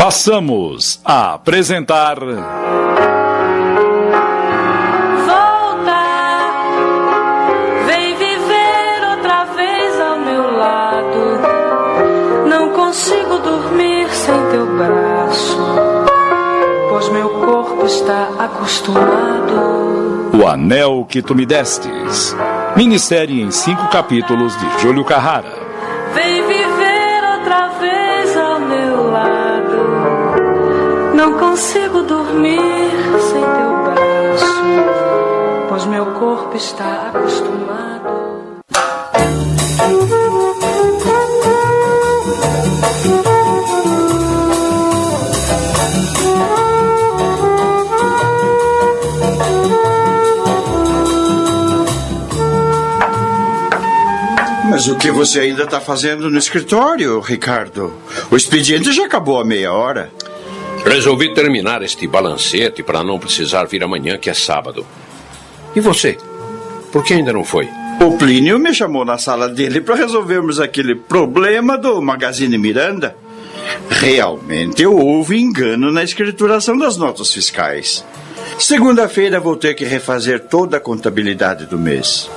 Passamos a apresentar. Volta, vem viver outra vez ao meu lado. Não consigo dormir sem teu braço, pois meu corpo está acostumado. O Anel que Tu Me Destes. Minissérie em cinco capítulos de Júlio Carrara. Não consigo dormir sem teu braço, pois meu corpo está acostumado. Mas o que você ainda está fazendo no escritório, Ricardo? O expediente já acabou há meia hora. Resolvi terminar este balancete para não precisar vir amanhã, que é sábado. E você? Por que ainda não foi? O Plínio me chamou na sala dele para resolvermos aquele problema do Magazine Miranda. Realmente houve engano na escrituração das notas fiscais. Segunda-feira vou ter que refazer toda a contabilidade do mês.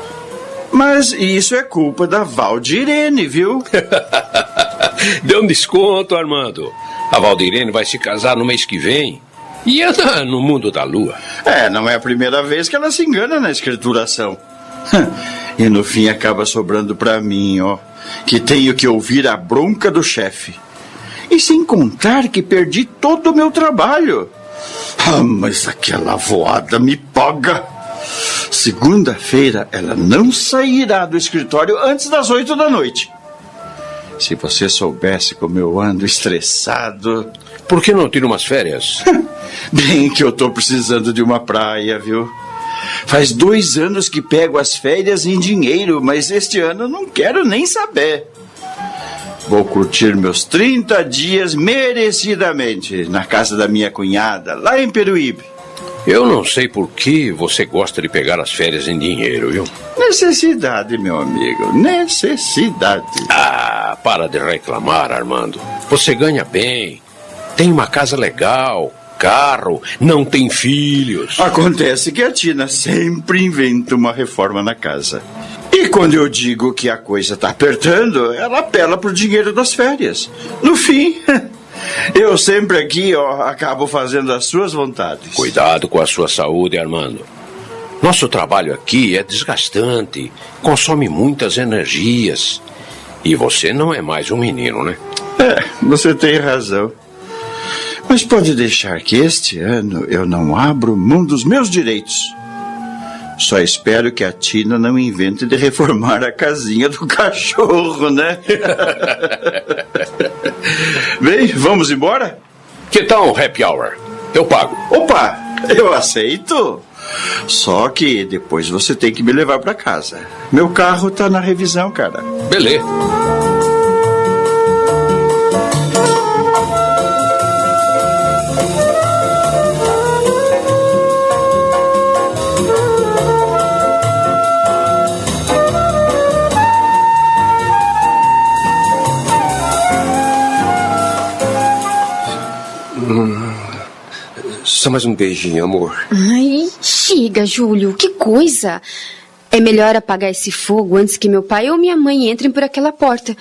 Mas isso é culpa da Valdirene, viu? Deu um desconto, Armando. A Valdirene vai se casar no mês que vem. E anda no mundo da lua. É, não é a primeira vez que ela se engana na escrituração. E no fim acaba sobrando pra mim, ó, que tenho que ouvir a bronca do chefe. E sem contar que perdi todo o meu trabalho. Ah, mas aquela voada me paga. Segunda-feira ela não sairá do escritório antes das oito da noite. Se você soubesse como eu ando estressado. Por que não tira umas férias? Bem que eu tô precisando de uma praia, viu? Faz dois anos que pego as férias em dinheiro, mas este ano não quero nem saber. Vou curtir meus 30 dias merecidamente na casa da minha cunhada, lá em Peruíbe. Eu não sei por que você gosta de pegar as férias em dinheiro, viu? Necessidade, meu amigo, necessidade. Ah, para de reclamar, Armando. Você ganha bem, tem uma casa legal, carro, não tem filhos. Acontece que a Tina sempre inventa uma reforma na casa. E quando eu digo que a coisa tá apertando, ela apela pro dinheiro das férias. No fim, eu sempre aqui, ó, acabo fazendo as suas vontades. Cuidado com a sua saúde, Armando. Nosso trabalho aqui é desgastante, consome muitas energias. E você não é mais um menino, né? É, você tem razão. Mas pode deixar que este ano eu não abro mão dos meus direitos. Só espero que a Tina não invente de reformar a casinha do cachorro, né? Bem, vamos embora? Que tal um happy hour? Eu pago. Opa, eu aceito. Só que depois você tem que me levar para casa. Meu carro tá na revisão, cara. Beleza. Só mais um beijinho, amor. Ai, chega, Júlio, que coisa. É melhor apagar esse fogo antes que meu pai ou minha mãe entrem por aquela porta.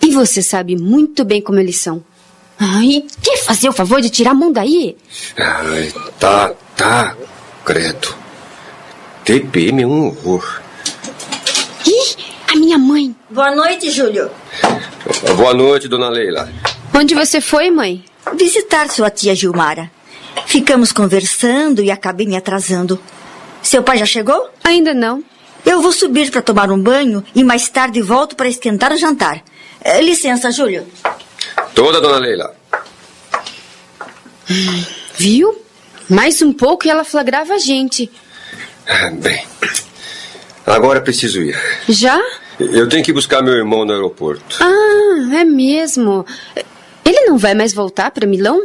E você sabe muito bem como eles são. Ai, quer fazer o favor de tirar a mão daí? Ai, tá, tá. Credo. TPM é um horror. Ih, a minha mãe. Boa noite, Júlio. Boa noite, dona Leila. Onde você foi, mãe? Visitar sua tia Gilmara. Ficamos conversando e acabei me atrasando. Seu pai já chegou? Ainda não. Eu vou subir para tomar um banho e mais tarde volto para esquentar o jantar. Eh, licença, Júlio. Toda, dona Leila. Viu? Mais um pouco e ela flagrava a gente. Ah, Bem, agora preciso ir. Já? Eu tenho que buscar meu irmão no aeroporto. Ah, é mesmo. Ele não vai mais voltar para Milão?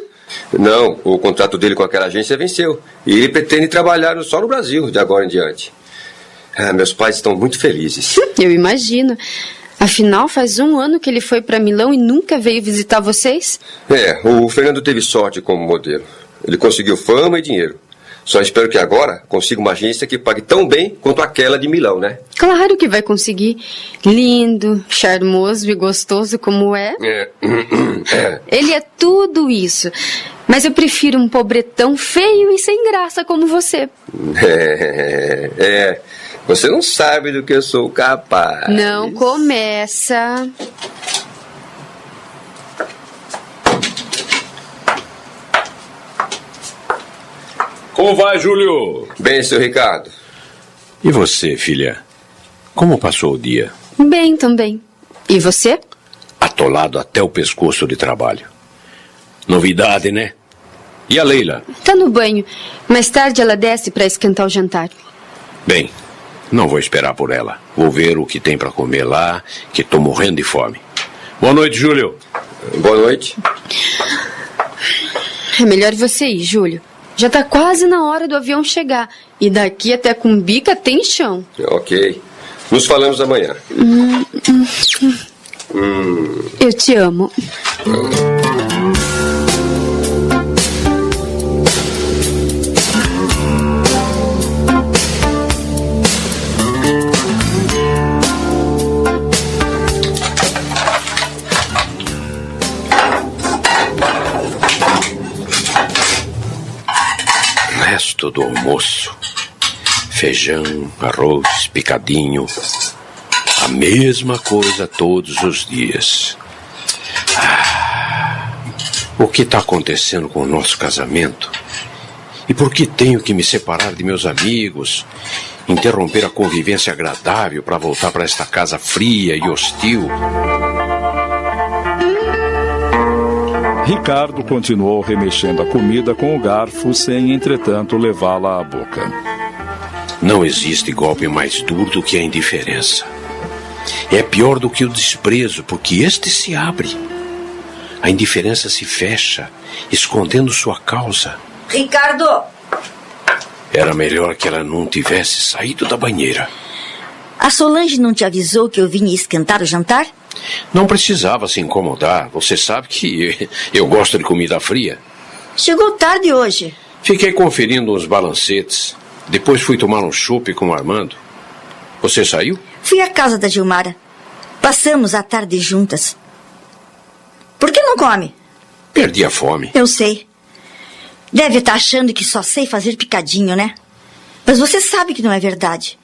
Não, o contrato dele com aquela agência venceu. E ele pretende trabalhar só no Brasil, de agora em diante. Ah, meus pais estão muito felizes. Eu imagino. Afinal, faz um ano que ele foi para Milão e nunca veio visitar vocês? É, o Fernando teve sorte como modelo. Ele conseguiu fama e dinheiro. Só espero que agora consiga uma agência que pague tão bem quanto aquela de Milão, né? Claro que vai conseguir. Lindo, charmoso e gostoso como é. É. é. Ele é tudo isso. Mas eu prefiro um pobretão feio e sem graça como você. É. é. Você não sabe do que eu sou capaz. Não começa. Como vai, Júlio? Bem, seu Ricardo. E você, filha? Como passou o dia? Bem também. E você? Atolado até o pescoço de trabalho. Novidade, né? E a Leila? Tá no banho. Mais tarde ela desce para esquentar o jantar. Bem, não vou esperar por ela. Vou ver o que tem para comer lá, que tô morrendo de fome. Boa noite, Júlio. Boa noite. É melhor você ir, Júlio. Já tá quase na hora do avião chegar. E daqui até Cumbica tem chão. Ok. Nos falamos amanhã. Hum, hum, hum. Eu te amo. Do almoço. Feijão, arroz, picadinho. A mesma coisa todos os dias. Ah, o que está acontecendo com o nosso casamento? E por que tenho que me separar de meus amigos? Interromper a convivência agradável para voltar para esta casa fria e hostil? Ricardo continuou remexendo a comida com o garfo, sem, entretanto, levá-la à boca. Não existe golpe mais duro do que a indiferença. É pior do que o desprezo, porque este se abre. A indiferença se fecha, escondendo sua causa. Ricardo! Era melhor que ela não tivesse saído da banheira. A Solange não te avisou que eu vinha esquentar o jantar? Não precisava se incomodar. Você sabe que eu gosto de comida fria. Chegou tarde hoje. Fiquei conferindo uns balancetes. Depois fui tomar um chope com o Armando. Você saiu? Fui à casa da Gilmara. Passamos a tarde juntas. Por que não come? Perdi a fome. Eu sei. Deve estar achando que só sei fazer picadinho, né? Mas você sabe que não é verdade.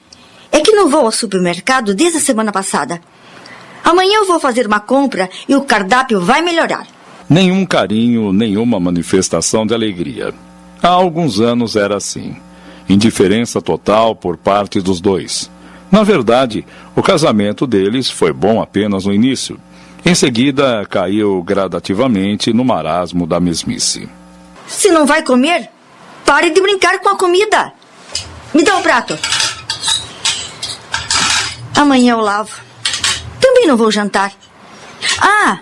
É que não vou ao supermercado desde a semana passada. Amanhã eu vou fazer uma compra e o cardápio vai melhorar. Nenhum carinho, nenhuma manifestação de alegria. Há alguns anos era assim. Indiferença total por parte dos dois. Na verdade, o casamento deles foi bom apenas no início. Em seguida, caiu gradativamente no marasmo da mesmice. Se não vai comer, pare de brincar com a comida. Me dá o um prato. Amanhã eu lavo. Também não vou jantar. Ah,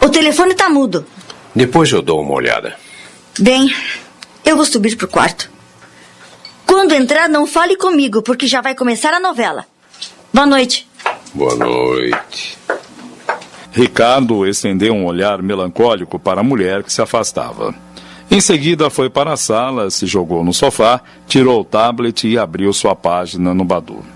o telefone tá mudo. Depois eu dou uma olhada. Bem, eu vou subir pro quarto. Quando entrar, não fale comigo, porque já vai começar a novela. Boa noite. Boa noite. Ricardo estendeu um olhar melancólico para a mulher que se afastava. Em seguida, foi para a sala, se jogou no sofá, tirou o tablet e abriu sua página no Badu.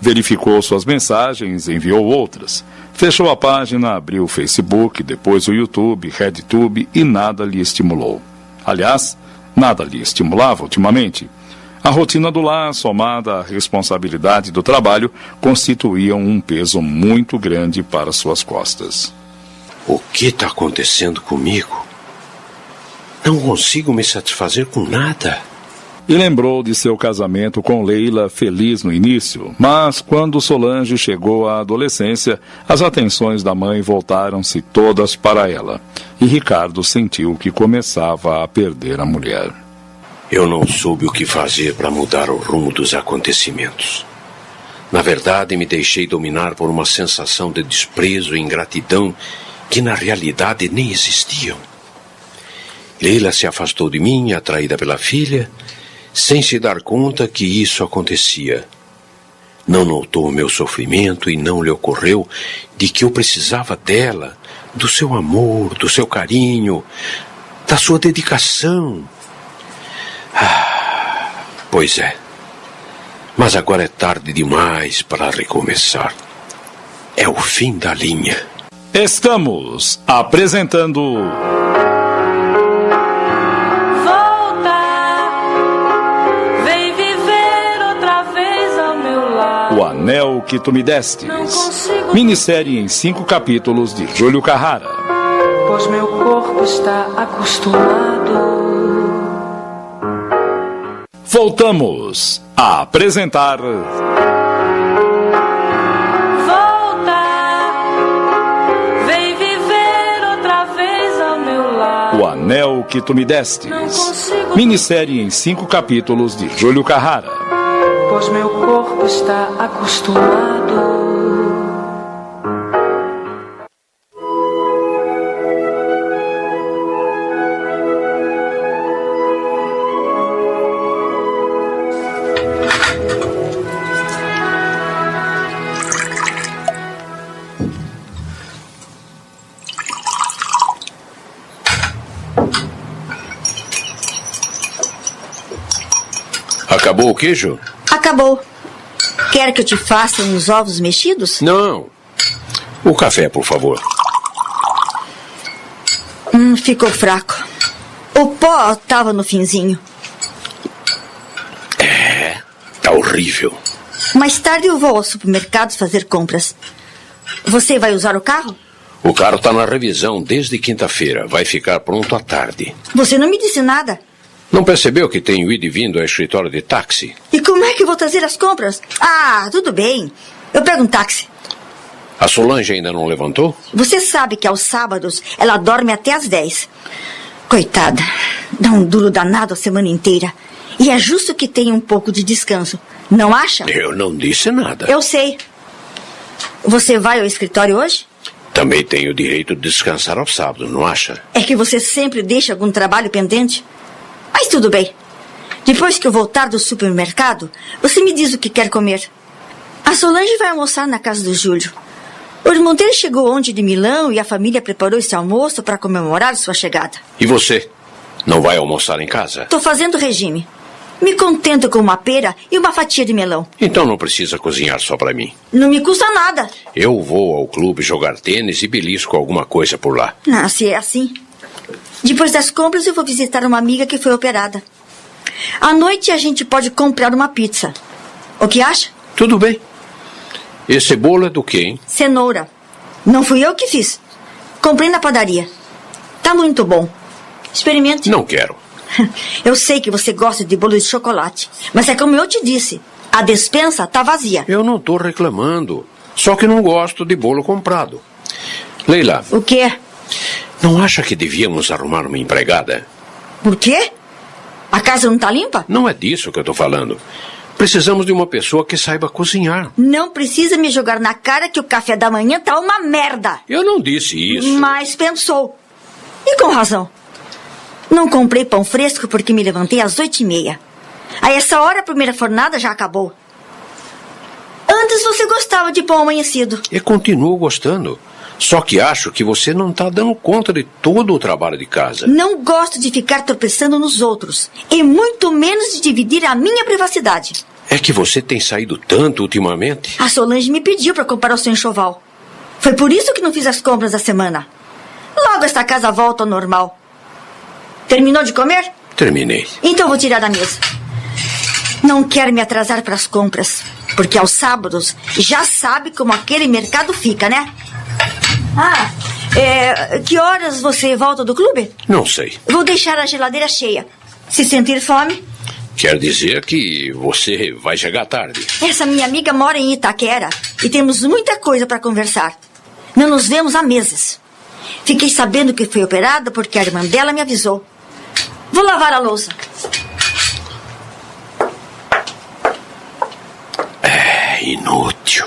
Verificou suas mensagens, enviou outras. Fechou a página, abriu o Facebook, depois o YouTube, RedTube e nada lhe estimulou. Aliás, nada lhe estimulava ultimamente. A rotina do lar, somada à responsabilidade do trabalho, constituíam um peso muito grande para suas costas. O que está acontecendo comigo? Não consigo me satisfazer com nada e lembrou de seu casamento com Leila feliz no início, mas quando Solange chegou à adolescência, as atenções da mãe voltaram-se todas para ela, e Ricardo sentiu que começava a perder a mulher. Eu não soube o que fazer para mudar o rumo dos acontecimentos. Na verdade, me deixei dominar por uma sensação de desprezo e ingratidão que na realidade nem existiam. Leila se afastou de mim, atraída pela filha, sem se dar conta que isso acontecia. Não notou o meu sofrimento e não lhe ocorreu de que eu precisava dela, do seu amor, do seu carinho, da sua dedicação. Ah, pois é. Mas agora é tarde demais para recomeçar. É o fim da linha. Estamos apresentando. Anel que Tu Me Destes. Minissérie em cinco capítulos de Júlio Carrara. Pois meu corpo está acostumado. Voltamos a apresentar. O Anel que Tu Me Destes. Minissérie em cinco capítulos de Júlio Carrara. Pois meu corpo está acostumado. Acabou o queijo? Acabou. Quer que eu te faça uns ovos mexidos? Não. O café, por favor. Hum, ficou fraco. O pó tava no finzinho. É, tá horrível. Mais tarde eu vou ao supermercado fazer compras. Você vai usar o carro? O carro tá na revisão desde quinta-feira. Vai ficar pronto à tarde. Você não me disse nada. Não percebeu que tenho ido e vindo ao escritório de táxi? E como é que vou trazer as compras? Ah, tudo bem. Eu pego um táxi. A Solange ainda não levantou? Você sabe que aos sábados ela dorme até às 10. Coitada, dá um duro danado a semana inteira. E é justo que tenha um pouco de descanso. Não acha? Eu não disse nada. Eu sei. Você vai ao escritório hoje? Também tenho o direito de descansar ao sábado, não acha? É que você sempre deixa algum trabalho pendente? Mas tudo bem. Depois que eu voltar do supermercado, você me diz o que quer comer. A Solange vai almoçar na casa do Júlio. O irmão dele chegou ontem de Milão e a família preparou esse almoço para comemorar sua chegada. E você? Não vai almoçar em casa? Estou fazendo regime. Me contento com uma pera e uma fatia de melão. Então não precisa cozinhar só para mim. Não me custa nada. Eu vou ao clube jogar tênis e belisco alguma coisa por lá. Ah, se é assim. Depois das compras, eu vou visitar uma amiga que foi operada. À noite, a gente pode comprar uma pizza. O que acha? Tudo bem. Esse bolo é do quê, hein? Cenoura. Não fui eu que fiz. Comprei na padaria. Tá muito bom. Experimente. Não quero. Eu sei que você gosta de bolo de chocolate, mas é como eu te disse, a despensa tá vazia. Eu não tô reclamando. Só que não gosto de bolo comprado. Leila. O quê? Não acha que devíamos arrumar uma empregada? Por quê? A casa não tá limpa? Não é disso que eu tô falando. Precisamos de uma pessoa que saiba cozinhar. Não precisa me jogar na cara que o café da manhã tá uma merda. Eu não disse isso. Mas pensou. E com razão. Não comprei pão fresco porque me levantei às oito e meia. A essa hora a primeira fornada já acabou. Antes você gostava de pão amanhecido. E continuo gostando. Só que acho que você não está dando conta de todo o trabalho de casa. Não gosto de ficar tropeçando nos outros. E muito menos de dividir a minha privacidade. É que você tem saído tanto ultimamente. A Solange me pediu para comprar o seu enxoval. Foi por isso que não fiz as compras da semana. Logo esta casa volta ao normal. Terminou de comer? Terminei. Então vou tirar da mesa. Não quero me atrasar para as compras, porque aos sábados já sabe como aquele mercado fica, né? Ah, é, que horas você volta do clube? Não sei. Vou deixar a geladeira cheia. Se sentir fome. Quer dizer que você vai chegar tarde. Essa minha amiga mora em Itaquera e temos muita coisa para conversar. Não nos vemos há meses. Fiquei sabendo que foi operada porque a irmã dela me avisou. Vou lavar a louça. É inútil.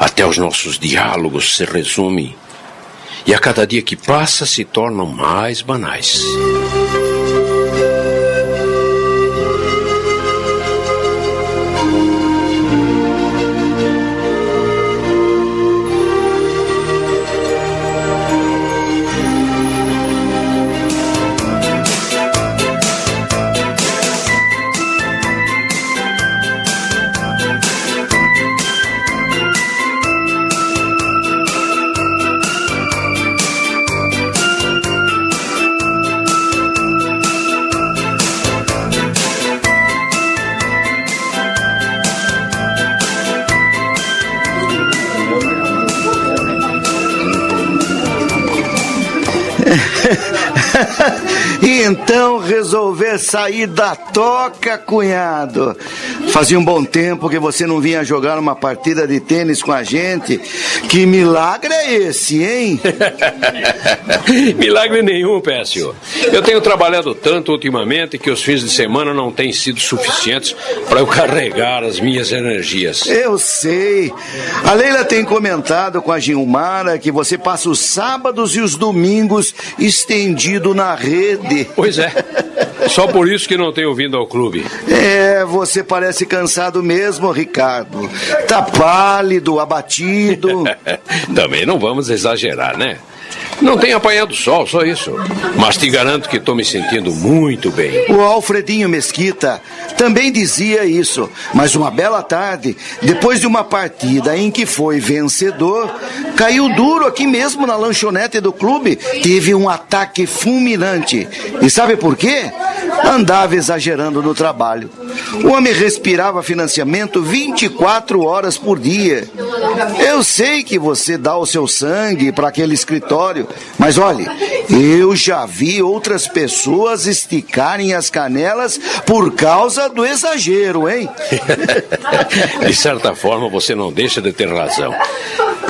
Até os nossos diálogos se resumem. E a cada dia que passa se tornam mais banais. Então resolver sair da toca, cunhado. Fazia um bom tempo que você não vinha jogar uma partida de tênis com a gente. Que milagre é esse, hein? milagre nenhum, Pécio. Eu tenho trabalhado tanto ultimamente que os fins de semana não têm sido suficientes para eu carregar as minhas energias. Eu sei. A Leila tem comentado com a Gilmara que você passa os sábados e os domingos estendido na rede. Pois é. Só por isso que não tenho vindo ao clube. É, você parece cansado mesmo, Ricardo. Tá pálido, abatido. Também não vamos exagerar, né? Não tenho apanhado sol, só isso. Mas te garanto que estou me sentindo muito bem. O Alfredinho Mesquita também dizia isso. Mas uma bela tarde, depois de uma partida em que foi vencedor, caiu duro aqui mesmo na lanchonete do clube. Teve um ataque fulminante. E sabe por quê? Andava exagerando no trabalho. O homem respirava financiamento 24 horas por dia. Eu sei que você dá o seu sangue para aquele escritório, mas olhe, eu já vi outras pessoas esticarem as canelas por causa do exagero, hein? de certa forma, você não deixa de ter razão.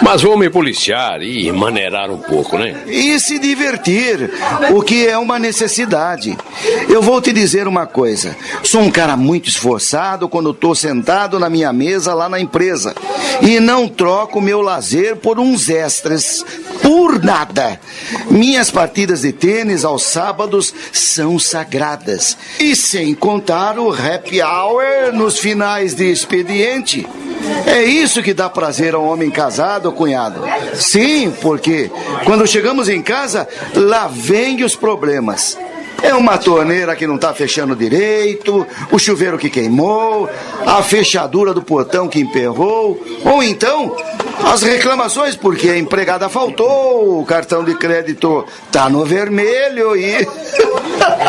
Mas vou me policiar e maneirar um pouco, né? E se divertir, o que é uma necessidade. Eu vou te dizer uma coisa. Sou um cara muito esforçado quando estou sentado na minha mesa lá na empresa. E não troco meu lazer por uns extras. Por nada. Minhas partidas de tênis aos sábados são sagradas. E sem contar o happy hour nos finais de expediente. É isso que dá prazer ao homem casado, cunhado. Sim, porque quando chegamos em casa, lá vem os problemas. É uma torneira que não está fechando direito, o chuveiro que queimou, a fechadura do portão que emperrou, ou então as reclamações porque a empregada faltou, o cartão de crédito tá no vermelho e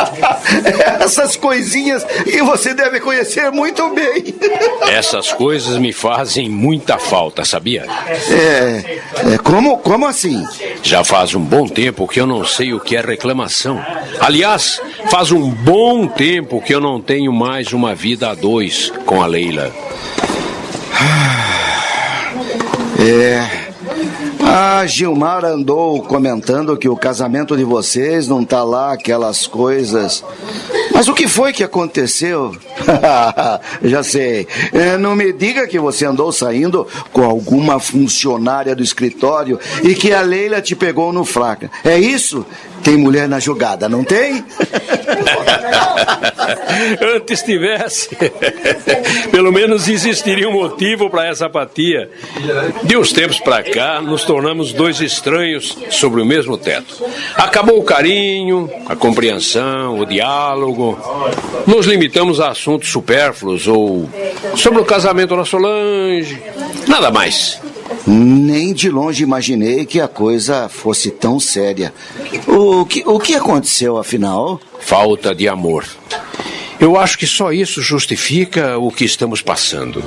essas coisinhas que você deve conhecer muito bem. Essas coisas me fazem muita falta, sabia? É, é como como assim? Já faz um bom tempo que eu não sei o que é reclamação. Aliás, faz um bom tempo que eu não tenho mais uma vida a dois com a Leila. É. A Gilmar andou comentando que o casamento de vocês não tá lá aquelas coisas. Mas o que foi que aconteceu? Já sei. É, não me diga que você andou saindo com alguma funcionária do escritório e que a Leila te pegou no fraca. É isso? Tem mulher na jogada, não tem? Antes tivesse. Pelo menos existiria um motivo para essa apatia. De uns tempos para cá, nos tornamos dois estranhos sobre o mesmo teto. Acabou o carinho, a compreensão, o diálogo. Nos limitamos a assuntos supérfluos ou sobre o casamento da Solange. Nada mais. Nem de longe imaginei que a coisa fosse tão séria. O que, o que aconteceu, afinal? Falta de amor. Eu acho que só isso justifica o que estamos passando.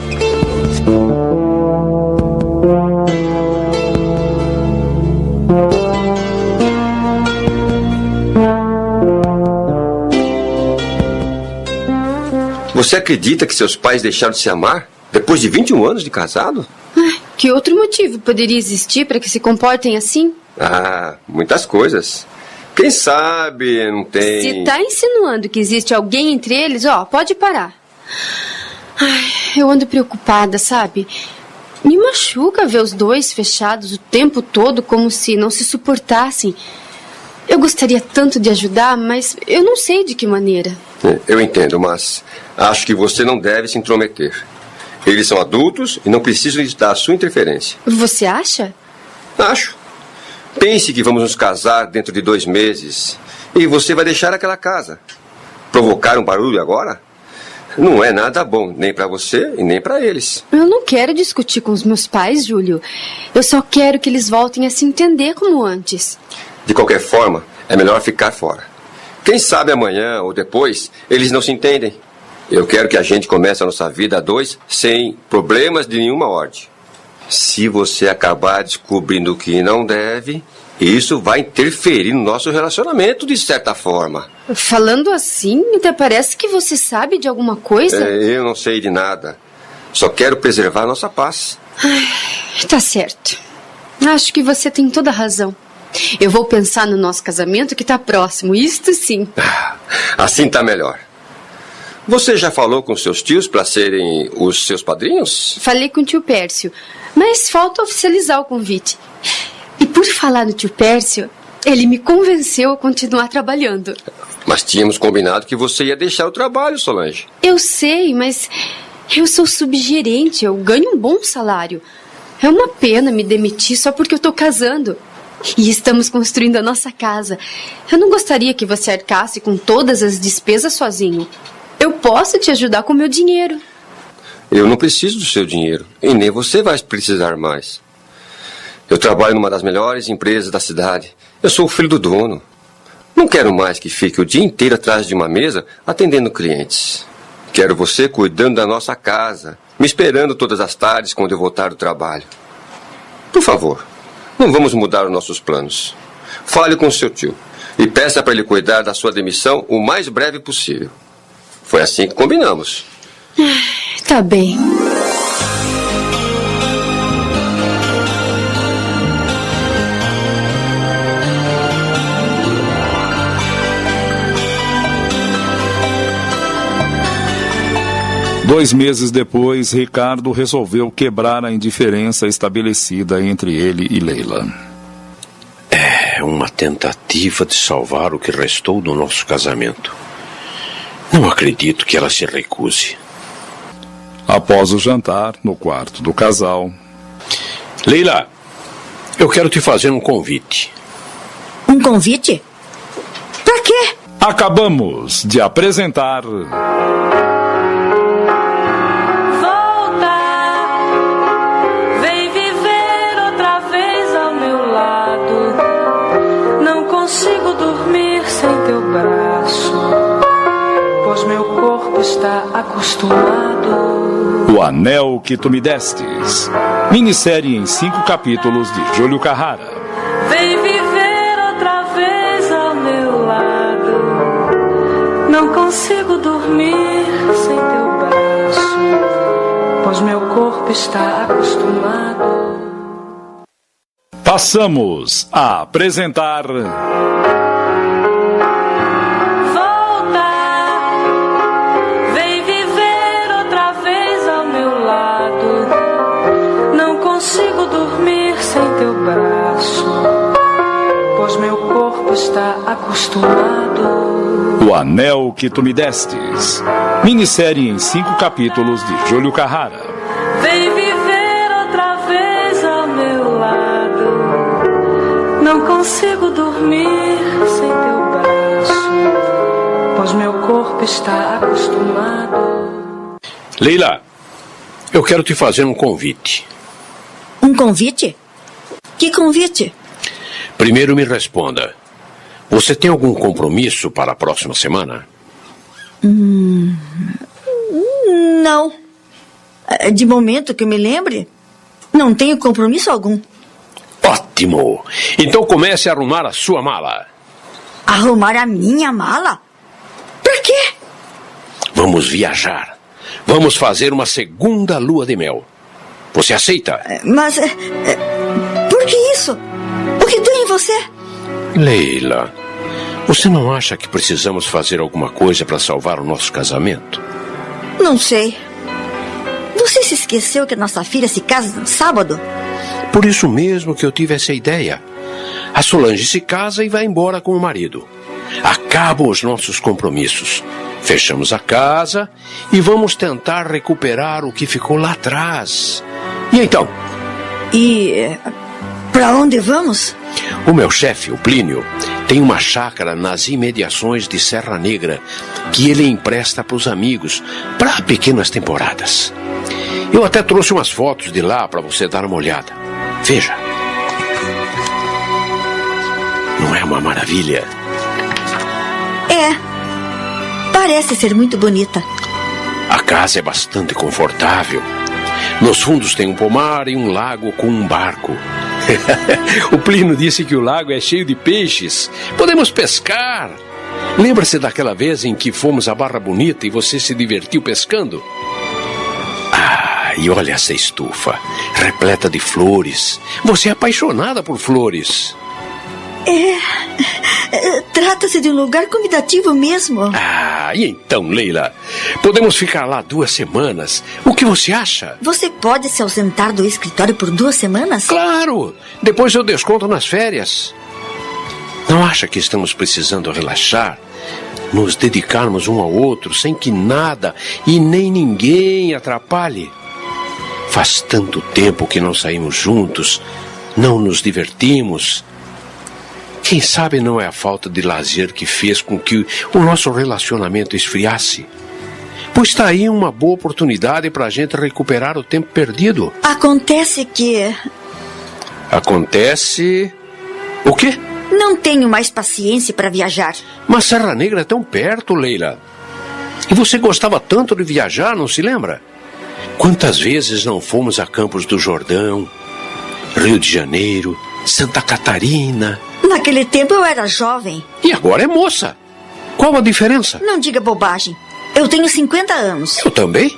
Você acredita que seus pais deixaram de se amar depois de 21 anos de casado? Que outro motivo poderia existir para que se comportem assim? Ah, muitas coisas. Quem sabe não tem. Se está insinuando que existe alguém entre eles, ó, pode parar. Ai, eu ando preocupada, sabe? Me machuca ver os dois fechados o tempo todo como se não se suportassem. Eu gostaria tanto de ajudar, mas eu não sei de que maneira. Eu entendo, mas acho que você não deve se intrometer. Eles são adultos e não precisam da sua interferência. Você acha? Acho. Pense que vamos nos casar dentro de dois meses e você vai deixar aquela casa. Provocar um barulho agora? Não é nada bom, nem para você e nem para eles. Eu não quero discutir com os meus pais, Júlio. Eu só quero que eles voltem a se entender como antes. De qualquer forma, é melhor ficar fora. Quem sabe amanhã ou depois eles não se entendem. Eu quero que a gente comece a nossa vida a dois sem problemas de nenhuma ordem. Se você acabar descobrindo que não deve, isso vai interferir no nosso relacionamento de certa forma. Falando assim, até parece que você sabe de alguma coisa. É, eu não sei de nada. Só quero preservar a nossa paz. Ai, tá certo. Acho que você tem toda a razão. Eu vou pensar no nosso casamento que tá próximo, isto sim. Assim tá melhor. Você já falou com seus tios para serem os seus padrinhos? Falei com o tio Pércio, mas falta oficializar o convite. E por falar no tio Pércio, ele me convenceu a continuar trabalhando. Mas tínhamos combinado que você ia deixar o trabalho, Solange. Eu sei, mas eu sou subgerente, eu ganho um bom salário. É uma pena me demitir só porque eu tô casando. E estamos construindo a nossa casa. Eu não gostaria que você arcasse com todas as despesas sozinho. Eu posso te ajudar com meu dinheiro. Eu não preciso do seu dinheiro. E nem você vai precisar mais. Eu trabalho numa das melhores empresas da cidade. Eu sou o filho do dono. Não quero mais que fique o dia inteiro atrás de uma mesa atendendo clientes. Quero você cuidando da nossa casa, me esperando todas as tardes quando eu voltar do trabalho. Por favor, não vamos mudar os nossos planos. Fale com seu tio e peça para ele cuidar da sua demissão o mais breve possível. Foi assim que combinamos. Tá bem. Dois meses depois, Ricardo resolveu quebrar a indiferença estabelecida entre ele e Leila. É uma tentativa de salvar o que restou do nosso casamento. Não acredito que ela se recuse. Após o jantar, no quarto do casal. Leila, eu quero te fazer um convite. Um convite? Pra quê? Acabamos de apresentar. Está acostumado. O Anel que Tu Me Destes. Minissérie em cinco capítulos de Júlio Carrara. Vem viver outra vez ao meu lado. Não consigo dormir sem teu braço, pois meu corpo está acostumado. Passamos a apresentar. Está acostumado. O Anel que Tu Me Destes. Minissérie em cinco capítulos de Júlio Carrara. Vem viver outra vez ao meu lado. Não consigo dormir sem teu braço, pois meu corpo está acostumado. Leila, eu quero te fazer um convite. Um convite? Que convite? Primeiro me responda. Você tem algum compromisso para a próxima semana? Hum, não. É, de momento que eu me lembre, não tenho compromisso algum. Ótimo! Então comece a arrumar a sua mala. Arrumar a minha mala? Por quê? Vamos viajar. Vamos fazer uma segunda lua de mel. Você aceita? É, mas. É, por que isso? O que tem em você? Leila, você não acha que precisamos fazer alguma coisa para salvar o nosso casamento? Não sei. Você se esqueceu que nossa filha se casa no sábado? Por isso mesmo que eu tive essa ideia. A Solange se casa e vai embora com o marido. Acabam os nossos compromissos. Fechamos a casa e vamos tentar recuperar o que ficou lá atrás. E então? E para onde vamos? O meu chefe, o Plínio, tem uma chácara nas imediações de Serra Negra que ele empresta para os amigos para pequenas temporadas. Eu até trouxe umas fotos de lá para você dar uma olhada. Veja. Não é uma maravilha? É. Parece ser muito bonita. A casa é bastante confortável. Nos fundos tem um pomar e um lago com um barco. o Plínio disse que o lago é cheio de peixes. Podemos pescar. Lembra-se daquela vez em que fomos à Barra Bonita e você se divertiu pescando? Ah, e olha essa estufa, repleta de flores. Você é apaixonada por flores. É. é trata-se de um lugar convidativo mesmo. Ah, e então, Leila? Podemos ficar lá duas semanas. O que você acha? Você pode se ausentar do escritório por duas semanas? Claro! Depois eu desconto nas férias. Não acha que estamos precisando relaxar? Nos dedicarmos um ao outro sem que nada e nem ninguém atrapalhe? Faz tanto tempo que não saímos juntos, não nos divertimos. Quem sabe não é a falta de lazer que fez com que o nosso relacionamento esfriasse? Pois está aí uma boa oportunidade para a gente recuperar o tempo perdido. Acontece que. Acontece. O quê? Não tenho mais paciência para viajar. Mas Serra Negra é tão perto, Leila. E você gostava tanto de viajar, não se lembra? Quantas vezes não fomos a Campos do Jordão, Rio de Janeiro, Santa Catarina? Naquele tempo eu era jovem. E agora é moça. Qual a diferença? Não diga bobagem. Eu tenho 50 anos. Eu também.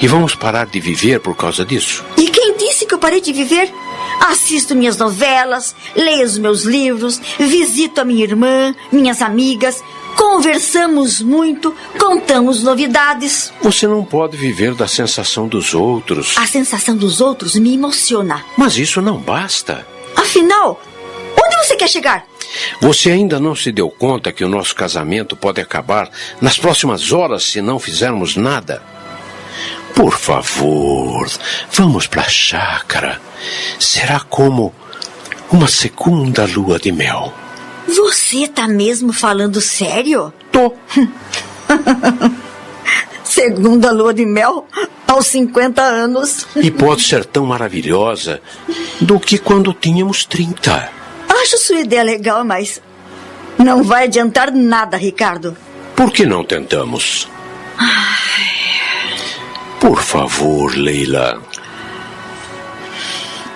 E vamos parar de viver por causa disso? E quem disse que eu parei de viver? Assisto minhas novelas, leio os meus livros, visito a minha irmã, minhas amigas, conversamos muito, contamos novidades. Você não pode viver da sensação dos outros. A sensação dos outros me emociona. Mas isso não basta. Afinal, onde você quer chegar? Você ainda não se deu conta que o nosso casamento pode acabar nas próximas horas se não fizermos nada? Por favor, vamos para a chácara. Será como uma segunda lua de mel. Você tá mesmo falando sério? Tô. segunda lua de mel aos 50 anos. E pode ser tão maravilhosa do que quando tínhamos 30. Acho sua ideia legal, mas não vai adiantar nada, Ricardo. Por que não tentamos? Ai. Por favor, Leila.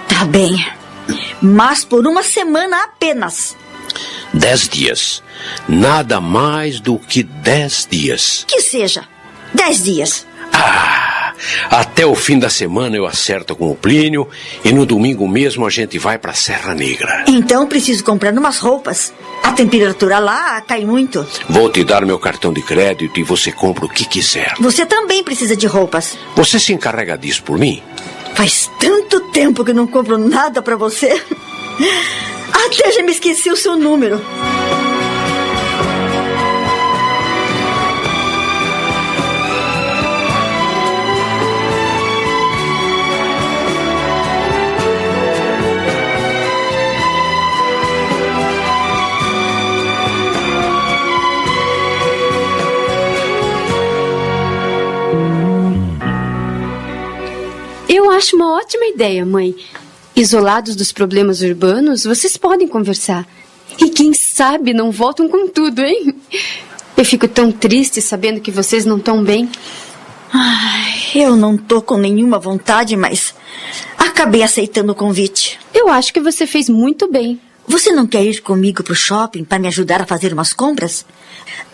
Tá bem. Mas por uma semana apenas. Dez dias. Nada mais do que dez dias. Que seja. Dez dias. Ah! Até o fim da semana eu acerto com o Plínio e no domingo mesmo a gente vai para Serra Negra. Então preciso comprar umas roupas. A temperatura lá cai muito. Vou te dar meu cartão de crédito e você compra o que quiser. Você também precisa de roupas. Você se encarrega disso por mim? Faz tanto tempo que não compro nada para você. Até já me esqueci o seu número. Acho uma ótima ideia, mãe. Isolados dos problemas urbanos, vocês podem conversar. E quem sabe não voltam com tudo, hein? Eu fico tão triste sabendo que vocês não estão bem. Ai, eu não tô com nenhuma vontade, mas acabei aceitando o convite. Eu acho que você fez muito bem. Você não quer ir comigo pro shopping para me ajudar a fazer umas compras?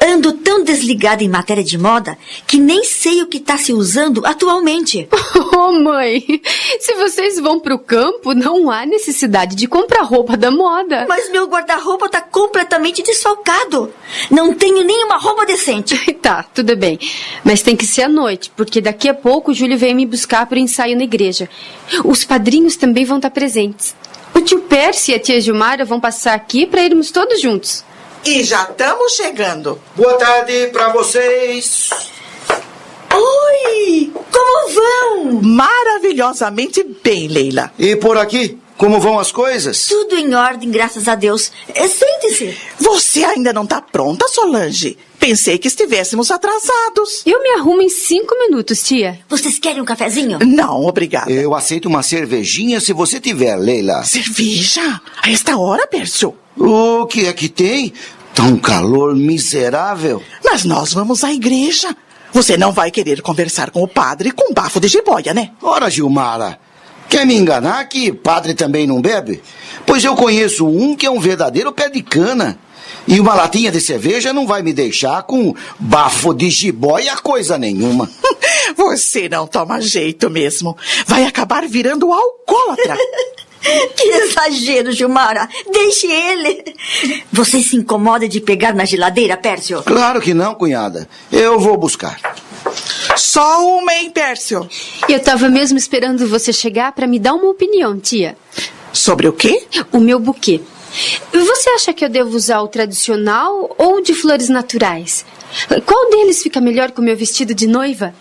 Ando tão desligada em matéria de moda que nem sei o que está se usando atualmente. Oh, mãe, se vocês vão pro campo, não há necessidade de comprar roupa da moda. Mas meu guarda-roupa está completamente desfalcado. Não tenho nenhuma roupa decente. tá, tudo bem. Mas tem que ser à noite, porque daqui a pouco o Júlio vem me buscar para o ensaio na igreja. Os padrinhos também vão estar presentes. O tio Percy e a tia Gilmara vão passar aqui para irmos todos juntos. E já estamos chegando. Boa tarde para vocês. Oi! Como vão? Maravilhosamente bem, Leila. E por aqui, como vão as coisas? Tudo em ordem, graças a Deus. É, Sente-se. Você ainda não está pronta, Solange? Pensei que estivéssemos atrasados. Eu me arrumo em cinco minutos, tia. Vocês querem um cafezinho? Não, obrigada. Eu aceito uma cervejinha se você tiver, Leila. Cerveja? A esta hora, Pércio? O que é que tem? Tá um calor miserável. Mas nós vamos à igreja. Você não vai querer conversar com o padre com bafo de jiboia, né? Ora, Gilmara, Quer me enganar que padre também não bebe? Pois eu conheço um que é um verdadeiro pé de cana. E uma latinha de cerveja não vai me deixar com bafo de jiboia coisa nenhuma. Você não toma jeito mesmo. Vai acabar virando alcoólatra. Que exagero, Gilmara. Deixe ele. Você se incomoda de pegar na geladeira, Pércio? Claro que não, cunhada. Eu vou buscar. Só uma, hein, Pércio? Eu tava mesmo esperando você chegar para me dar uma opinião, tia. Sobre o quê? O meu buquê. Você acha que eu devo usar o tradicional ou o de flores naturais? Qual deles fica melhor com o meu vestido de noiva?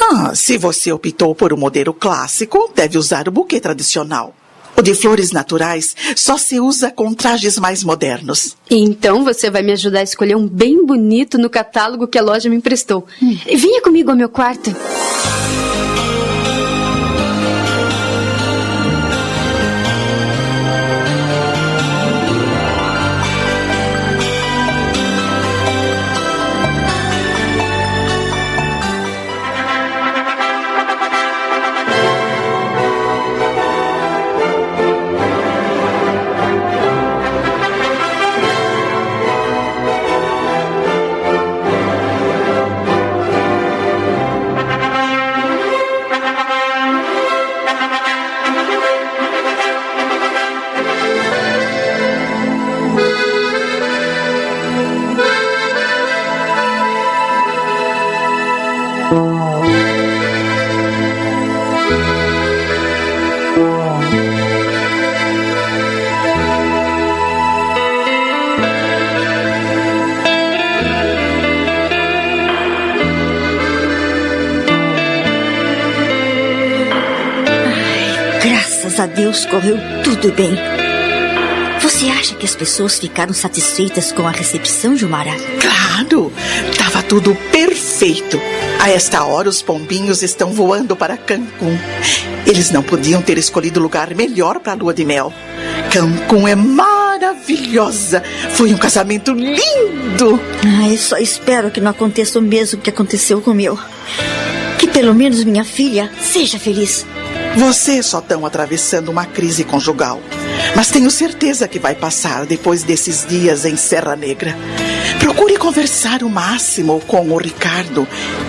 Ah, se você optou por um modelo clássico, deve usar o buquê tradicional. O de flores naturais só se usa com trajes mais modernos. Então você vai me ajudar a escolher um bem bonito no catálogo que a loja me emprestou. Hum. Vinha comigo ao meu quarto. Graças a Deus correu tudo bem. Você acha que as pessoas ficaram satisfeitas com a recepção, Gilmara? Claro! Tava tudo perfeito. A esta hora, os pombinhos estão voando para Cancún. Eles não podiam ter escolhido lugar melhor para a lua de mel. Cancún é maravilhosa. Foi um casamento lindo. Ai, só espero que não aconteça o mesmo que aconteceu com o meu. Que pelo menos minha filha seja feliz. Vocês só estão atravessando uma crise conjugal. Mas tenho certeza que vai passar depois desses dias em Serra Negra. Procure conversar o máximo com o Ricardo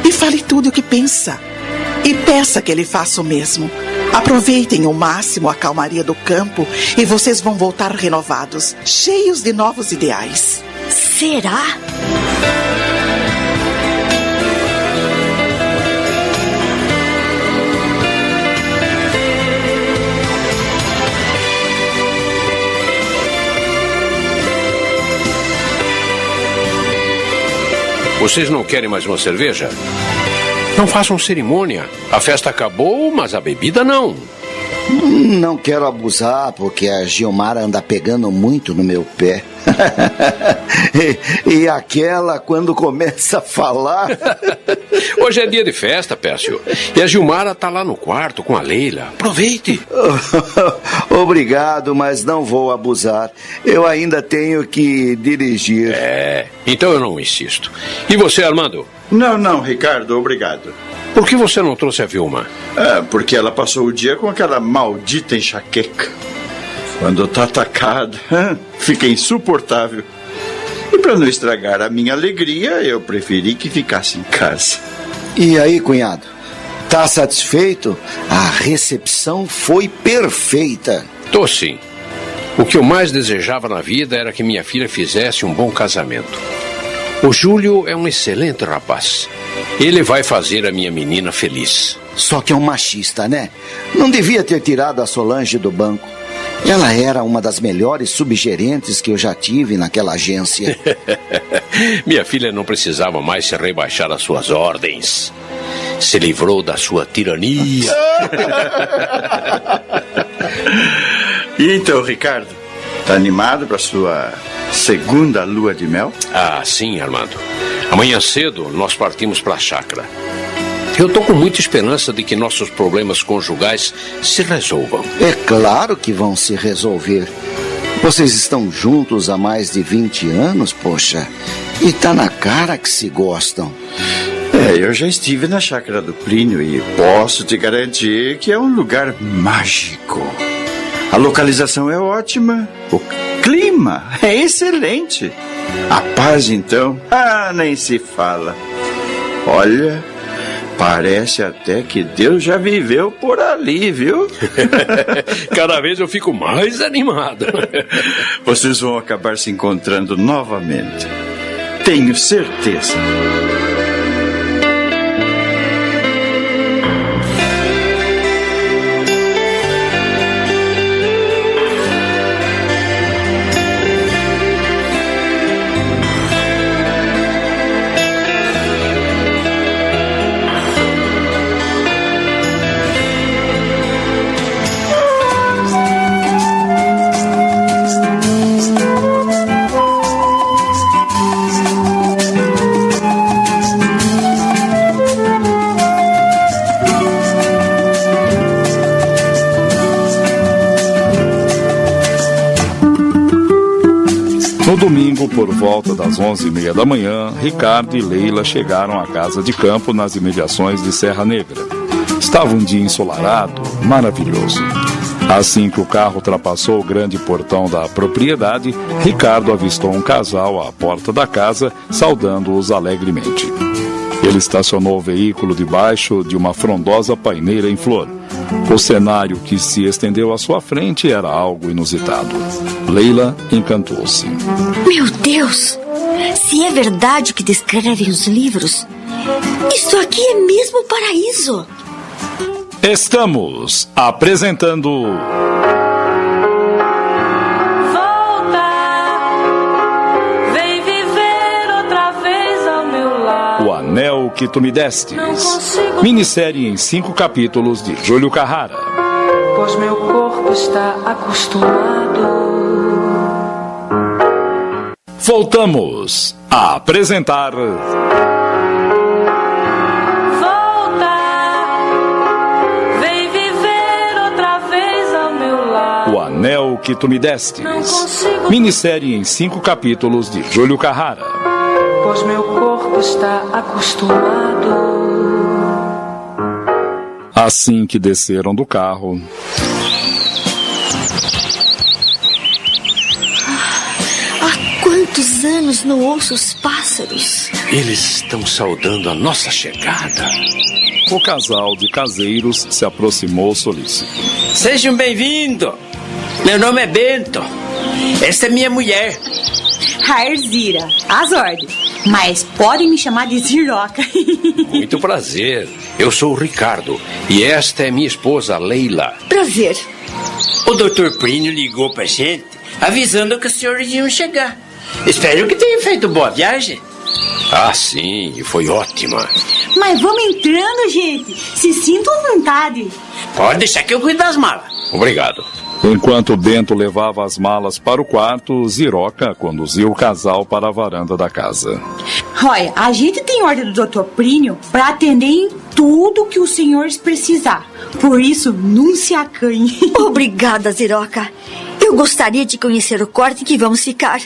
e fale tudo o que pensa. E peça que ele faça o mesmo. Aproveitem o máximo a calmaria do campo e vocês vão voltar renovados, cheios de novos ideais. Será? Vocês não querem mais uma cerveja? Não façam cerimônia. A festa acabou, mas a bebida não. Não quero abusar, porque a Gilmara anda pegando muito no meu pé. e, e, aquela, quando começa a falar. Hoje é dia de festa, Pércio. E a Gilmara tá lá no quarto com a Leila. Aproveite. Obrigado, mas não vou abusar. Eu ainda tenho que dirigir. É, então eu não insisto. E você, Armando? Não, não, Ricardo, obrigado. Por que você não trouxe a Vilma? É, porque ela passou o dia com aquela maldita enxaqueca. Quando tá atacada, fica insuportável. E para não estragar a minha alegria, eu preferi que ficasse em casa. E aí, cunhado? Tá satisfeito? A recepção foi perfeita. Tô sim. O que eu mais desejava na vida era que minha filha fizesse um bom casamento. O Júlio é um excelente rapaz. Ele vai fazer a minha menina feliz. Só que é um machista, né? Não devia ter tirado a Solange do banco. Ela era uma das melhores subgerentes que eu já tive naquela agência. minha filha não precisava mais se rebaixar às suas ordens. Se livrou da sua tirania. e então, Ricardo, tá animado para sua segunda lua de mel? Ah, sim, Armando. Amanhã cedo nós partimos para a chácara. Eu estou com muita esperança de que nossos problemas conjugais se resolvam. É claro que vão se resolver. Vocês estão juntos há mais de 20 anos, poxa. E tá na cara que se gostam. É, eu já estive na chácara do Plínio e posso te garantir que é um lugar mágico. A localização é ótima, o clima é excelente. A paz, então, ah, nem se fala. Olha, parece até que Deus já viveu por ali, viu? Cada vez eu fico mais animado. Vocês vão acabar se encontrando novamente. Tenho certeza. Domingo, por volta das onze e meia da manhã, Ricardo e Leila chegaram à casa de campo nas imediações de Serra Negra. Estava um dia ensolarado, maravilhoso. Assim que o carro ultrapassou o grande portão da propriedade, Ricardo avistou um casal à porta da casa, saudando-os alegremente. Ele estacionou o veículo debaixo de uma frondosa paineira em flor. O cenário que se estendeu à sua frente era algo inusitado. Leila encantou-se. Meu Deus! Se é verdade o que descrevem os livros, isso aqui é mesmo o paraíso. Estamos apresentando que Tu Me Destes. Minissérie em cinco capítulos de Júlio Carrara. Pois meu corpo está acostumado. Voltamos a apresentar Volta, vem viver outra vez ao meu lado. O Anel que Tu Me Destes. Minissérie em cinco capítulos de Júlio Carrara. Pois meu corpo está acostumado. Assim que desceram do carro, Há quantos anos não ouço os pássaros? Eles estão saudando a nossa chegada. o casal de caseiros se aproximou solícito. Sejam bem-vindos. Meu nome é Bento. Esta é minha mulher. Raerzira, as ordens. Mas podem me chamar de Ziroca. Muito prazer. Eu sou o Ricardo e esta é minha esposa, Leila. Prazer. O Dr. Plínio ligou pra gente avisando que os senhores iam chegar. Espero que tenham feito boa viagem. Ah, sim, foi ótima. Mas vamos entrando, gente. Se sintam à vontade. Pode deixar que eu cuido das malas. Obrigado. Enquanto Bento levava as malas para o quarto, Ziroca conduziu o casal para a varanda da casa. Olha, a gente tem ordem do Dr. Plínio para atender em tudo que os senhores precisar. Por isso, não se acanhe. Obrigada, Ziroca. Eu gostaria de conhecer o quarto em que vamos ficar.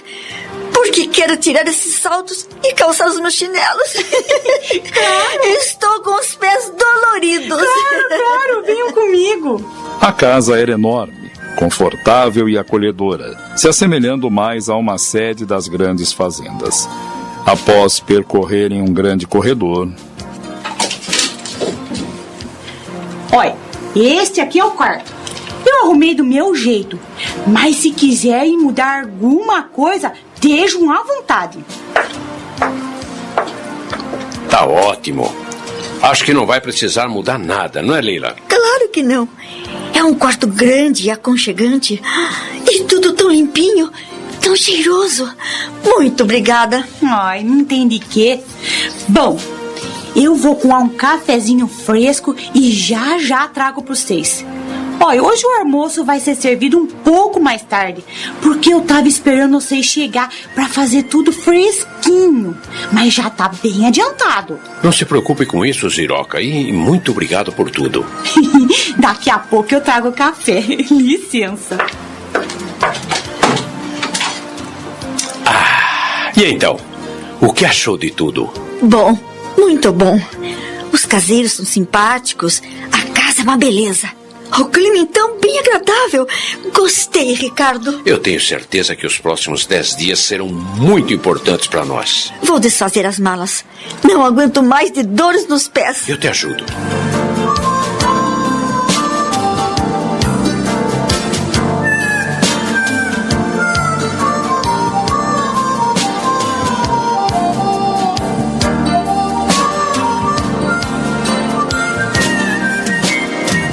Porque quero tirar esses saltos e calçar os meus chinelos. Estou com os pés doloridos. Claro, claro, venham comigo. A casa era enorme, confortável e acolhedora, se assemelhando mais a uma sede das grandes fazendas. Após percorrerem um grande corredor, Olha, este aqui é o quarto. Eu arrumei do meu jeito. Mas se quiserem mudar alguma coisa, estejam à vontade. Tá ótimo. Acho que não vai precisar mudar nada, não é, Leila? Claro que não. É um quarto grande e aconchegante. E tudo tão limpinho, tão cheiroso. Muito obrigada. Ai, não tem de quê. Bom, eu vou coar um cafezinho fresco e já já trago para vocês. Olha, hoje o almoço vai ser servido um pouco mais tarde, porque eu tava esperando vocês chegar para fazer tudo fresquinho, mas já tá bem adiantado. Não se preocupe com isso, Ziroca, e muito obrigado por tudo. Daqui a pouco eu trago o café. Licença. E então, o que achou de tudo? Bom, Muito bom. Os caseiros são simpáticos, a casa é uma beleza. O clima então bem agradável. Gostei, Ricardo. Eu tenho certeza que os próximos dez dias serão muito importantes para nós. Vou desfazer as malas. Não aguento mais de dores nos pés. Eu te ajudo.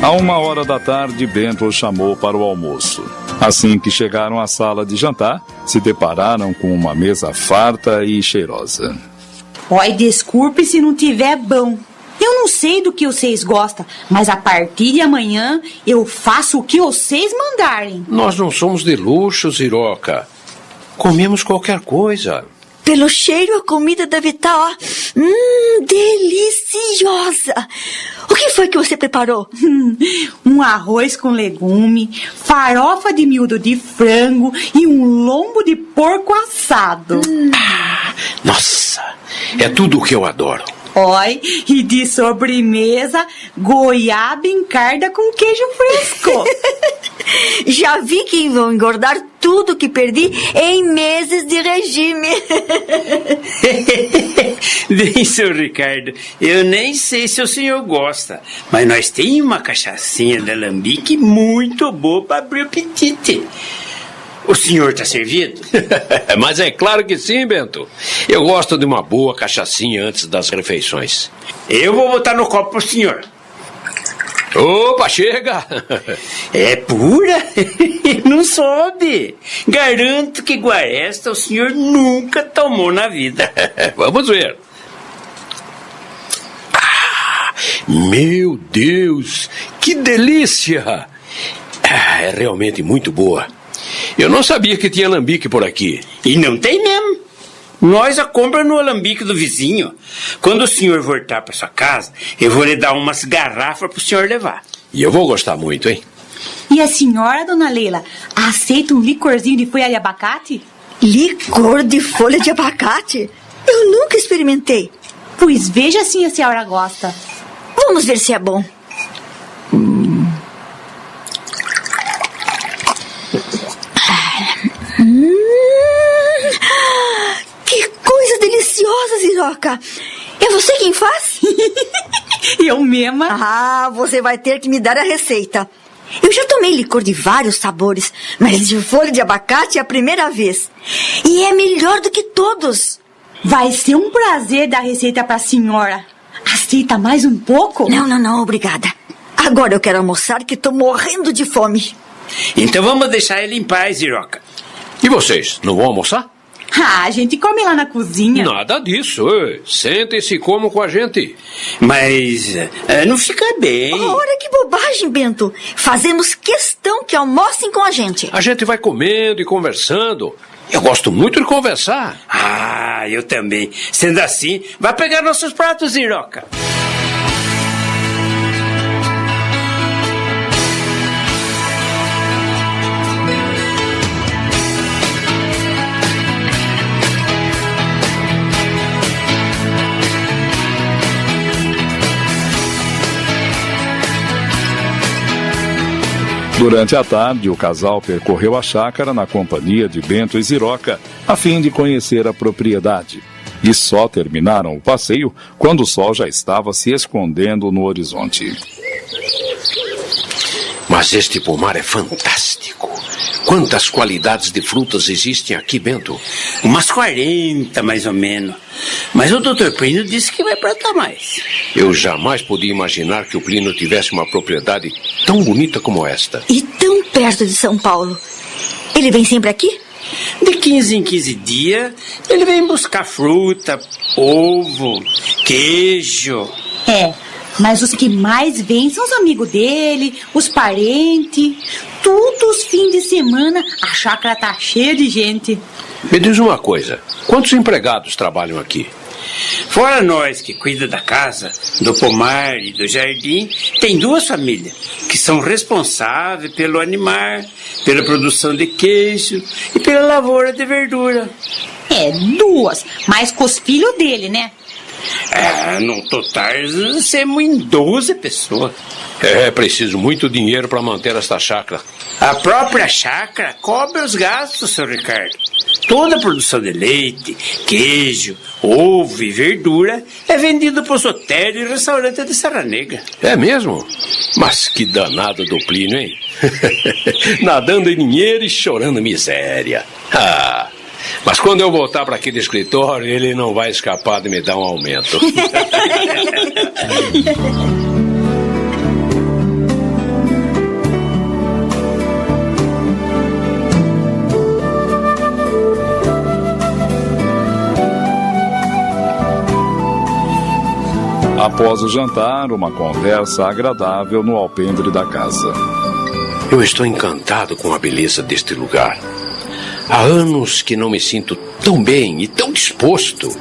A uma hora da tarde, Bento o chamou para o almoço. Assim que chegaram à sala de jantar, se depararam com uma mesa farta e cheirosa. Oi, desculpe se não tiver bom. Eu não sei do que vocês gostam, mas a partir de amanhã eu faço o que vocês mandarem. Nós não somos de luxo, Ziroca. Comemos qualquer coisa. Pelo cheiro, a comida deve estar, ó, hum, deliciosa. O que foi que você preparou? um arroz com legume, farofa de miúdo de frango e um lombo de porco assado. Hum. Nossa, é tudo o que eu adoro. Oi, e de sobremesa, goiaba em carda com queijo fresco. Já vi que vão engordar tudo que perdi em meses de regime. Bem, seu Ricardo, eu nem sei se o senhor gosta, mas nós temos uma cachaçinha de alambique muito boa para abrir o apetite. O senhor está servido? Mas é claro que sim, Bento. Eu gosto de uma boa cachaçinha antes das refeições. Eu vou botar no copo pro senhor. Opa, chega! É pura? Não sobe. Garanto que igual esta o senhor nunca tomou na vida. Vamos ver. Ah, meu Deus, que delícia! Ah, é realmente muito boa. Eu não sabia que tinha alambique por aqui. E não tem mesmo. Nós a compra no alambique do vizinho. Quando o senhor voltar para sua casa, eu vou lhe dar umas garrafas para o senhor levar. E eu vou gostar muito, hein? E a senhora, dona Leila, aceita um licorzinho de folha de abacate? Licor de folha de abacate? Eu nunca experimentei. Pois veja se a senhora gosta. Vamos ver se é bom. Hum, que coisa deliciosa, Ziroca. É você quem faz? Eu mesma. Ah, você vai ter que me dar a receita. Eu já tomei licor de vários sabores, mas de folha de abacate é a primeira vez. E é melhor do que todos. Vai ser um prazer dar a receita para a senhora. Aceita mais um pouco? Não, não, não, obrigada. Agora eu quero almoçar que estou morrendo de fome. Então vamos deixar ele em paz, Ziroca. E vocês, não vão almoçar? Ah, a gente come lá na cozinha. Nada disso. Sentem-se e comam com a gente. Mas eh, não fica bem. Ora, que bobagem, Bento. Fazemos questão que almocem com a gente. A gente vai comendo e conversando. Eu gosto muito de conversar. Ah, eu também. Sendo assim, vai pegar nossos pratos, Ziroca. Durante a tarde, o casal percorreu a chácara na companhia de Bento e Ziroca, a fim de conhecer a propriedade. E só terminaram o passeio quando o sol já estava se escondendo no horizonte. Mas este pomar é fantástico. Quantas qualidades de frutas existem aqui, Bento? Umas 40, mais ou menos. Mas o doutor Plínio disse que vai plantar mais. Eu jamais podia imaginar que o Plínio tivesse uma propriedade tão bonita como esta. E tão perto de São Paulo. Ele vem sempre aqui? De 15 em 15 dias, ele vem buscar fruta, ovo, queijo. É, mas os que mais vêm são os amigos dele, os parentes. Todos os fins de semana a chácara tá cheia de gente. Me diz uma coisa: quantos empregados trabalham aqui? Fora nós que cuida da casa, do pomar e do jardim, tem duas famílias que são responsáveis pelo animar, pela produção de queijo e pela lavoura de verdura. É, duas, mas com os filhos dele, né? É, no total, somos em 12 pessoas. É preciso muito dinheiro para manter esta chácara. A própria chácara cobre os gastos, seu Ricardo. Toda a produção de leite, queijo, ovo e verdura é vendida para os hotéis e restaurantes de Serra Negra. É mesmo? Mas que danado do Plínio, hein? Nadando em dinheiro e chorando miséria. Ah, mas quando eu voltar para aquele escritório, ele não vai escapar de me dar um aumento. Após o jantar, uma conversa agradável no alpendre da casa. Eu estou encantado com a beleza deste lugar. Há anos que não me sinto tão bem e tão disposto.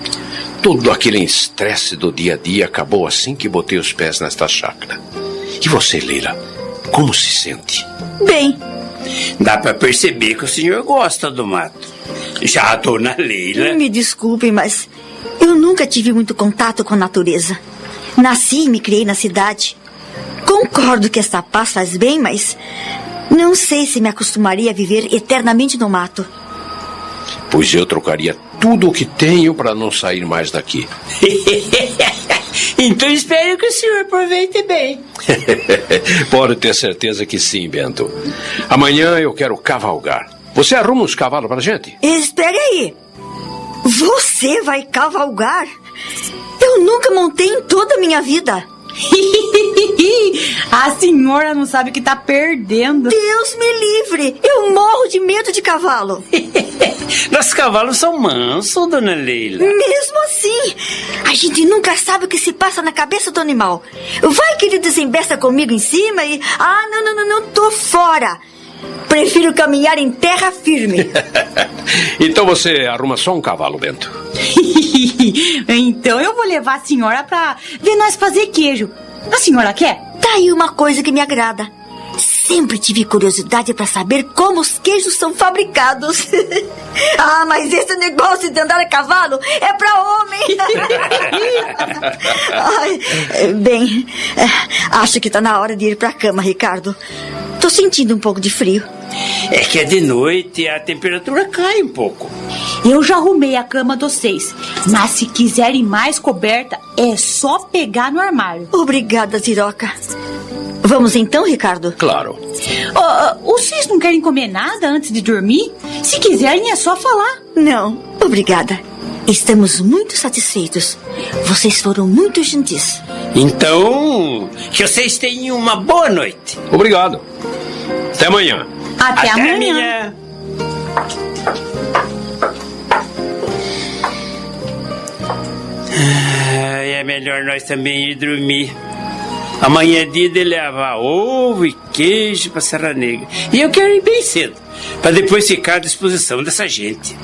Todo aquele estresse do dia a dia acabou assim que botei os pés nesta chácara. E você, Leila, como se sente? Bem. Dá para perceber que o senhor gosta do mato. Já a dona Leila. Me desculpem, mas eu nunca tive muito contato com a natureza. Nasci e me criei na cidade. Concordo que esta paz faz bem, mas não sei se me acostumaria a viver eternamente no mato. Pois eu trocaria tudo o que tenho para não sair mais daqui. então espero que o senhor aproveite bem. Pode ter certeza que sim, Bento. Amanhã eu quero cavalgar. Você arruma uns cavalos para gente? Espere aí. Você vai cavalgar? Eu nunca montei em toda a minha vida. a senhora não sabe o que tá perdendo. Deus me livre! Eu morro de medo de cavalo. Nossos cavalos são mansos, dona Leila. Mesmo assim, a gente nunca sabe o que se passa na cabeça do animal. Vai que ele desembesta comigo em cima e. Ah, não, não, não, não, tô fora. Prefiro caminhar em terra firme. então você arruma só um cavalo, Bento. então eu vou levar a senhora pra ver nós fazer queijo. A senhora quer? Tá aí uma coisa que me agrada. Sempre tive curiosidade para saber como os queijos são fabricados. ah, mas esse negócio de andar a cavalo é para homem. Ai, bem, é, acho que tá na hora de ir para a cama, Ricardo. Tô sentindo um pouco de frio. É que é de noite e a temperatura cai um pouco. Eu já arrumei a cama dos seis, mas se quiserem mais coberta, é só pegar no armário. Obrigada, Tiroca. Vamos então, Ricardo? Claro. Uh, vocês não querem comer nada antes de dormir? Se quiserem, é só falar. Não, obrigada. Estamos muito satisfeitos. Vocês foram muito gentis. Então, que vocês tenham uma boa noite. Obrigado. Até amanhã. Até, Até amanhã. amanhã. Ah, é melhor nós também ir dormir. Amanhã é dia de levar ovo e queijo para Serra Negra. E eu quero ir bem cedo, para depois ficar à disposição dessa gente.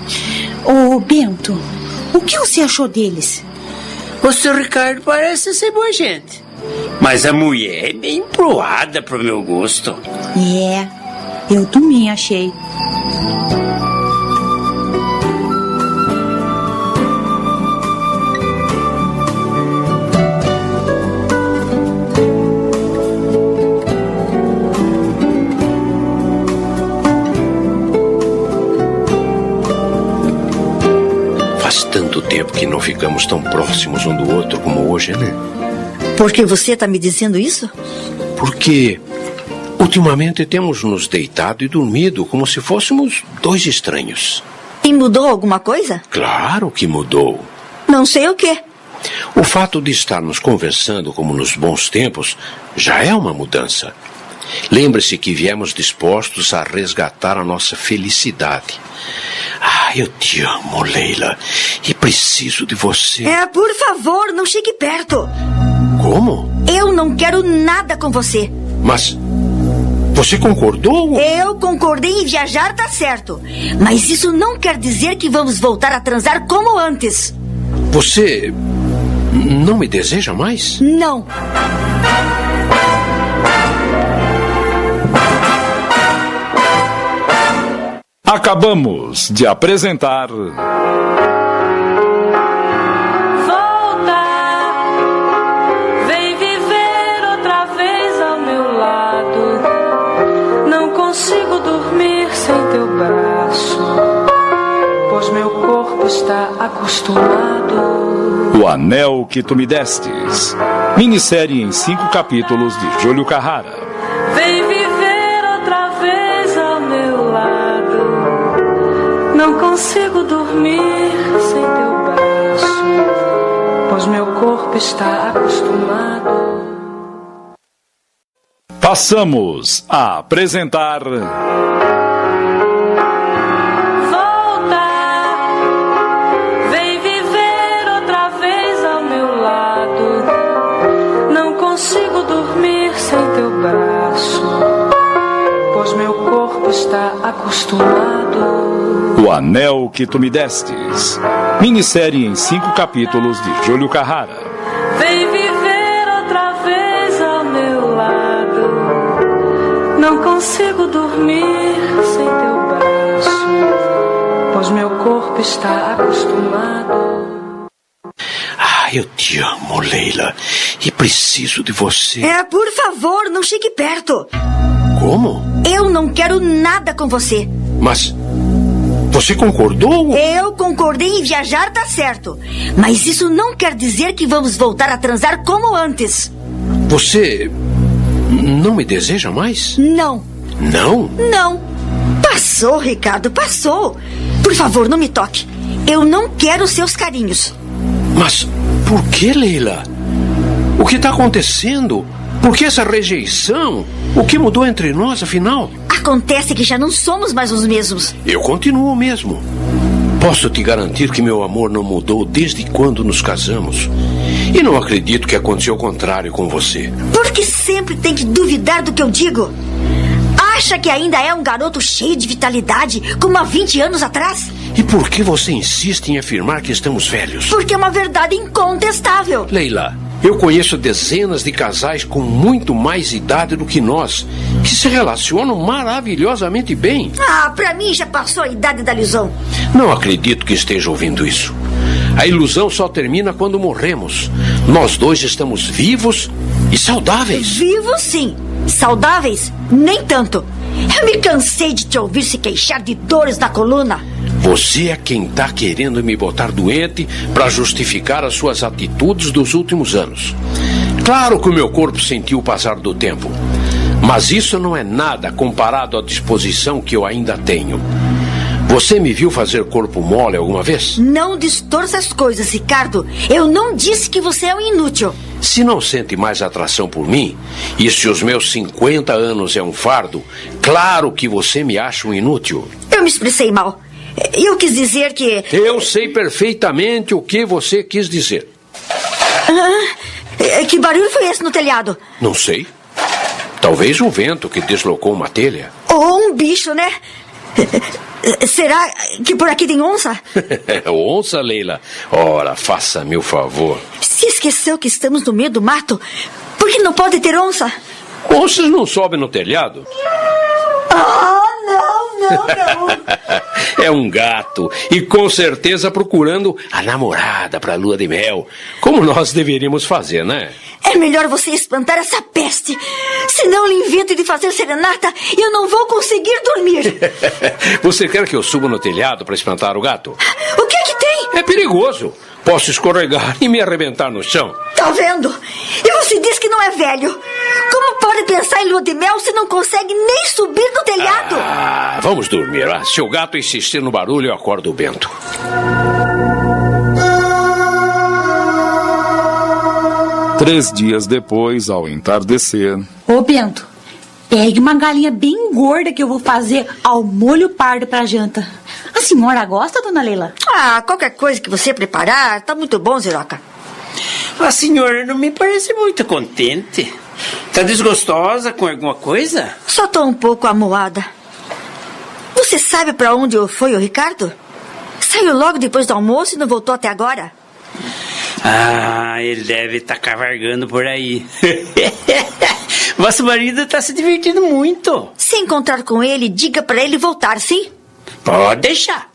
Ô, Bento, o que você achou deles? O seu Ricardo parece ser boa gente. Mas a mulher é bem proada pro meu gosto. É, eu também achei. Tempo que não ficamos tão próximos um do outro como hoje, né? Por que você está me dizendo isso? Porque ultimamente temos nos deitado e dormido como se fôssemos dois estranhos. E mudou alguma coisa? Claro que mudou. Não sei o quê. O fato de estarmos conversando como nos bons tempos já é uma mudança. Lembre-se que viemos dispostos a resgatar a nossa felicidade. Ah, eu te amo, Leila. E preciso de você. É, por favor, não chegue perto. Como? Eu não quero nada com você. Mas. Você concordou? Eu concordei em viajar, tá certo. Mas isso não quer dizer que vamos voltar a transar como antes. Você. não me deseja mais? Não. Acabamos de apresentar. Volta, vem viver outra vez ao meu lado. Não consigo dormir sem teu braço, pois meu corpo está acostumado. O Anel que Tu Me Destes. Minissérie em cinco capítulos de Júlio Carrara. Não consigo dormir sem teu braço, pois meu corpo está acostumado. Passamos a apresentar. Volta, vem viver outra vez ao meu lado. Não consigo dormir sem teu braço, pois meu corpo está acostumado. O Anel que Tu Me Destes. Minissérie em cinco capítulos de Júlio Carrara. Vem viver outra vez ao meu lado. Não consigo dormir sem teu braço, pois meu corpo está acostumado. Ah, eu te amo, Leila. E preciso de você. É, por favor, não chegue perto. Como? Eu não quero nada com você. Mas. Você concordou? Eu concordei em viajar, tá certo. Mas isso não quer dizer que vamos voltar a transar como antes. Você. Não me deseja mais? Não, Não? não. Passou, Ricardo, passou. Por favor, não me toque. Eu não quero seus carinhos. Mas por que, Leila? O que está acontecendo? Por que essa rejeição? O que mudou entre nós, afinal? Acontece que já não somos mais os mesmos. Eu continuo o mesmo. Posso te garantir que meu amor não mudou desde quando nos casamos. E não acredito que aconteceu o contrário com você. Porque sempre tem que duvidar do que eu digo. Acha que ainda é um garoto cheio de vitalidade, como há 20 anos atrás? E por que você insiste em afirmar que estamos velhos? Porque é uma verdade incontestável. Leila, eu conheço dezenas de casais com muito mais idade do que nós, que se relacionam maravilhosamente bem. Ah, pra mim já passou a idade da ilusão. Não acredito que esteja ouvindo isso. A ilusão só termina quando morremos. Nós dois estamos vivos e saudáveis. Vivos sim, saudáveis nem tanto. Eu me cansei de te ouvir se queixar de dores na coluna. Você é quem está querendo me botar doente para justificar as suas atitudes dos últimos anos. Claro que o meu corpo sentiu o passar do tempo, mas isso não é nada comparado à disposição que eu ainda tenho. Você me viu fazer corpo mole alguma vez? Não distorça as coisas, Ricardo. Eu não disse que você é um inútil. Se não sente mais atração por mim, e se os meus 50 anos é um fardo, claro que você me acha um inútil. Eu me expressei mal. Eu quis dizer que. Eu sei perfeitamente o que você quis dizer. Ah, que barulho foi esse no telhado? Não sei. Talvez o vento que deslocou uma telha. Ou um bicho, né? Será que por aqui tem onça? onça, Leila? Ora, faça-me o favor. Se esqueceu que estamos no meio do mato, por que não pode ter onça? Onças não sobem no telhado. Ah, não, não, é um gato e com certeza procurando a namorada para a lua de mel, como nós deveríamos fazer, né? É melhor você espantar essa peste. Senão ele inventa de fazer serenata e eu não vou conseguir dormir. você quer que eu suba no telhado para espantar o gato? O que é que tem? É perigoso. Posso escorregar e me arrebentar no chão. Tá vendo? E você diz que não é velho. Como pode pensar em lua de mel se não consegue nem subir no telhado? Ah, vamos dormir. Ah, se o gato insistir no barulho, eu acordo o Bento. Três dias depois, ao entardecer. Ô, Bento, pegue uma galinha bem gorda que eu vou fazer ao molho pardo pra janta. A senhora gosta, dona Leila? Ah, qualquer coisa que você preparar, tá muito bom, Ziroca. A senhora não me parece muito contente. Tá desgostosa com alguma coisa? Só tô um pouco amuada. Você sabe para onde foi o Ricardo? Saiu logo depois do almoço e não voltou até agora. Ah, ele deve estar tá cavargando por aí. Vosso marido está se divertindo muito. Se encontrar com ele, diga para ele voltar, sim? Pode deixar.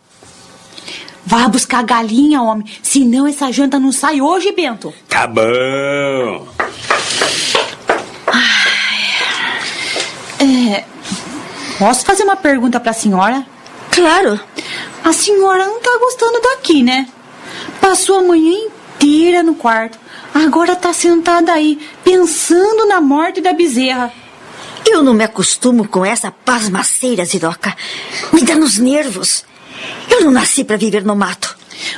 Vá buscar a galinha, homem. Senão essa janta não sai hoje, Bento. Tá bom. É, posso fazer uma pergunta para a senhora? Claro. A senhora não tá gostando daqui, né? Passou a manhã inteira no quarto. Agora tá sentada aí, pensando na morte da bezerra. Eu não me acostumo com essa pasmaceira, Ziroca. Me dá nos nervos. Eu não nasci para viver no mato.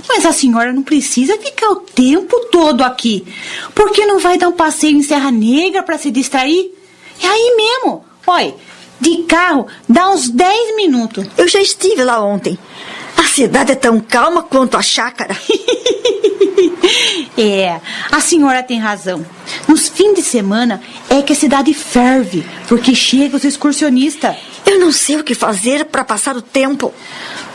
Mas a senhora não precisa ficar o tempo todo aqui. Por que não vai dar um passeio em Serra Negra para se distrair? É aí mesmo. Olha, de carro dá uns 10 minutos. Eu já estive lá ontem. A cidade é tão calma quanto a chácara. é, a senhora tem razão. Nos fins de semana é que a cidade ferve, porque chegam os excursionistas. Eu não sei o que fazer para passar o tempo.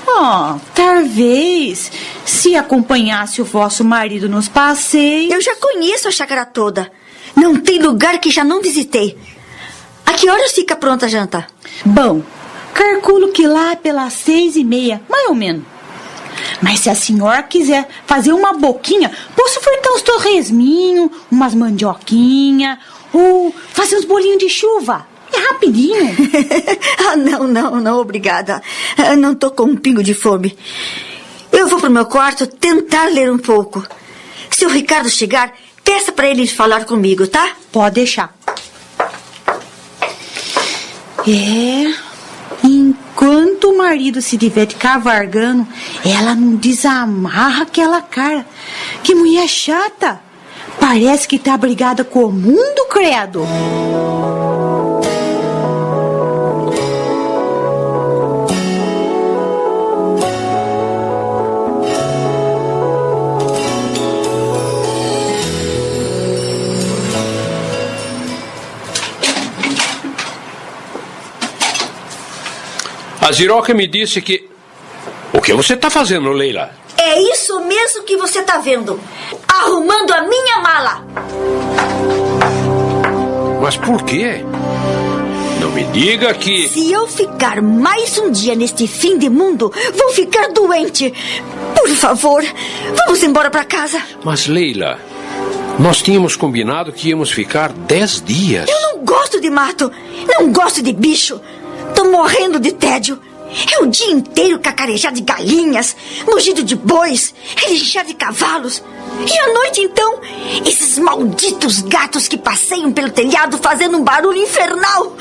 Oh, talvez se acompanhasse o vosso marido nos passeios. Eu já conheço a chácara toda. Não tem lugar que já não visitei. A que horas fica pronta a janta? Bom, calculo que lá pelas seis e meia, mais ou menos. Mas se a senhora quiser fazer uma boquinha, posso fritar uns torresminhos, umas mandioquinhas, ou fazer uns bolinhos de chuva. É rapidinho. ah, não, não, não, obrigada. Eu não tô com um pingo de fome. Eu vou pro meu quarto tentar ler um pouco. Se o Ricardo chegar, peça para ele falar comigo, tá? Pode deixar. É. Enquanto o marido se diverte cavargando, ela não desamarra aquela cara. Que mulher chata! Parece que tá brigada com o mundo, credo. A Ziroca me disse que. O que você está fazendo, Leila? É isso mesmo que você está vendo. Arrumando a minha mala. Mas por quê? Não me diga que. Se eu ficar mais um dia neste fim de mundo, vou ficar doente. Por favor, vamos embora para casa. Mas, Leila, nós tínhamos combinado que íamos ficar dez dias. Eu não gosto de mato. Não gosto de bicho. Morrendo de tédio. É o dia inteiro cacarejar de galinhas, mugido de bois, relinchar de cavalos. E à noite, então, esses malditos gatos que passeiam pelo telhado fazendo um barulho infernal.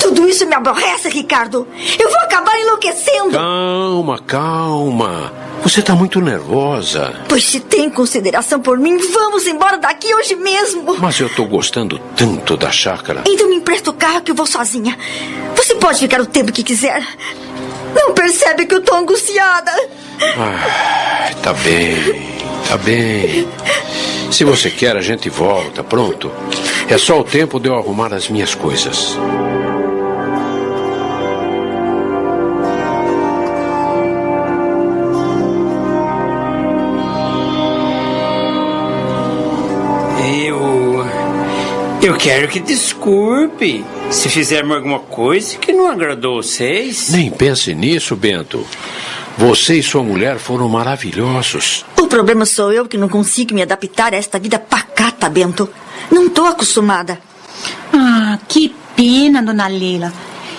Tudo isso me aborrece, Ricardo. Eu vou acabar enlouquecendo. Calma, calma. Você está muito nervosa. Pois se tem consideração por mim, vamos embora daqui hoje mesmo. Mas eu estou gostando tanto da chácara. Então me empresta o carro que eu vou sozinha. Você pode ficar o tempo que quiser. Não percebe que eu tô angustiada? Ah, tá bem, tá bem. Se você quer, a gente volta, pronto. É só o tempo de eu arrumar as minhas coisas. Eu. Eu quero que desculpe se fizermos alguma coisa que não agradou vocês. Nem pense nisso, Bento. Você e sua mulher foram maravilhosos. O problema sou eu que não consigo me adaptar a esta vida pacata, Bento. Não tô acostumada. Ah, que pena, dona Leila.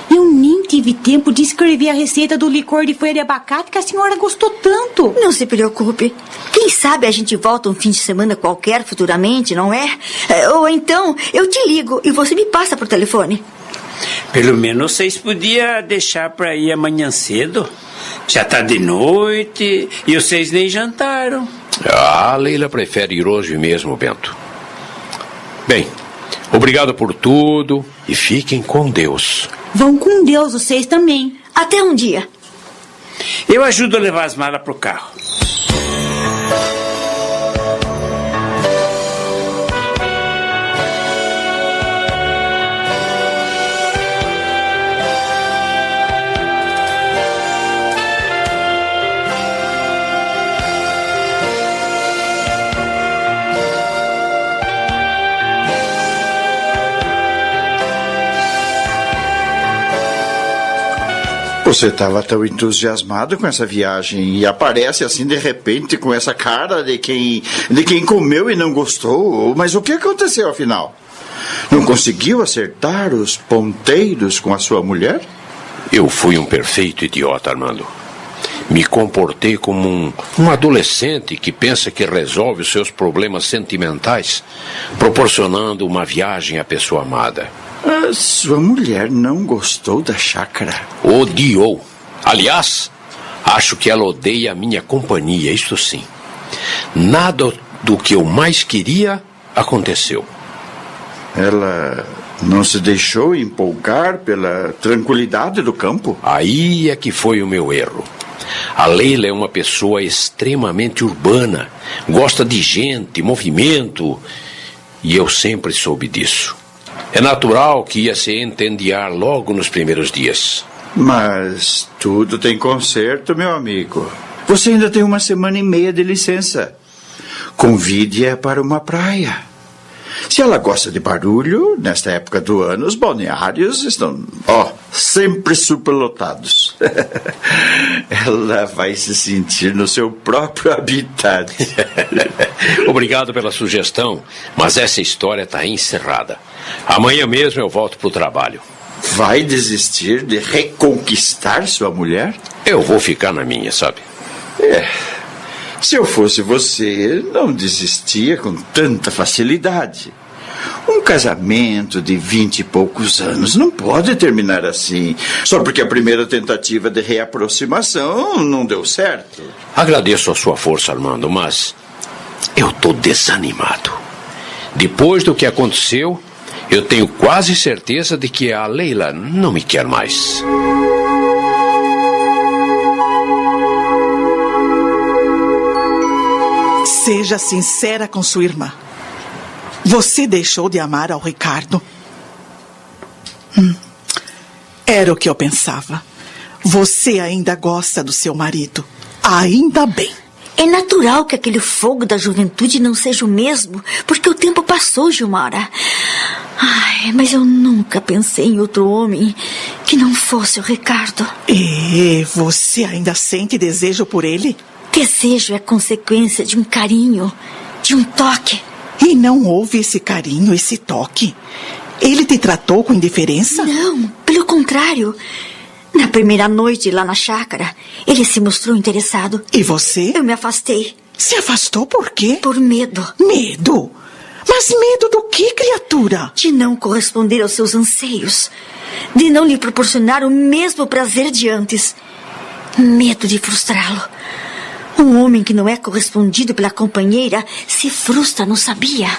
Eu nem tive tempo de escrever a receita do licor de folha de abacate que a senhora gostou tanto. Não se preocupe. Quem sabe a gente volta um fim de semana qualquer futuramente, não é? É, Ou então eu te ligo e você me passa por telefone. Pelo menos vocês podiam deixar para ir amanhã cedo. Já tá de noite e vocês nem jantaram. Ah, a Leila prefere ir hoje mesmo, Bento. Bem, obrigado por tudo e fiquem com Deus. Vão com Deus, vocês também. Até um dia. Eu ajudo a levar as malas pro carro. Você estava tão entusiasmado com essa viagem e aparece assim de repente com essa cara de quem, de quem comeu e não gostou. Mas o que aconteceu afinal? Não conseguiu acertar os ponteiros com a sua mulher? Eu fui um perfeito idiota, Armando. Me comportei como um, um adolescente que pensa que resolve os seus problemas sentimentais proporcionando uma viagem à pessoa amada. A sua mulher não gostou da chácara? Odiou. Aliás, acho que ela odeia a minha companhia, isto sim. Nada do que eu mais queria aconteceu. Ela não se deixou empolgar pela tranquilidade do campo? Aí é que foi o meu erro. A Leila é uma pessoa extremamente urbana, gosta de gente, movimento, e eu sempre soube disso. É natural que ia se entendiar logo nos primeiros dias. Mas tudo tem conserto, meu amigo. Você ainda tem uma semana e meia de licença. Convide-a para uma praia. Se ela gosta de barulho, nesta época do ano, os balneários estão, ó, sempre superlotados. ela vai se sentir no seu próprio habitat. Obrigado pela sugestão, mas essa história está encerrada. Amanhã mesmo eu volto para o trabalho. Vai desistir de reconquistar sua mulher? Eu vou ficar na minha, sabe? É. Se eu fosse você, não desistia com tanta facilidade. Um casamento de vinte e poucos anos não pode terminar assim, só porque a primeira tentativa de reaproximação não deu certo. Agradeço a sua força, Armando, mas eu estou desanimado. Depois do que aconteceu, eu tenho quase certeza de que a Leila não me quer mais. Seja sincera com sua irmã. Você deixou de amar ao Ricardo? Hum, era o que eu pensava. Você ainda gosta do seu marido. Ainda bem. É natural que aquele fogo da juventude não seja o mesmo, porque o tempo passou, Gilmara. Ai, mas eu nunca pensei em outro homem que não fosse o Ricardo. E você ainda sente desejo por ele? Desejo é consequência de um carinho, de um toque. E não houve esse carinho, esse toque? Ele te tratou com indiferença? Não, pelo contrário. Na primeira noite lá na chácara, ele se mostrou interessado. E você? Eu me afastei. Se afastou por quê? Por medo. Medo? Mas medo do que, criatura? De não corresponder aos seus anseios. De não lhe proporcionar o mesmo prazer de antes. Medo de frustrá-lo. Um homem que não é correspondido pela companheira se frustra, não sabia?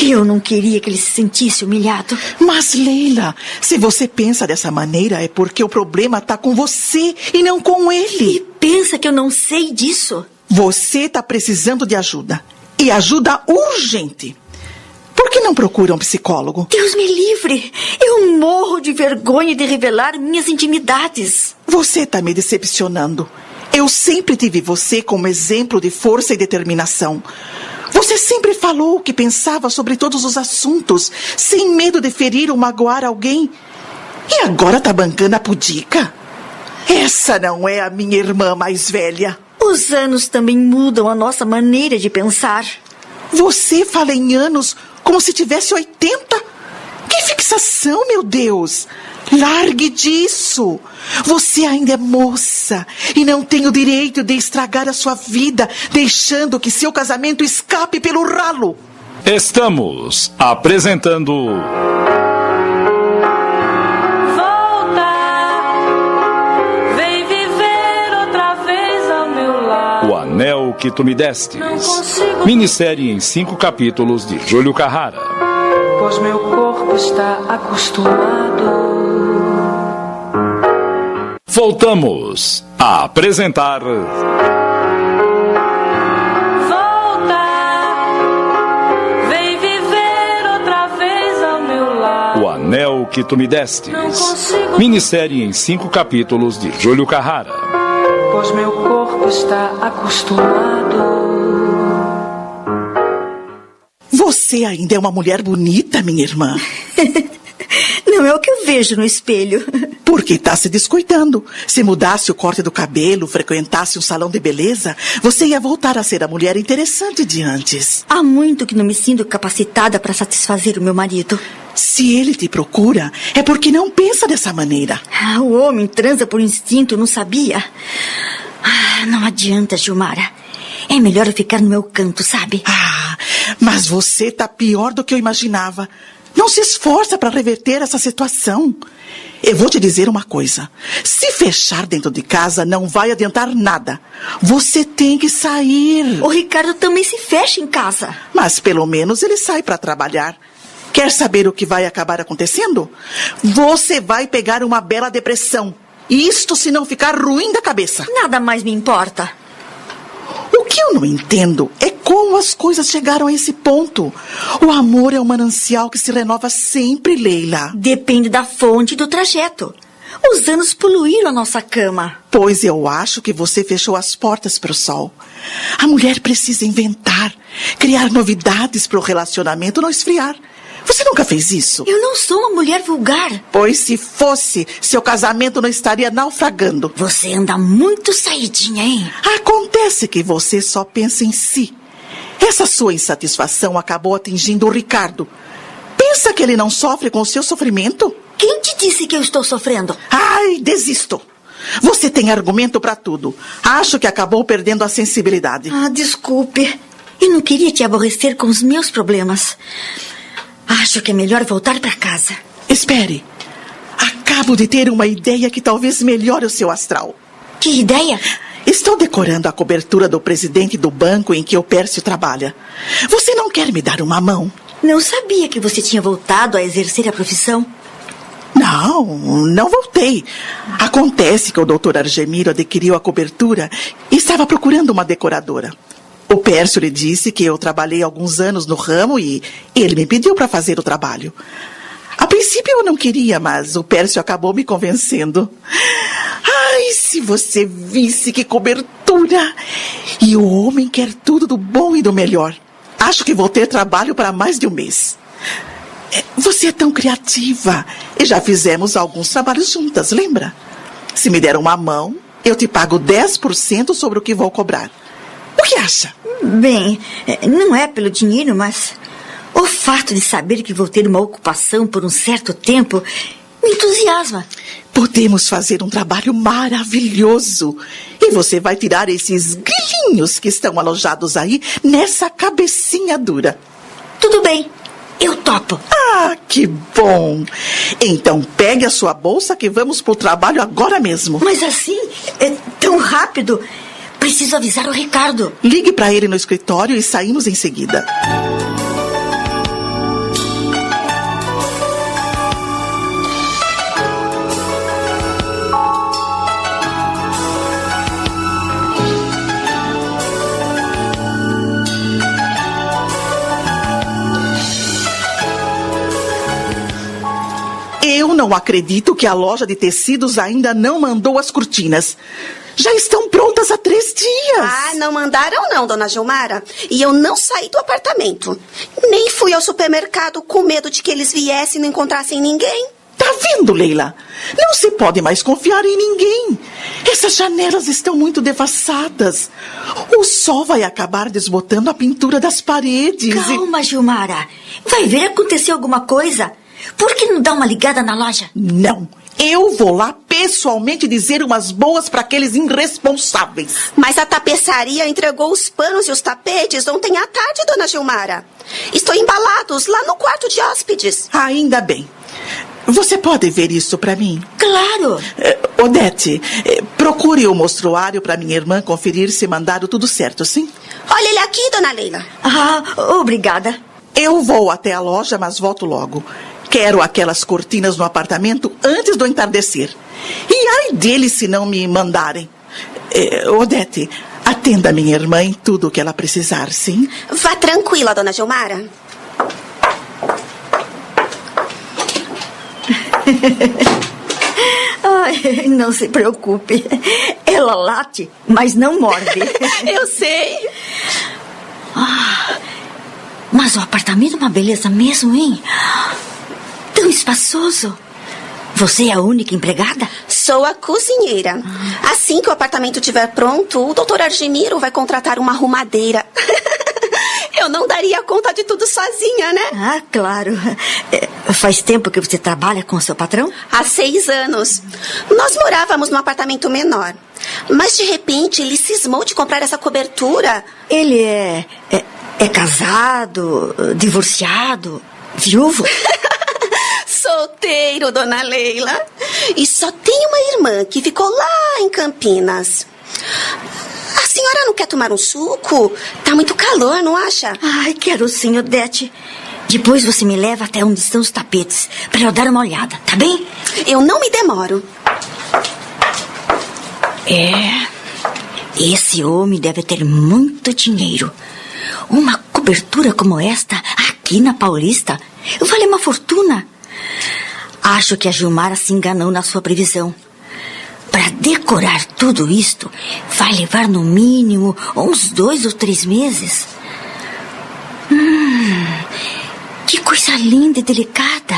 Eu não queria que ele se sentisse humilhado. Mas, Leila, se você pensa dessa maneira é porque o problema está com você e não com ele. E pensa que eu não sei disso? Você está precisando de ajuda. E ajuda urgente. Por que não procura um psicólogo? Deus me livre! Eu morro de vergonha de revelar minhas intimidades. Você está me decepcionando. Eu sempre tive você como exemplo de força e determinação. Você sempre falou o que pensava sobre todos os assuntos, sem medo de ferir ou magoar alguém. E agora tá bancando a pudica? Essa não é a minha irmã mais velha. Os anos também mudam a nossa maneira de pensar. Você fala em anos como se tivesse 80? Que fixação, meu Deus! Largue disso! Você ainda é moça e não tem o direito de estragar a sua vida, deixando que seu casamento escape pelo ralo. Estamos apresentando. Volta, vem viver outra vez ao meu lado. O Anel que Tu Me Destes. Minissérie em cinco capítulos de Júlio Carrara. Pois meu corpo está acostumado. Voltamos a apresentar. Volta, vem viver outra vez ao meu lado. O Anel que Tu Me Destes. Não consigo- Minissérie em cinco capítulos de Júlio Carrara. Pois meu corpo está acostumado. Você ainda é uma mulher bonita, minha irmã. Não é o que eu vejo no espelho. Porque está se descuidando. Se mudasse o corte do cabelo, frequentasse um salão de beleza, você ia voltar a ser a mulher interessante de antes. Há muito que não me sinto capacitada para satisfazer o meu marido. Se ele te procura, é porque não pensa dessa maneira. Ah, o homem transa por instinto, não sabia? Ah, não adianta, Gilmara. É melhor eu ficar no meu canto, sabe? Ah, mas você tá pior do que eu imaginava. Não se esforça para reverter essa situação. Eu vou te dizer uma coisa: se fechar dentro de casa não vai adiantar nada. Você tem que sair. O Ricardo também se fecha em casa. Mas pelo menos ele sai para trabalhar. Quer saber o que vai acabar acontecendo? Você vai pegar uma bela depressão. Isto se não ficar ruim da cabeça. Nada mais me importa. O que eu não entendo é como as coisas chegaram a esse ponto. O amor é um manancial que se renova sempre, Leila. Depende da fonte e do trajeto. Os anos poluíram a nossa cama. Pois eu acho que você fechou as portas para o sol. A mulher precisa inventar, criar novidades para o relacionamento não esfriar. Você nunca fez isso? Eu não sou uma mulher vulgar. Pois se fosse, seu casamento não estaria naufragando. Você anda muito saidinha, hein? Acontece que você só pensa em si. Essa sua insatisfação acabou atingindo o Ricardo. Pensa que ele não sofre com o seu sofrimento? Quem te disse que eu estou sofrendo? Ai, desisto. Você tem argumento para tudo. Acho que acabou perdendo a sensibilidade. Ah, desculpe. Eu não queria te aborrecer com os meus problemas. Acho que é melhor voltar para casa. Espere. Acabo de ter uma ideia que talvez melhore o seu astral. Que ideia? Estou decorando a cobertura do presidente do banco em que o Pércio trabalha. Você não quer me dar uma mão? Não sabia que você tinha voltado a exercer a profissão. Não, não voltei. Acontece que o doutor Argemiro adquiriu a cobertura e estava procurando uma decoradora. O Pércio lhe disse que eu trabalhei alguns anos no ramo e ele me pediu para fazer o trabalho. A princípio eu não queria, mas o Pércio acabou me convencendo. Ai, se você visse que cobertura! E o homem quer tudo do bom e do melhor. Acho que vou ter trabalho para mais de um mês. É, você é tão criativa. E já fizemos alguns trabalhos juntas, lembra? Se me der uma mão, eu te pago 10% sobre o que vou cobrar. O que acha? Bem, é, não é pelo dinheiro, mas o fato de saber que vou ter uma ocupação por um certo tempo me entusiasma. Podemos fazer um trabalho maravilhoso. E você vai tirar esses grilhinhos que estão alojados aí nessa cabecinha dura. Tudo bem, eu topo. Ah, que bom! Então pegue a sua bolsa que vamos pro trabalho agora mesmo. Mas assim, é tão rápido. Preciso avisar o Ricardo. Ligue para ele no escritório e saímos em seguida. Eu não acredito que a loja de tecidos ainda não mandou as cortinas. Já estão prontas há três dias. Ah, não mandaram não, dona Gilmara. E eu não saí do apartamento. Nem fui ao supermercado com medo de que eles viessem e não encontrassem ninguém. Tá vendo, Leila? Não se pode mais confiar em ninguém. Essas janelas estão muito devassadas. O sol vai acabar desbotando a pintura das paredes. Calma, Gilmara. Vai ver acontecer alguma coisa. Por que não dá uma ligada na loja? Não. Eu vou lá pessoalmente dizer umas boas para aqueles irresponsáveis. Mas a tapeçaria entregou os panos e os tapetes ontem à tarde, dona Gilmara. Estão embalados lá no quarto de hóspedes. Ainda bem. Você pode ver isso para mim? Claro. Uh, Odete, uh, procure o mostruário para minha irmã conferir se mandaram tudo certo, sim? Olha ele aqui, dona Leila. Ah, obrigada. Eu vou até a loja, mas volto logo. Quero aquelas cortinas no apartamento antes do entardecer. E ai deles se não me mandarem. Eh, Odete, atenda minha irmã em tudo o que ela precisar, sim? Vá tranquila, dona Gilmara. Ai, não se preocupe. Ela late, mas não morde. Eu sei. Ah, mas o apartamento é uma beleza mesmo, hein? Tão espaçoso. Você é a única empregada? Sou a cozinheira. Assim que o apartamento estiver pronto, o doutor Argemiro vai contratar uma arrumadeira. Eu não daria conta de tudo sozinha, né? Ah, claro. É, Faz tempo que você trabalha com seu patrão? Há seis anos. Nós morávamos num apartamento menor. Mas de repente ele cismou de comprar essa cobertura. Ele é. é, é casado, divorciado, viúvo? Solteiro, dona Leila. E só tem uma irmã que ficou lá em Campinas. A senhora não quer tomar um suco? Tá muito calor, não acha? Ai, quero sim, Odete. Depois você me leva até onde estão os tapetes, para eu dar uma olhada, tá bem? Eu não me demoro. É. Esse homem deve ter muito dinheiro. Uma cobertura como esta, aqui na Paulista, vale uma fortuna. Acho que a Gilmara se enganou na sua previsão. Para decorar tudo isto, vai levar no mínimo uns dois ou três meses. Hum, que coisa linda e delicada.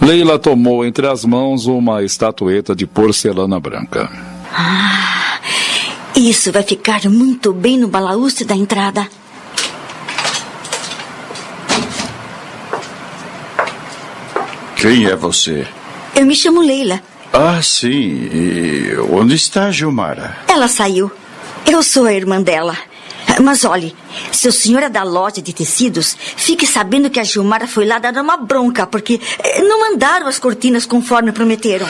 Leila tomou entre as mãos uma estatueta de porcelana branca. Ah, isso vai ficar muito bem no balaúste da entrada. Quem é você? Eu me chamo Leila. Ah, sim. E onde está Gilmara? Ela saiu. Eu sou a irmã dela. Mas olhe, se o senhor é da loja de tecidos, fique sabendo que a Gilmara foi lá dar uma bronca, porque eh, não mandaram as cortinas conforme prometeram.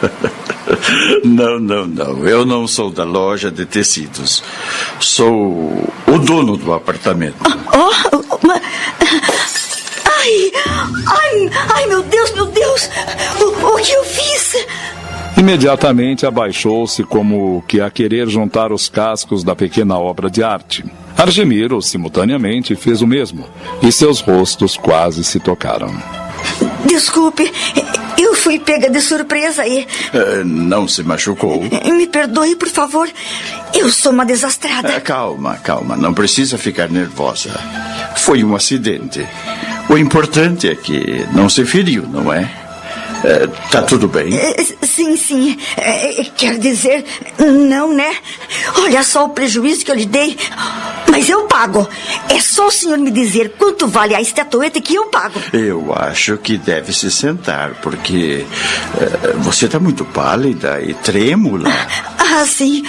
não, não, não. Eu não sou da loja de tecidos. Sou o dono do apartamento. Oh, mas... Ai, ai, ai, meu Deus, meu Deus! O, o que eu fiz? Imediatamente abaixou-se como que a querer juntar os cascos da pequena obra de arte. Argemiro, simultaneamente, fez o mesmo, e seus rostos quase se tocaram. Desculpe, eu fui pega de surpresa e. Uh, não se machucou? Me perdoe, por favor. Eu sou uma desastrada. Uh, calma, calma. Não precisa ficar nervosa. Foi um acidente. O importante é que não se feriu, não é? É, tá tudo bem? É, sim, sim. É, quer dizer, não, né? Olha só o prejuízo que eu lhe dei. Mas eu pago. É só o senhor me dizer quanto vale a estatueta que eu pago. Eu acho que deve se sentar, porque é, você está muito pálida e trêmula. Ah, sim.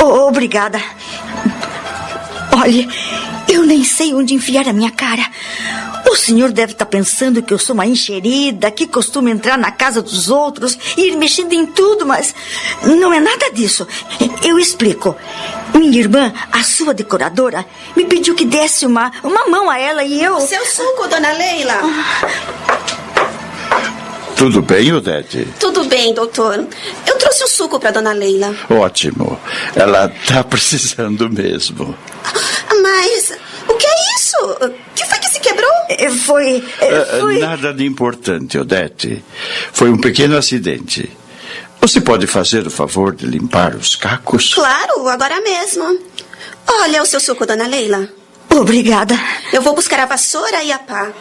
O obrigada. Olhe, eu nem sei onde enfiar a minha cara. O senhor deve estar pensando que eu sou uma enxerida, que costuma entrar na casa dos outros e ir mexendo em tudo, mas não é nada disso. Eu explico. Minha irmã, a sua decoradora, me pediu que desse uma, uma mão a ela e eu. Seu suco, dona Leila. Tudo bem, Odete? Tudo bem, doutor. Eu trouxe o suco para dona Leila. Ótimo. Ela está precisando mesmo. Mas o que é isso? O que foi que se quebrou? Foi. foi... Nada de importante, Odete. Foi um pequeno acidente. Você pode fazer o favor de limpar os cacos? Claro, agora mesmo. Olha o seu suco, dona Leila. Obrigada. Eu vou buscar a vassoura e a pá.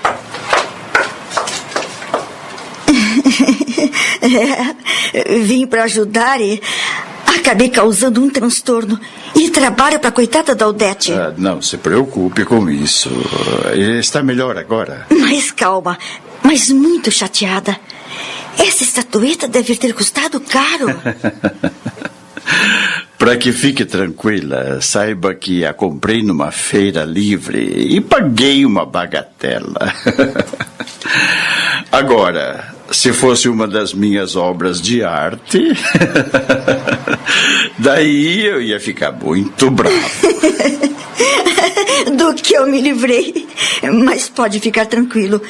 é, vim para ajudar e acabei causando um transtorno. E trabalho para a coitada da Odete. Ah, não se preocupe com isso. Está melhor agora. Mas calma, mas muito chateada. Essa estatueta deve ter custado caro. Para que fique tranquila, saiba que a comprei numa feira livre e paguei uma bagatela. Agora, se fosse uma das minhas obras de arte, daí eu ia ficar muito bravo. Do que eu me livrei. Mas pode ficar tranquilo.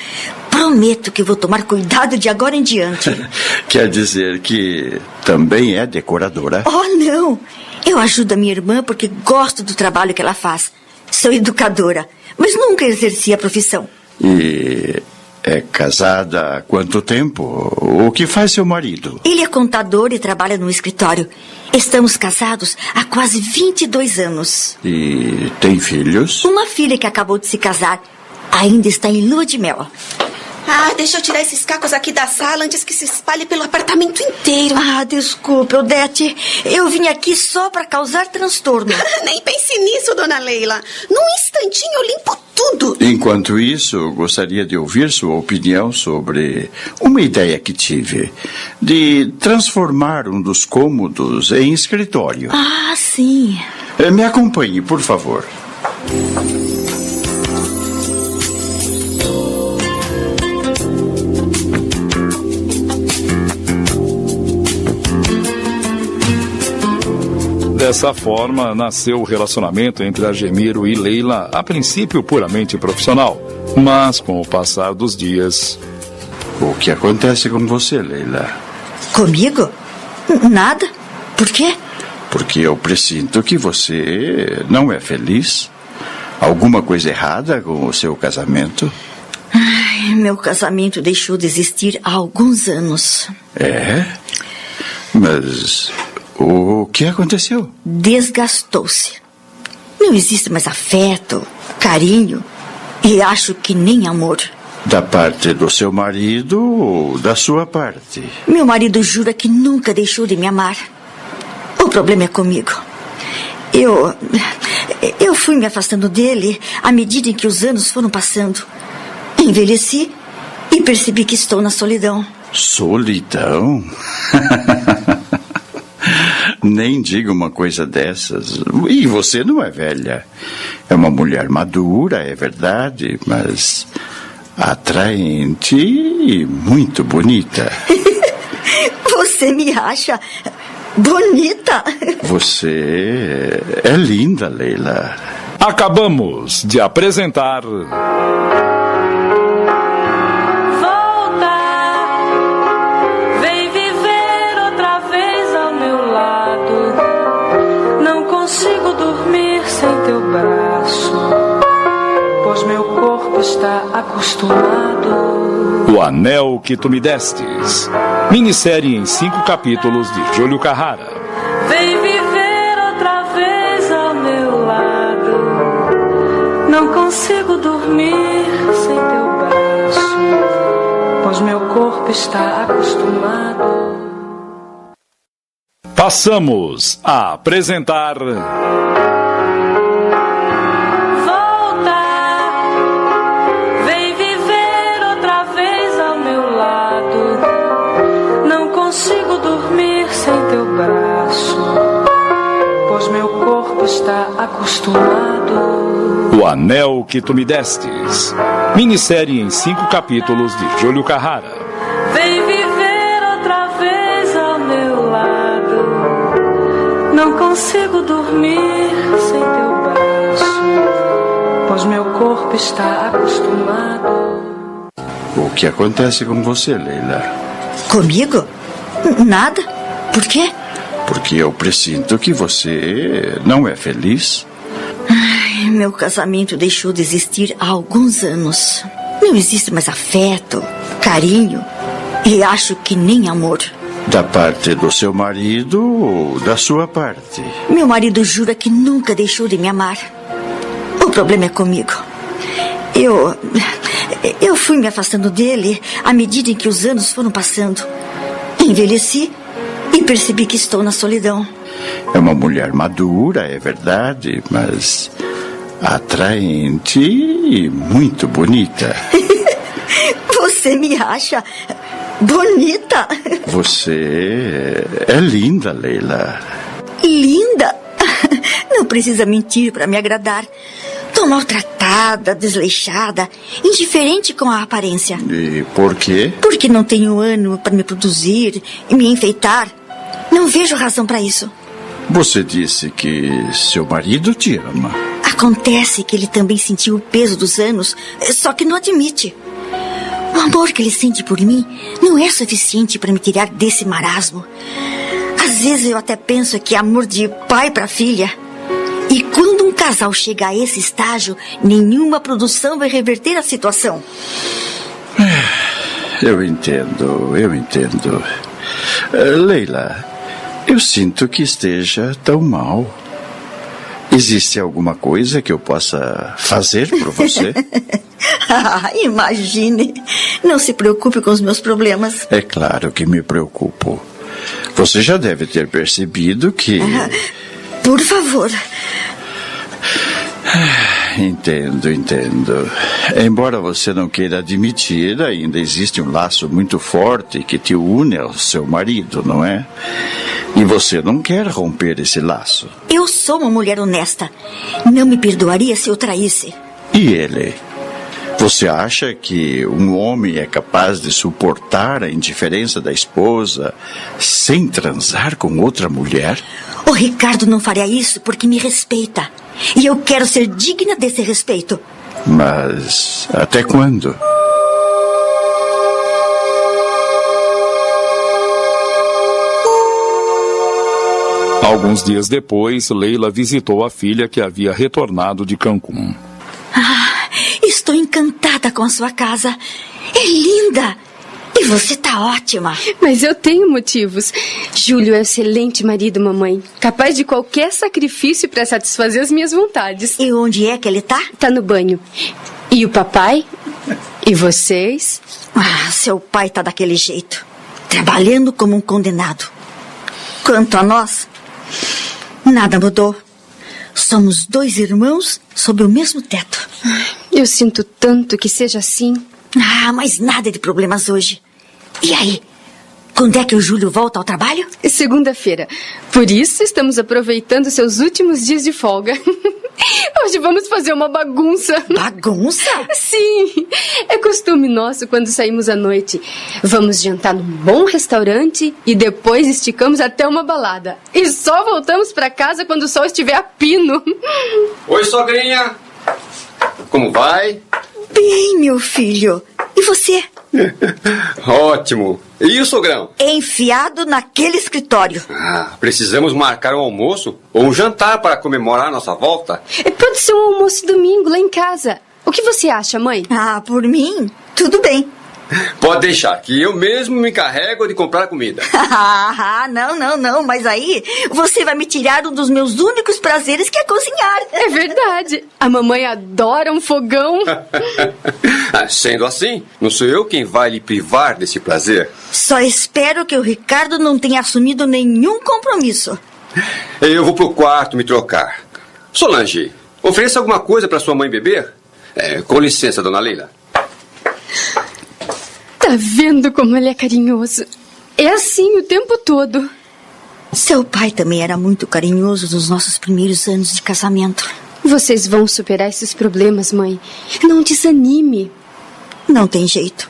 Prometo que vou tomar cuidado de agora em diante. Quer dizer que também é decoradora? Oh, não. Eu ajudo a minha irmã porque gosto do trabalho que ela faz. Sou educadora, mas nunca exerci a profissão. E é casada há quanto tempo? O que faz seu marido? Ele é contador e trabalha no escritório. Estamos casados há quase 22 anos. E tem filhos? Uma filha que acabou de se casar. Ainda está em lua de mel. Ah, deixa eu tirar esses cacos aqui da sala antes que se espalhe pelo apartamento inteiro. Ah, desculpe, Odete. Eu vim aqui só para causar transtorno. Nem pense nisso, dona Leila. Num instantinho eu limpo tudo. Enquanto isso, gostaria de ouvir sua opinião sobre uma ideia que tive de transformar um dos cômodos em escritório. Ah, sim. Eh, Me acompanhe, por favor. Dessa forma, nasceu o relacionamento entre Argemiro e Leila, a princípio puramente profissional. Mas, com o passar dos dias. O que acontece com você, Leila? Comigo? Nada. Por quê? Porque eu presinto que você não é feliz. Alguma coisa errada com o seu casamento? Ai, meu casamento deixou de existir há alguns anos. É? Mas o que aconteceu? Desgastou-se. Não existe mais afeto, carinho e acho que nem amor. Da parte do seu marido ou da sua parte? Meu marido jura que nunca deixou de me amar. O problema é comigo. Eu. Eu fui me afastando dele à medida em que os anos foram passando. Envelheci e percebi que estou na solidão. Solidão? Nem diga uma coisa dessas. E você não é velha. É uma mulher madura, é verdade, mas atraente e muito bonita. Você me acha bonita? Você é linda, Leila. Acabamos de apresentar. Está acostumado. O Anel que Tu Me Destes. Minissérie em cinco capítulos de Júlio Carrara. Vem viver outra vez ao meu lado. Não consigo dormir sem teu braço, pois meu corpo está acostumado. Passamos a apresentar. Está acostumado. O Anel que Tu Me Destes. Minissérie em cinco capítulos de Júlio Carrara. Vem viver outra vez ao meu lado. Não consigo dormir sem teu braço, pois meu corpo está acostumado. O que acontece com você, Leila? Comigo? Nada. Por quê? Porque eu presinto que você não é feliz. Ai, meu casamento deixou de existir há alguns anos. Não existe mais afeto, carinho e acho que nem amor. Da parte do seu marido ou da sua parte? Meu marido jura que nunca deixou de me amar. O problema é comigo. Eu. Eu fui me afastando dele à medida em que os anos foram passando. Envelheci percebi que estou na solidão. É uma mulher madura, é verdade, mas atraente e muito bonita. Você me acha bonita? Você é linda, Leila. Linda? Não precisa mentir para me agradar. Tô maltratada, desleixada, indiferente com a aparência. E por quê? Porque não tenho ânimo para me produzir e me enfeitar. Não vejo razão para isso. Você disse que seu marido te ama. Acontece que ele também sentiu o peso dos anos, só que não admite. O amor que ele sente por mim não é suficiente para me tirar desse marasmo. Às vezes eu até penso que é amor de pai para filha. E quando um casal chega a esse estágio, nenhuma produção vai reverter a situação. Eu entendo, eu entendo. Eh, Leila, eu sinto que esteja tão mal. Existe alguma coisa que eu possa fazer por você? Ah, imagine. Não se preocupe com os meus problemas. É claro que me preocupo. Você já deve ter percebido que. Por favor. entendo, entendo. Embora você não queira admitir, ainda existe um laço muito forte que te une ao seu marido, não é? E você não quer romper esse laço. Eu sou uma mulher honesta. Não me perdoaria se eu traísse. E ele? Você acha que um homem é capaz de suportar a indiferença da esposa sem transar com outra mulher? O Ricardo não faria isso porque me respeita. E eu quero ser digna desse respeito. Mas até quando? Alguns dias depois, Leila visitou a filha que havia retornado de Cancún. Ah, estou encantada com a sua casa. É linda. E você tá ótima. Mas eu tenho motivos. Júlio é um excelente marido, mamãe. Capaz de qualquer sacrifício para satisfazer as minhas vontades. E onde é que ele tá? Tá no banho. E o papai? E vocês? Ah, seu pai tá daquele jeito. Trabalhando como um condenado. Quanto a nós, nada mudou. Somos dois irmãos sob o mesmo teto. Eu sinto tanto que seja assim. Ah, mas nada de problemas hoje. E aí? Quando é que o Júlio volta ao trabalho? Segunda-feira. Por isso estamos aproveitando seus últimos dias de folga. Hoje vamos fazer uma bagunça. Bagunça? Sim. É costume nosso quando saímos à noite. Vamos jantar num bom restaurante e depois esticamos até uma balada. E só voltamos para casa quando o sol estiver a pino. Oi, sogrinha. Como vai? Bem, meu filho. E você? Ótimo. E o sogrão? Enfiado naquele escritório. Ah, precisamos marcar um almoço ou um jantar para comemorar nossa volta. Pode ser um almoço domingo lá em casa. O que você acha, mãe? Ah, por mim, tudo bem. Pode deixar, que eu mesmo me encarrego de comprar comida. ah, não, não, não. Mas aí você vai me tirar um dos meus únicos prazeres, que é cozinhar. É verdade. A mamãe adora um fogão. Ah, Sendo assim, não sou eu quem vai lhe privar desse prazer. Só espero que o Ricardo não tenha assumido nenhum compromisso. Eu vou pro quarto me trocar. Solange, ofereça alguma coisa para sua mãe beber? É, com licença, dona Leila. Tá vendo como ele é carinhoso? É assim o tempo todo. Seu pai também era muito carinhoso nos nossos primeiros anos de casamento. Vocês vão superar esses problemas, mãe. Não desanime. Não tem jeito.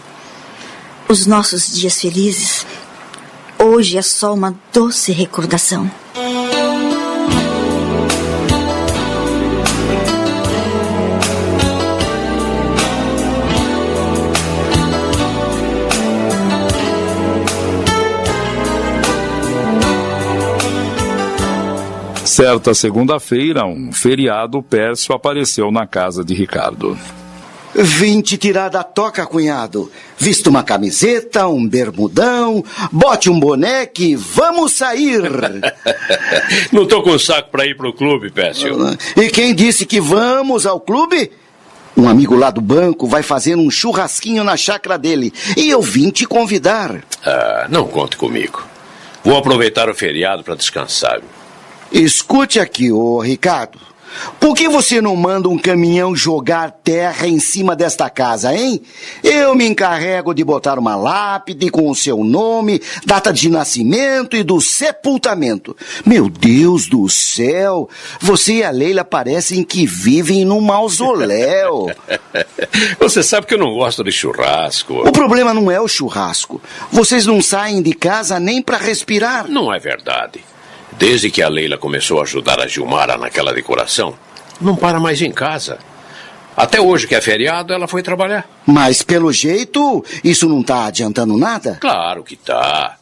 Os nossos dias felizes hoje é só uma doce recordação. Certa segunda-feira, um feriado pércio apareceu na casa de Ricardo. Vim te tirar da toca, cunhado. Vista uma camiseta, um bermudão, bote um boneco e vamos sair. Não tô com saco pra ir pro clube, Pécio. E quem disse que vamos ao clube? Um amigo lá do banco vai fazer um churrasquinho na chácara dele. E eu vim te convidar. Ah, não conte comigo. Vou aproveitar o feriado pra descansar. Escute aqui, ô Ricardo. Por que você não manda um caminhão jogar terra em cima desta casa, hein? Eu me encarrego de botar uma lápide com o seu nome, data de nascimento e do sepultamento. Meu Deus do céu! Você e a Leila parecem que vivem num mausoléu. Você sabe que eu não gosto de churrasco. O problema não é o churrasco. Vocês não saem de casa nem para respirar. Não é verdade. Desde que a Leila começou a ajudar a Gilmara naquela decoração, não para mais em casa. Até hoje, que é feriado, ela foi trabalhar. Mas pelo jeito, isso não tá adiantando nada? Claro que tá.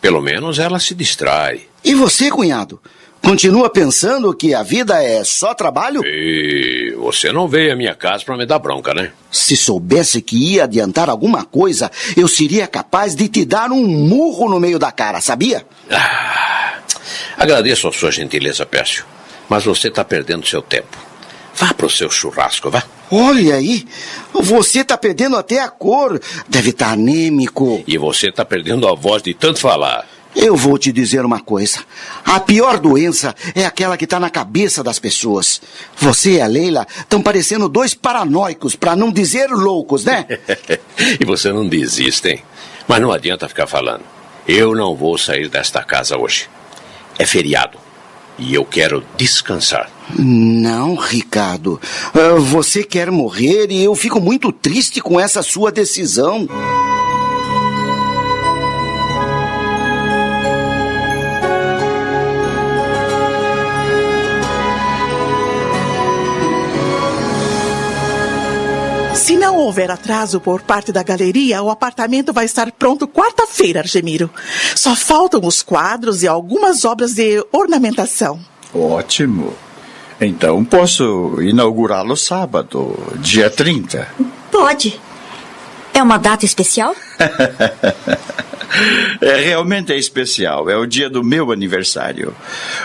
Pelo menos ela se distrai. E você, cunhado? Continua pensando que a vida é só trabalho? E você não veio à minha casa para me dar bronca, né? Se soubesse que ia adiantar alguma coisa, eu seria capaz de te dar um murro no meio da cara, sabia? Ah, agradeço a sua gentileza, Pécio. Mas você está perdendo seu tempo. Vá pro seu churrasco, vá. Olha aí, você tá perdendo até a cor. Deve estar tá anêmico. E você tá perdendo a voz de tanto falar. Eu vou te dizer uma coisa. A pior doença é aquela que está na cabeça das pessoas. Você e a Leila estão parecendo dois paranoicos, para não dizer loucos, né? e você não desiste, hein? Mas não adianta ficar falando. Eu não vou sair desta casa hoje. É feriado. E eu quero descansar. Não, Ricardo. Ah, você quer morrer e eu fico muito triste com essa sua decisão. Não houver atraso por parte da galeria, o apartamento vai estar pronto quarta-feira, Argemiro. Só faltam os quadros e algumas obras de ornamentação. Ótimo. Então posso inaugurá-lo sábado, dia 30. Pode. É uma data especial? É, realmente é especial. É o dia do meu aniversário.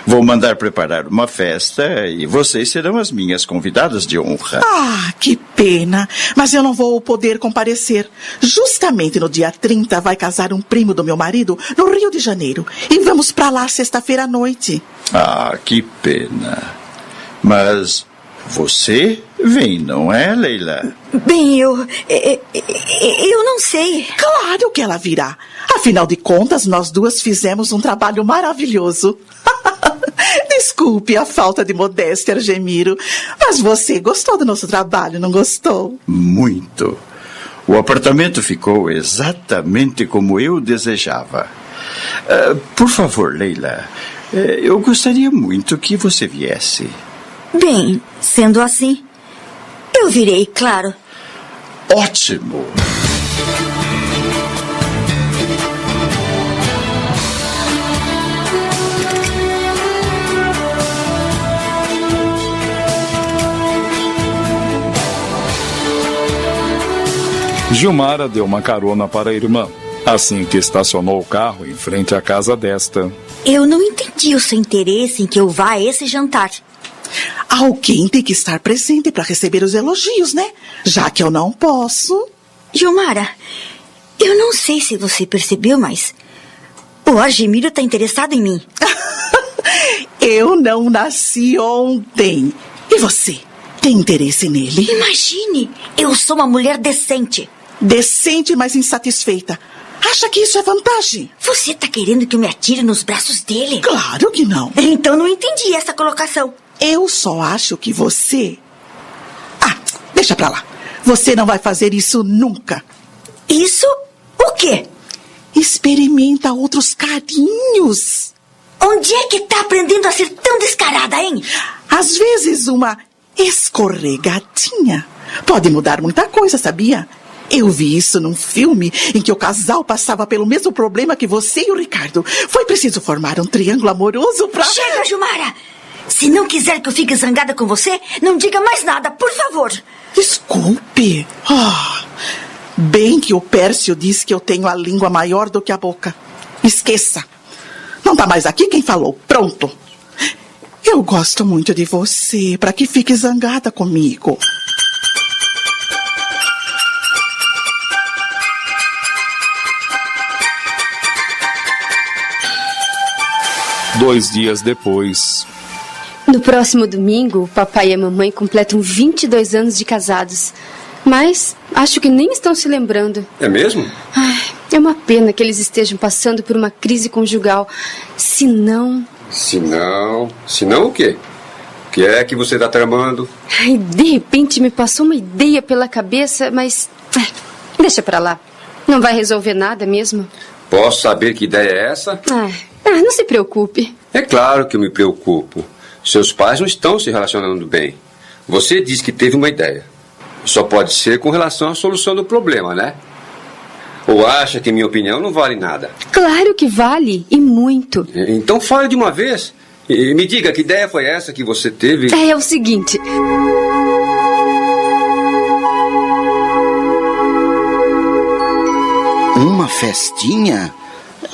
Vou mandar preparar uma festa e vocês serão as minhas convidadas de honra. Ah, que pena. Mas eu não vou poder comparecer. Justamente no dia 30 vai casar um primo do meu marido no Rio de Janeiro. E vamos para lá sexta-feira à noite. Ah, que pena. Mas você vem, não é, Leila? Bem, eu. Eu, eu não sei. Claro que ela virá. Afinal de contas, nós duas fizemos um trabalho maravilhoso. Desculpe a falta de modéstia, Argemiro, mas você gostou do nosso trabalho, não gostou? Muito. O apartamento ficou exatamente como eu desejava. Uh, por favor, Leila, uh, eu gostaria muito que você viesse. Bem, sendo assim, eu virei, claro. Ótimo! Gilmara deu uma carona para a irmã, assim que estacionou o carro em frente à casa desta. Eu não entendi o seu interesse em que eu vá a esse jantar. Alguém tem que estar presente para receber os elogios, né? Já que eu não posso. Gilmara, eu não sei se você percebeu, mas o Argemiro está interessado em mim. eu não nasci ontem. E você? Tem interesse nele? Imagine, eu sou uma mulher decente. Decente, mas insatisfeita. Acha que isso é vantagem? Você tá querendo que eu me atire nos braços dele? Claro que não. Então não entendi essa colocação. Eu só acho que você. Ah, deixa pra lá. Você não vai fazer isso nunca. Isso? O quê? Experimenta outros carinhos. Onde é que tá aprendendo a ser tão descarada, hein? Às vezes uma escorregadinha pode mudar muita coisa, sabia? Eu vi isso num filme em que o casal passava pelo mesmo problema que você e o Ricardo. Foi preciso formar um triângulo amoroso pra. Chega, Jumara! Se não quiser que eu fique zangada com você, não diga mais nada, por favor. Desculpe. Oh, bem que o Pércio diz que eu tenho a língua maior do que a boca. Esqueça. Não tá mais aqui quem falou. Pronto. Eu gosto muito de você, para que fique zangada comigo. Dois dias depois. No próximo domingo, o papai e a mamãe completam 22 anos de casados. Mas acho que nem estão se lembrando. É mesmo? Ai, é uma pena que eles estejam passando por uma crise conjugal. Se não. Se não. Se não o quê? O que é que você está tramando? Ai, de repente me passou uma ideia pela cabeça, mas. Ai, deixa pra lá. Não vai resolver nada mesmo. Posso saber que ideia é essa? Ah, não se preocupe. É claro que eu me preocupo. Seus pais não estão se relacionando bem. Você diz que teve uma ideia. Só pode ser com relação à solução do problema, né? Ou acha que minha opinião não vale nada? Claro que vale, e muito. Então fale de uma vez. E me diga que ideia foi essa que você teve? É, é o seguinte. Uma festinha?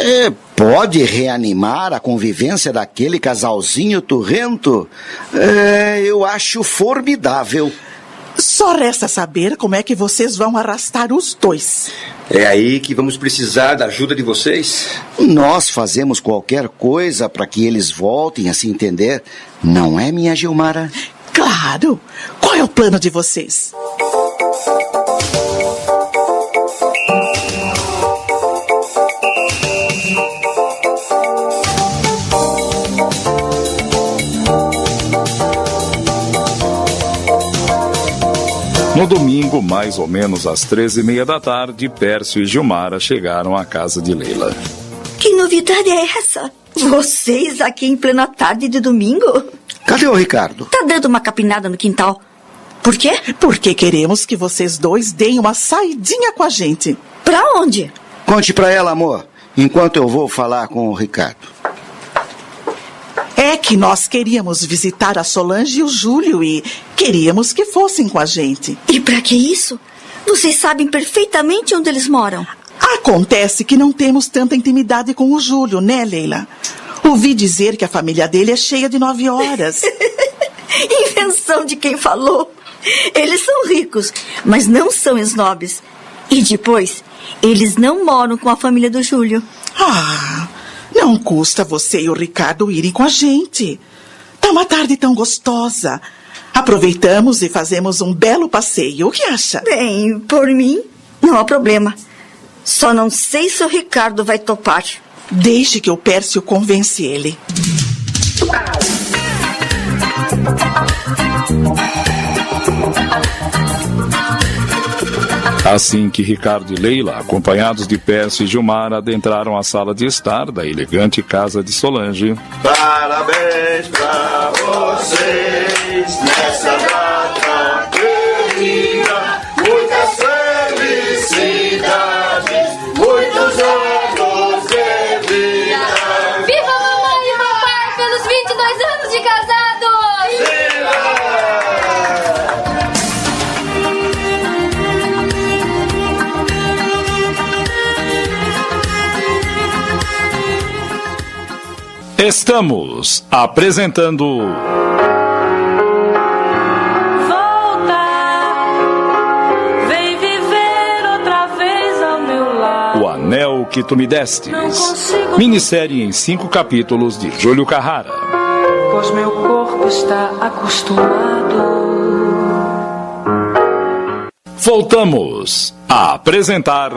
É, pode reanimar a convivência daquele casalzinho turrento? É, eu acho formidável. Só resta saber como é que vocês vão arrastar os dois. É aí que vamos precisar da ajuda de vocês. Nós fazemos qualquer coisa para que eles voltem a se entender. Não é, minha Gilmara? Claro! Qual é o plano de vocês? No domingo, mais ou menos às treze e meia da tarde, Pércio e Gilmara chegaram à casa de Leila. Que novidade é essa? Vocês aqui em plena tarde de domingo? Cadê o Ricardo? Tá dando uma capinada no quintal. Por quê? Porque queremos que vocês dois deem uma saidinha com a gente. Pra onde? Conte pra ela, amor, enquanto eu vou falar com o Ricardo. É que nós queríamos visitar a Solange e o Júlio e queríamos que fossem com a gente. E pra que isso? Vocês sabem perfeitamente onde eles moram. Acontece que não temos tanta intimidade com o Júlio, né, Leila? Ouvi dizer que a família dele é cheia de nove horas. Invenção de quem falou. Eles são ricos, mas não são snobs. E depois, eles não moram com a família do Júlio. Ah, não custa você e o Ricardo irem com a gente. Tá uma tarde tão gostosa. Aproveitamos e fazemos um belo passeio. O que acha? Bem, por mim, não há problema. Só não sei se o Ricardo vai topar. Deixe que o Pércio convence ele. Assim que Ricardo e Leila, acompanhados de Pércio e Gilmar, adentraram a sala de estar da elegante casa de Solange. Parabéns pra vocês nessa data Estamos apresentando Volta, vem viver outra vez ao meu lado. O Anel que Tu Me Destes. Consigo- Minissérie em cinco capítulos de Júlio Carrara. Pois meu corpo está acostumado. Voltamos a apresentar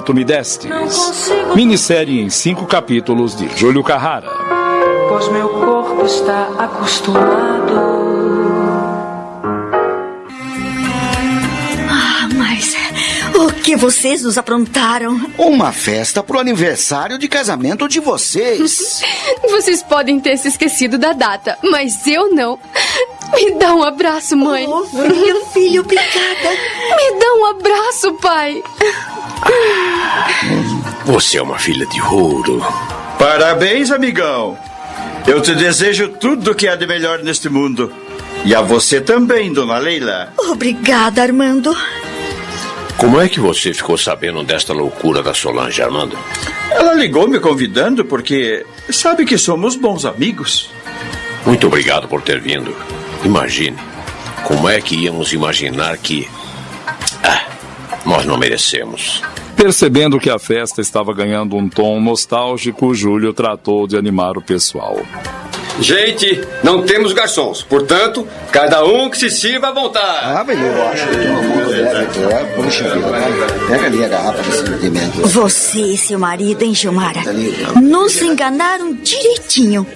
que Tu Me Destes. Não consigo- Minissérie em cinco capítulos de Júlio Carrara. Pois meu corpo está acostumado. Ah, mas o que vocês nos aprontaram? Uma festa pro aniversário de casamento de vocês. Vocês podem ter se esquecido da data, mas eu não. Me dá um abraço, mãe. Oh, filho, filho, obrigada. Me dá um abraço, pai. Você é uma filha de ouro. Parabéns, amigão. Eu te desejo tudo que há de melhor neste mundo. E a você também, dona Leila. Obrigada, Armando. Como é que você ficou sabendo desta loucura da Solange, Armando? Ela ligou me convidando porque sabe que somos bons amigos. Muito obrigado por ter vindo. Imagine, como é que íamos imaginar que. Nós não merecemos. Percebendo que a festa estava ganhando um tom nostálgico, Júlio tratou de animar o pessoal. Gente, não temos garçons, portanto, cada um que se sirva à vontade. Ah, beleza, eu acho que todo mundo deve ter. Puxa vida. Pega ali a garrafa de sentimento. Você e seu marido, hein, Gilmara? Tá ali. Nos enganaram direitinho.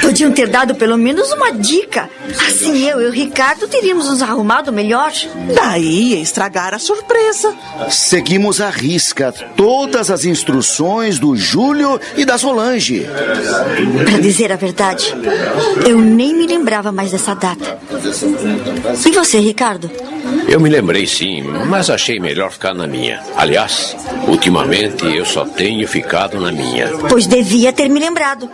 Podiam ter dado pelo menos uma dica. Assim eu e o Ricardo teríamos nos arrumado melhor. Daí ia estragar a surpresa. Seguimos à risca todas as instruções do Júlio e da Solange. Pra dizer a verdade, eu nem me lembrava mais dessa data. E você, Ricardo? Eu me lembrei sim, mas achei melhor ficar na minha. Aliás, ultimamente eu só tenho ficado na minha. Pois devia ter me lembrado.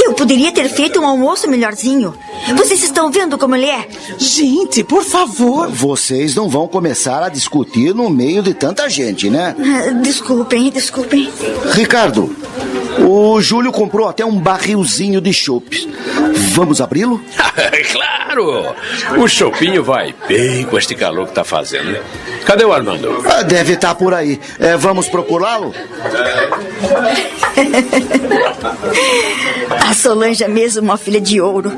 Eu poderia ter feito um almoço melhorzinho. Vocês estão vendo como ele é? Gente, por favor. Vocês não vão começar a discutir no meio de tanta gente, né? Ah, Desculpem, desculpem. Ricardo, o Júlio comprou até um barrilzinho de chopes. Vamos abri-lo? claro! O chopinho vai bem com este calor que tá fazendo, né? Cadê o Armando? Ah, Deve estar por aí. É, vamos procurá-lo? A Solange é mesmo uma filha de ouro.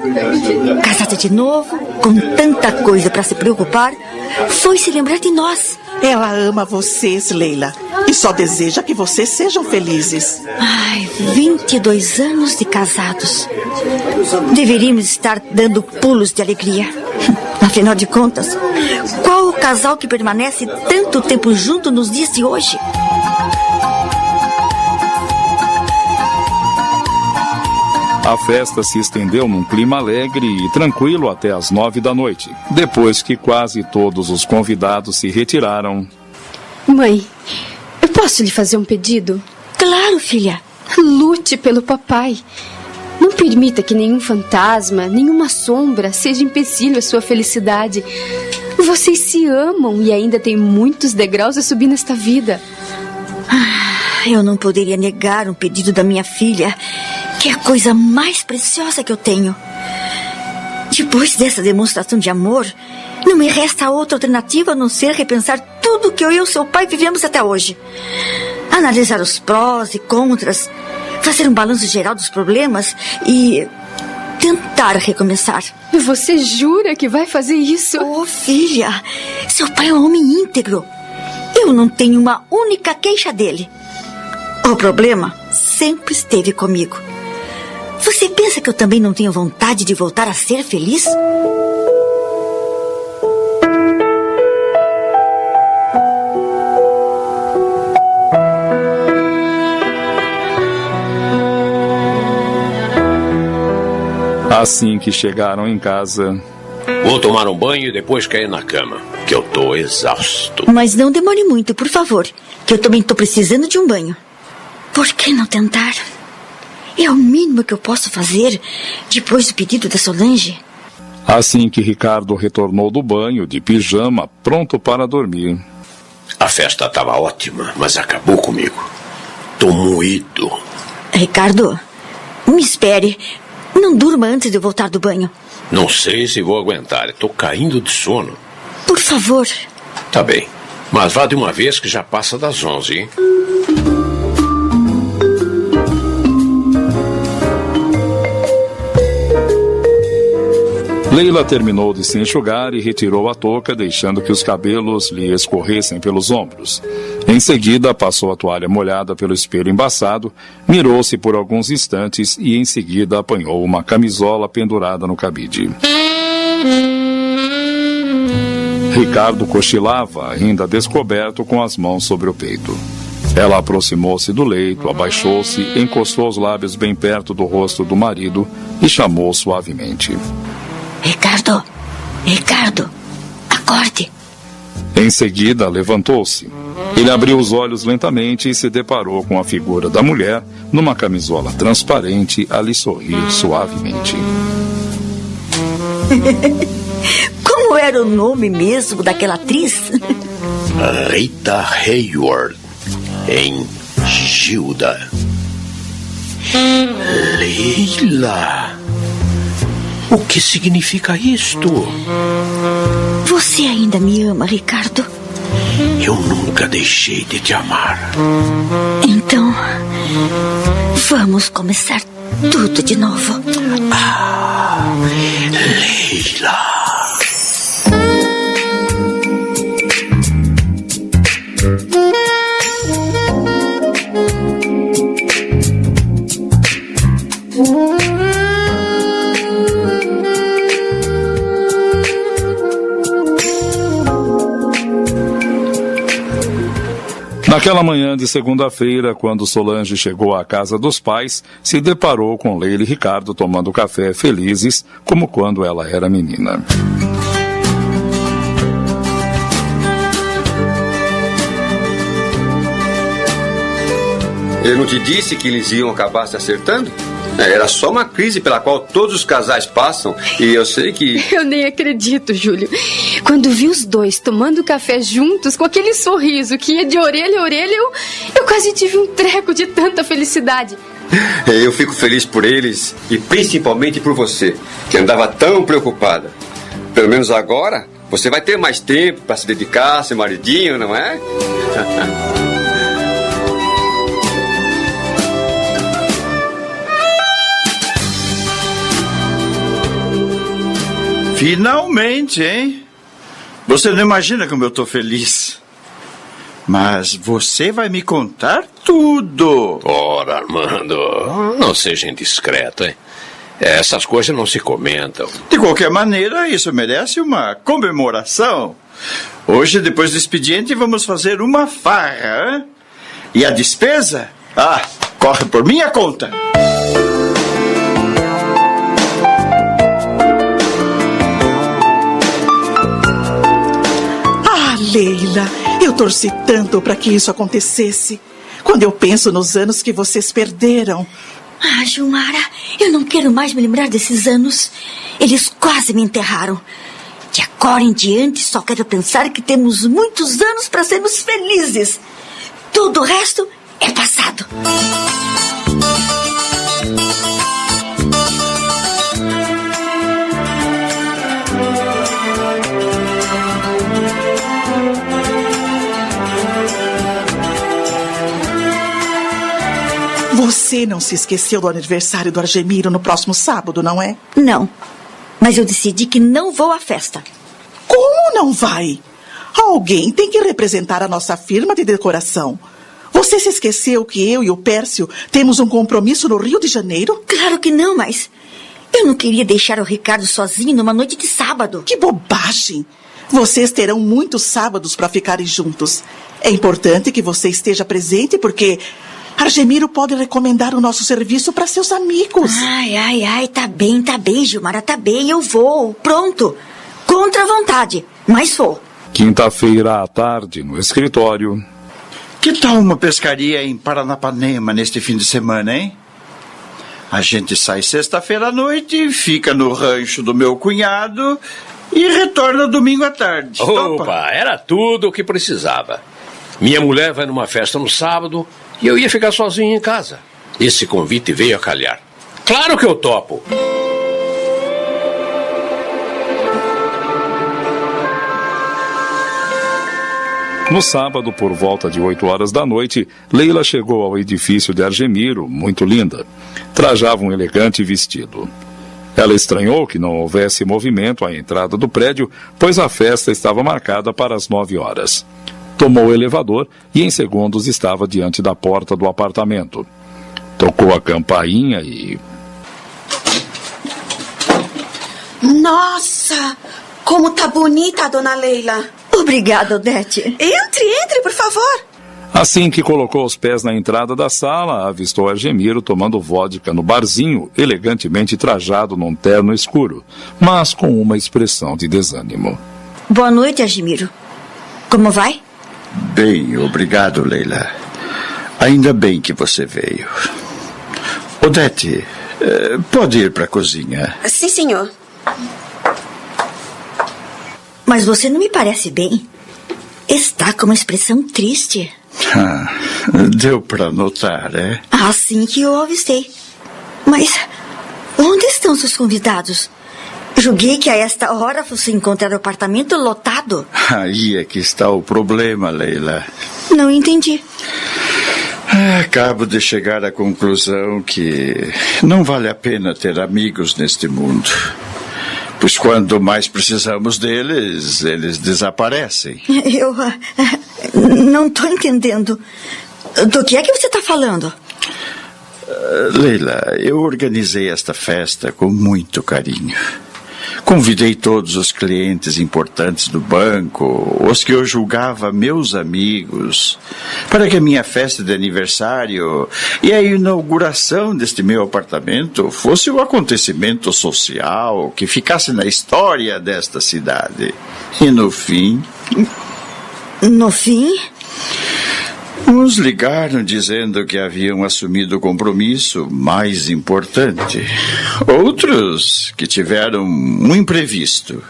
Casada de novo, com tanta coisa para se preocupar, foi se lembrar de nós. Ela ama vocês, Leila. E só deseja que vocês sejam felizes. Ai, 22 anos de casados. Deveríamos estar dando pulos de alegria. Afinal de contas, qual o casal que permanece tanto tempo junto nos dias de hoje? A festa se estendeu num clima alegre e tranquilo até as nove da noite. Depois que quase todos os convidados se retiraram, Mãe, eu posso lhe fazer um pedido? Claro, filha. Lute pelo papai. Não permita que nenhum fantasma, nenhuma sombra seja empecilho à sua felicidade. Vocês se amam e ainda tem muitos degraus a subir nesta vida. Ah, Eu não poderia negar um pedido da minha filha, que é a coisa mais preciosa que eu tenho. Depois dessa demonstração de amor, não me resta outra alternativa a não ser repensar tudo que eu e o seu pai vivemos até hoje. Analisar os prós e contras, fazer um balanço geral dos problemas e tentar recomeçar. Você jura que vai fazer isso? Oh, filha, seu pai é um homem íntegro. Eu não tenho uma única queixa dele. O problema sempre esteve comigo. Você pensa que eu também não tenho vontade de voltar a ser feliz? assim que chegaram em casa, Vou tomar um banho e depois cair na cama, que eu tô exausto. Mas não demore muito, por favor, que eu também estou precisando de um banho. Por que não tentar? É o mínimo que eu posso fazer depois do pedido da Solange. assim que Ricardo retornou do banho, de pijama, pronto para dormir. A festa tava ótima, mas acabou comigo. Tô moído. Ricardo, me espere. Não durma antes de eu voltar do banho. Não sei se vou aguentar. Tô caindo de sono. Por favor. Tá bem. Mas vá de uma vez que já passa das onze, hein? Leila terminou de se enxugar e retirou a touca, deixando que os cabelos lhe escorressem pelos ombros. Em seguida, passou a toalha molhada pelo espelho embaçado, mirou-se por alguns instantes e em seguida apanhou uma camisola pendurada no cabide. Ricardo cochilava, ainda descoberto, com as mãos sobre o peito. Ela aproximou-se do leito, abaixou-se, encostou os lábios bem perto do rosto do marido e chamou suavemente. Ricardo, Ricardo, acorde. Em seguida, levantou-se. Ele abriu os olhos lentamente e se deparou com a figura da mulher numa camisola transparente a lhe sorrir suavemente. Como era o nome mesmo daquela atriz? Rita Hayward, em Gilda. Leila! O que significa isto? Você ainda me ama, Ricardo? Eu nunca deixei de te amar. Então, vamos começar tudo de novo. Ah, Leila. Naquela manhã de segunda-feira, quando Solange chegou à casa dos pais, se deparou com Leila e Ricardo tomando café felizes, como quando ela era menina. Eu não te disse que eles iam acabar se acertando? É, Era só uma crise pela qual todos os casais passam e eu sei que. Eu nem acredito, Júlio. Quando vi os dois tomando café juntos, com aquele sorriso que ia de orelha a orelha, eu, eu quase tive um treco de tanta felicidade. Eu fico feliz por eles e principalmente por você, que andava tão preocupada. Pelo menos agora você vai ter mais tempo para se dedicar seu maridinho, não é? Finalmente, hein? Você não imagina como eu tô feliz. Mas você vai me contar tudo. Ora, Armando, não seja indiscreto, hein? Essas coisas não se comentam. De qualquer maneira, isso merece uma comemoração. Hoje, depois do expediente, vamos fazer uma farra. hein? E a despesa? Ah, corre por minha conta. Leila, eu torci tanto para que isso acontecesse. Quando eu penso nos anos que vocês perderam. Ah, Gilmara, eu não quero mais me lembrar desses anos. Eles quase me enterraram. De agora em diante, só quero pensar que temos muitos anos para sermos felizes. Tudo o resto é passado. Você não se esqueceu do aniversário do Argemiro no próximo sábado, não é? Não. Mas eu decidi que não vou à festa. Como não vai? Alguém tem que representar a nossa firma de decoração. Você se esqueceu que eu e o Pércio temos um compromisso no Rio de Janeiro? Claro que não, mas eu não queria deixar o Ricardo sozinho numa noite de sábado. Que bobagem! Vocês terão muitos sábados para ficarem juntos. É importante que você esteja presente porque Argemiro pode recomendar o nosso serviço para seus amigos. Ai, ai, ai, tá bem, tá bem, Gilmara, tá bem, eu vou. Pronto. Contra a vontade, mas vou. Quinta-feira à tarde, no escritório. Que tal uma pescaria em Paranapanema neste fim de semana, hein? A gente sai sexta-feira à noite, fica no rancho do meu cunhado e retorna domingo à tarde. Topa? Opa, era tudo o que precisava. Minha mulher vai numa festa no sábado e eu ia ficar sozinho em casa. Esse convite veio a calhar. Claro que eu topo. No sábado, por volta de 8 horas da noite, Leila chegou ao edifício de Argemiro, muito linda. Trajava um elegante vestido. Ela estranhou que não houvesse movimento à entrada do prédio, pois a festa estava marcada para as 9 horas. Tomou o elevador e em segundos estava diante da porta do apartamento. Tocou a campainha e Nossa, como tá bonita a dona Leila. Obrigada, Odete. Entre, entre, por favor. Assim que colocou os pés na entrada da sala, avistou Argemiro tomando vodka no barzinho, elegantemente trajado num terno escuro, mas com uma expressão de desânimo. Boa noite, Argemiro. Como vai? Bem, obrigado, Leila. Ainda bem que você veio. Odete, eh, pode ir para a cozinha. Sim, senhor. Mas você não me parece bem. Está com uma expressão triste. Ah, deu para notar, é? Assim que eu avistei. Mas onde estão seus convidados? Julguei que a esta hora fosse encontrar o apartamento lotado. Aí é que está o problema, Leila. Não entendi. Ah, Acabo de chegar à conclusão que não vale a pena ter amigos neste mundo. Pois quando mais precisamos deles, eles desaparecem. Eu ah, não estou entendendo. Do que é que você está falando? Ah, Leila, eu organizei esta festa com muito carinho. Convidei todos os clientes importantes do banco, os que eu julgava meus amigos, para que a minha festa de aniversário e a inauguração deste meu apartamento fosse um acontecimento social que ficasse na história desta cidade. E no fim, No fim? Uns ligaram dizendo que haviam assumido o compromisso mais importante. Outros que tiveram um imprevisto.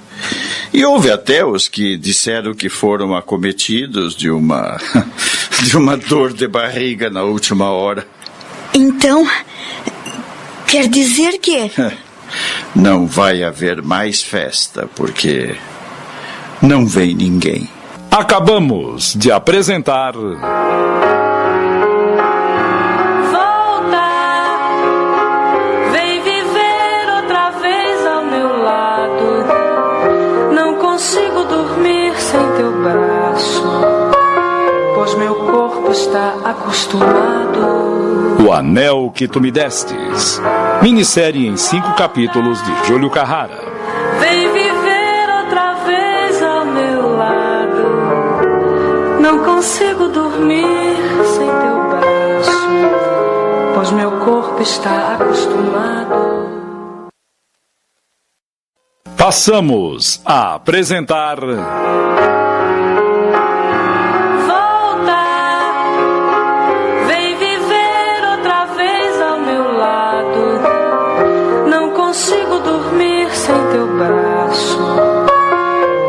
E houve até os que disseram que foram acometidos de uma de uma dor de barriga na última hora. Então, quer dizer que Não vai haver mais festa porque não vem ninguém. Acabamos de apresentar. Volta, vem viver outra vez ao meu lado. Não consigo dormir sem teu braço, pois meu corpo está acostumado. O Anel que Tu Me Destes. Minissérie em cinco capítulos de Júlio Carrara. Não consigo dormir sem teu braço, pois meu corpo está acostumado. Passamos a apresentar. Volta, vem viver outra vez ao meu lado. Não consigo dormir sem teu braço,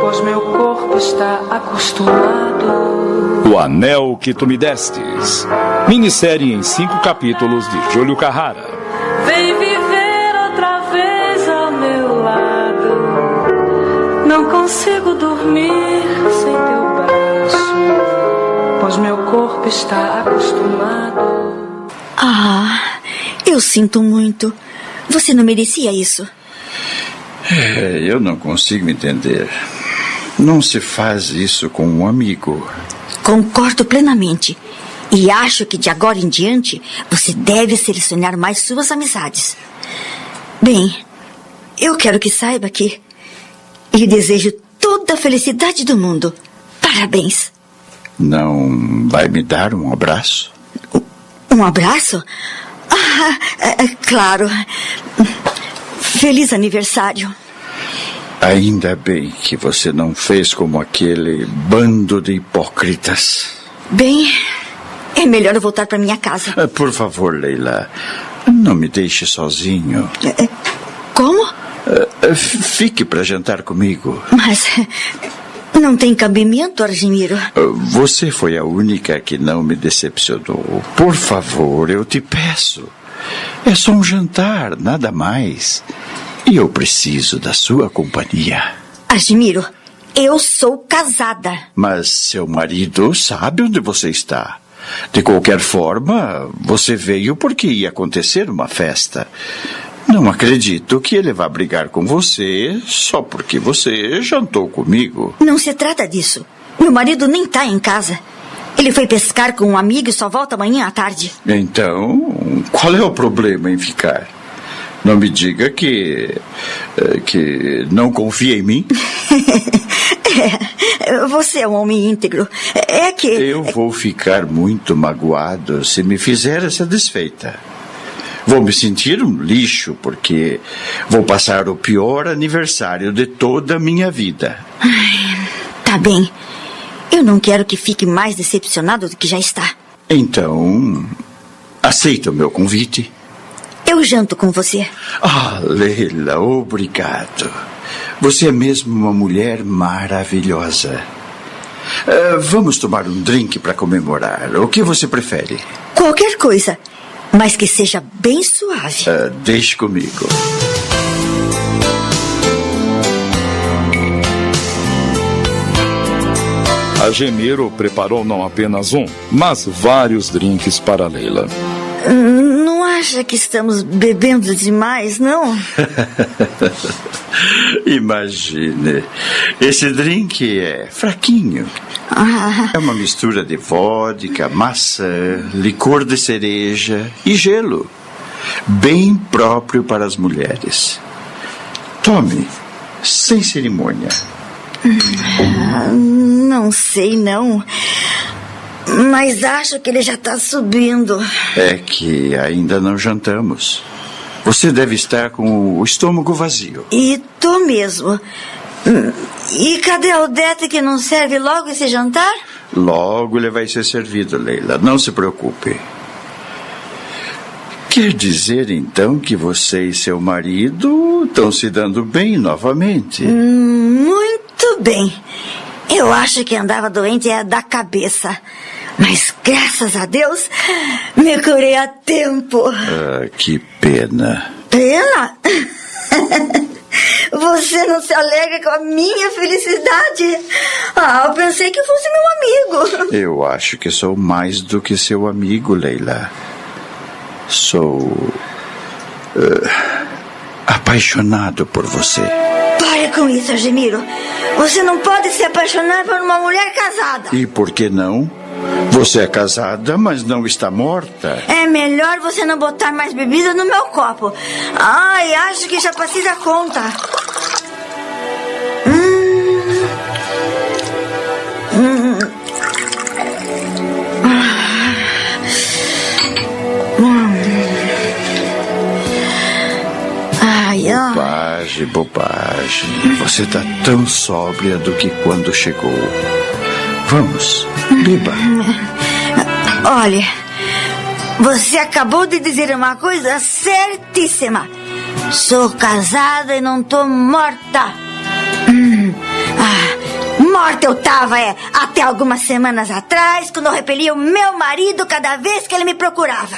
pois meu corpo está acostumado. O Anel que Tu Me Destes. Minissérie em cinco capítulos de Júlio Carrara. Vem viver outra vez ao meu lado. Não consigo dormir sem teu braço, pois meu corpo está acostumado. Ah, eu sinto muito. Você não merecia isso. É, eu não consigo entender. Não se faz isso com um amigo. Concordo plenamente. E acho que de agora em diante você deve selecionar mais suas amizades. Bem, eu quero que saiba que lhe desejo toda a felicidade do mundo. Parabéns. Não vai me dar um abraço? Um abraço? Ah, é, é, claro. Feliz aniversário. Ainda bem que você não fez como aquele bando de hipócritas. Bem, é melhor eu voltar para minha casa. Ah, Por favor, Leila, não me deixe sozinho. Como? Ah, ah, Fique para jantar comigo. Mas não tem cabimento, Argemiro. Você foi a única que não me decepcionou. Por favor, eu te peço. É só um jantar, nada mais. E eu preciso da sua companhia. Argemiro, eu sou casada. Mas seu marido sabe onde você está. De qualquer forma, você veio porque ia acontecer uma festa. Não acredito que ele vá brigar com você só porque você jantou comigo. Não se trata disso. Meu marido nem tá em casa. Ele foi pescar com um amigo e só volta amanhã à tarde. Então, qual é o problema em ficar? Não me diga que. eh, que não confia em mim. É, você é um homem íntegro. É que. Eu vou ficar muito magoado se me fizer essa desfeita. Vou me sentir um lixo porque vou passar o pior aniversário de toda a minha vida. Tá bem. Eu não quero que fique mais decepcionado do que já está. Então, aceita o meu convite? Eu janto com você. Ah, Leila, obrigado. Você é mesmo uma mulher maravilhosa. Ah, vamos tomar um drink para comemorar. O que você prefere? Qualquer coisa. Mas que seja bem suave. Ah, deixe comigo. A Gemiro preparou não apenas um, mas vários drinks para Leila. Hum, Não acha que estamos bebendo demais, não? Imagine. Esse drink é fraquinho. Ah, É uma mistura de vodka, maçã, licor de cereja e gelo. Bem próprio para as mulheres. Tome, sem cerimônia. não sei, não. Mas acho que ele já está subindo. É que ainda não jantamos. Você deve estar com o estômago vazio. E tô mesmo. Hum, E cadê a Odete que não serve logo esse jantar? Logo ele vai ser servido, Leila. Não se preocupe. Quer dizer então que você e seu marido estão se dando bem novamente? Muito bem. Eu acho que andava doente é da cabeça. Mas graças a Deus me curei a tempo. Ah, que pena. Pena? Você não se alegra com a minha felicidade? Ah, eu pensei que fosse meu amigo. Eu acho que sou mais do que seu amigo, Leila. Sou. eh, apaixonado por você. Pare com isso, Argemiro. Você não pode se apaixonar por uma mulher casada. E por que não? Você é casada, mas não está morta. É melhor você não botar mais bebida no meu copo. Ai, acho que já passei da conta. Bobagem, bobagem. Você está tão sóbria do que quando chegou. Vamos, beba. Olha, você acabou de dizer uma coisa certíssima. Sou casada e não tô morta. Hum, ah, morta eu tava, é, até algumas semanas atrás, quando eu repelia o meu marido cada vez que ele me procurava.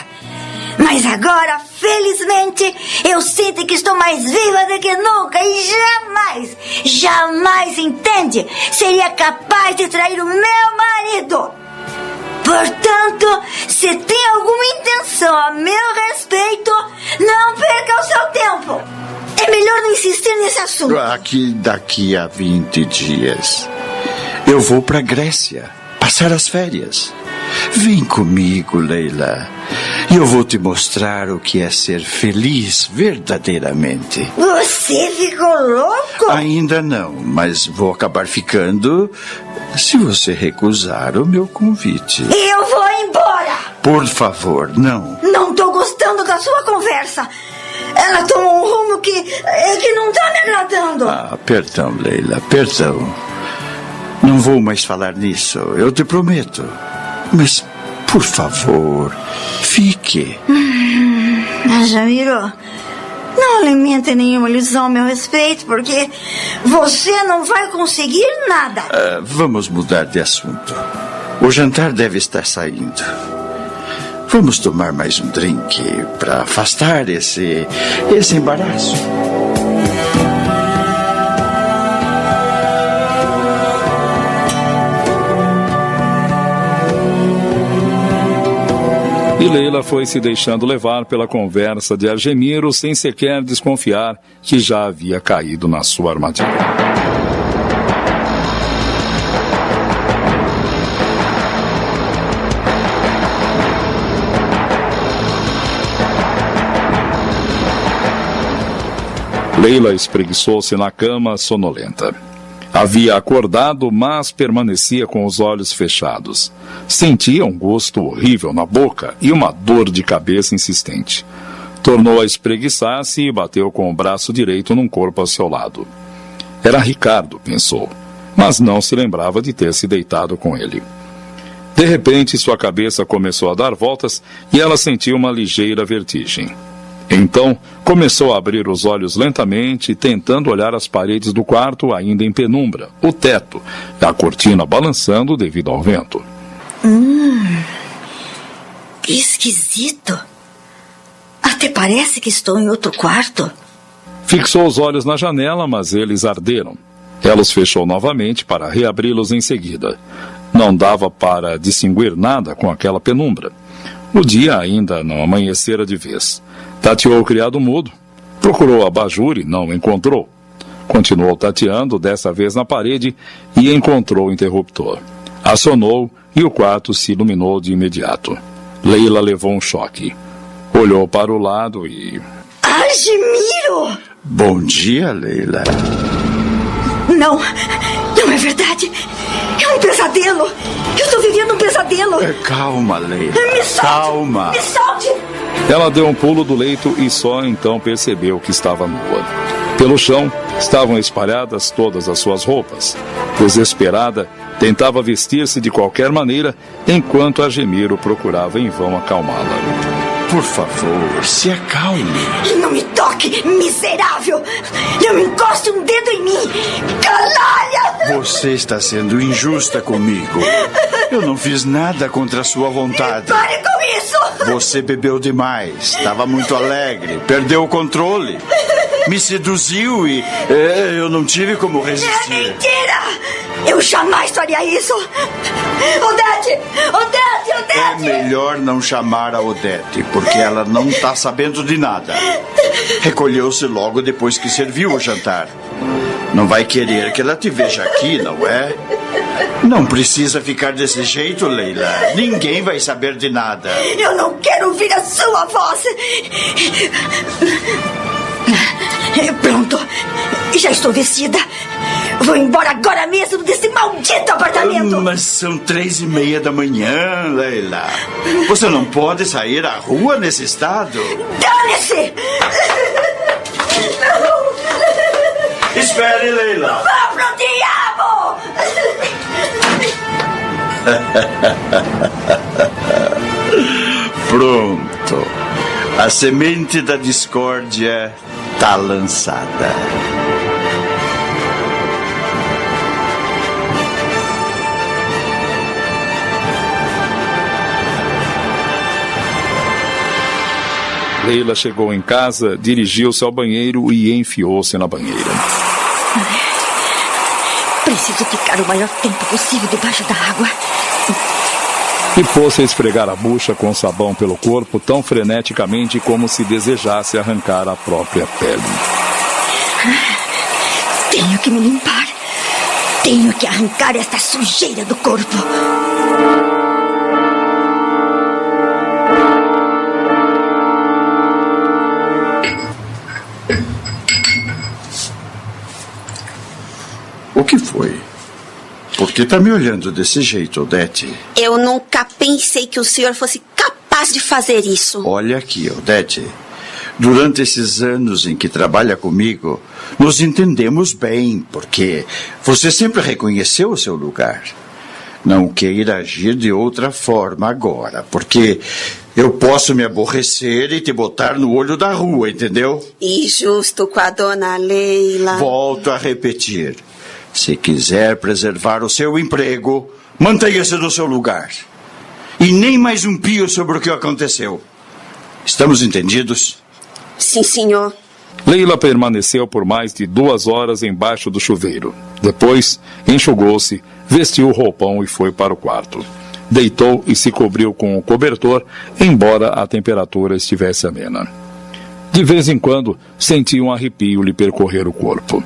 Mas agora, felizmente, eu sinto que estou mais viva do que nunca e jamais, jamais, entende? Seria capaz de trair o meu marido. Portanto, se tem alguma intenção a meu respeito, não perca o seu tempo. É melhor não insistir nesse assunto. Aqui daqui a 20 dias. Eu vou para Grécia passar as férias. Vem comigo, Leila. E eu vou te mostrar o que é ser feliz verdadeiramente. Você ficou louco? Ainda não, mas vou acabar ficando se você recusar o meu convite. Eu vou embora. Por favor, não. Não tô gostando da sua conversa. Ela tomou um rumo que, é que não tá me agradando. Ah, perdão, Leila, perdão. Não vou mais falar nisso, eu te prometo. Mas, por favor, fique. Hum, Jamiro, não alimente nenhuma ilusão a meu respeito, porque você não vai conseguir nada. Ah, vamos mudar de assunto. O jantar deve estar saindo. Vamos tomar mais um drink para afastar esse esse embaraço. E Leila foi se deixando levar pela conversa de Argemiro sem sequer desconfiar que já havia caído na sua armadilha. Leila espreguiçou-se na cama sonolenta. Havia acordado, mas permanecia com os olhos fechados. Sentia um gosto horrível na boca e uma dor de cabeça insistente. Tornou a espreguiçar-se e bateu com o braço direito num corpo ao seu lado. Era Ricardo, pensou, mas não se lembrava de ter se deitado com ele. De repente, sua cabeça começou a dar voltas e ela sentiu uma ligeira vertigem. Então, começou a abrir os olhos lentamente, tentando olhar as paredes do quarto ainda em penumbra, o teto, a cortina balançando devido ao vento. Hum, que esquisito. Até parece que estou em outro quarto. Fixou os olhos na janela, mas eles arderam. Ela os fechou novamente para reabri-los em seguida. Não dava para distinguir nada com aquela penumbra. O dia ainda não amanhecera de vez. Tateou o criado mudo. Procurou a abajur e não encontrou. Continuou tateando, dessa vez na parede, e encontrou o interruptor. Acionou e o quarto se iluminou de imediato. Leila levou um choque. Olhou para o lado e. Argemiro! Bom dia, Leila. Não, não é verdade. É um pesadelo. Eu estou vivendo um pesadelo. Calma, Leila. Me solte. Calma. Me solte. Ela deu um pulo do leito e só então percebeu que estava nua. Pelo chão estavam espalhadas todas as suas roupas. Desesperada, tentava vestir-se de qualquer maneira, enquanto Agemiro procurava em vão acalmá-la. Por favor, se acalme. Não me toque, miserável! Não encoste um dedo em mim! Canalha! Você está sendo injusta comigo. Eu não fiz nada contra a sua vontade. Pare com isso! Você bebeu demais, estava muito alegre, perdeu o controle. Me seduziu e é, eu não tive como É resistir. mentira! Eu jamais faria isso! Odete! Odete! É Odete! melhor não chamar a Odete, porque ela não está sabendo de nada. Recolheu-se logo depois que serviu o jantar. Não vai querer que ela te veja aqui, não é? Não precisa ficar desse jeito, Leila. Ninguém vai saber de nada. Eu não quero ouvir a sua voz! Pronto! Já estou vestida! Vou embora agora mesmo desse maldito apartamento! Mas são três e meia da manhã, Leila. Você não pode sair à rua nesse estado. Dane-se! Espere, Leila. Vá pro diabo! Pronto. A semente da discórdia está lançada. Leila chegou em casa, dirigiu-se ao banheiro e enfiou-se na banheira. Preciso ficar o maior tempo possível debaixo da água. E pôs-se a esfregar a bucha com sabão pelo corpo tão freneticamente como se desejasse arrancar a própria pele. Tenho que me limpar. Tenho que arrancar esta sujeira do corpo. O que foi? Por que tá me olhando desse jeito, Odete? Eu nunca pensei que o senhor fosse capaz de fazer isso. Olha aqui, Odete. Durante esses anos em que trabalha comigo, nos entendemos bem, porque você sempre reconheceu o seu lugar. Não queira agir de outra forma agora, porque eu posso me aborrecer e te botar no olho da rua, entendeu? E justo com a dona Leila. Volto a repetir. Se quiser preservar o seu emprego, mantenha-se no seu lugar. E nem mais um pio sobre o que aconteceu. Estamos entendidos? Sim, senhor. Leila permaneceu por mais de duas horas embaixo do chuveiro. Depois, enxugou-se, vestiu o roupão e foi para o quarto. Deitou e se cobriu com o cobertor, embora a temperatura estivesse amena. De vez em quando, sentia um arrepio lhe percorrer o corpo.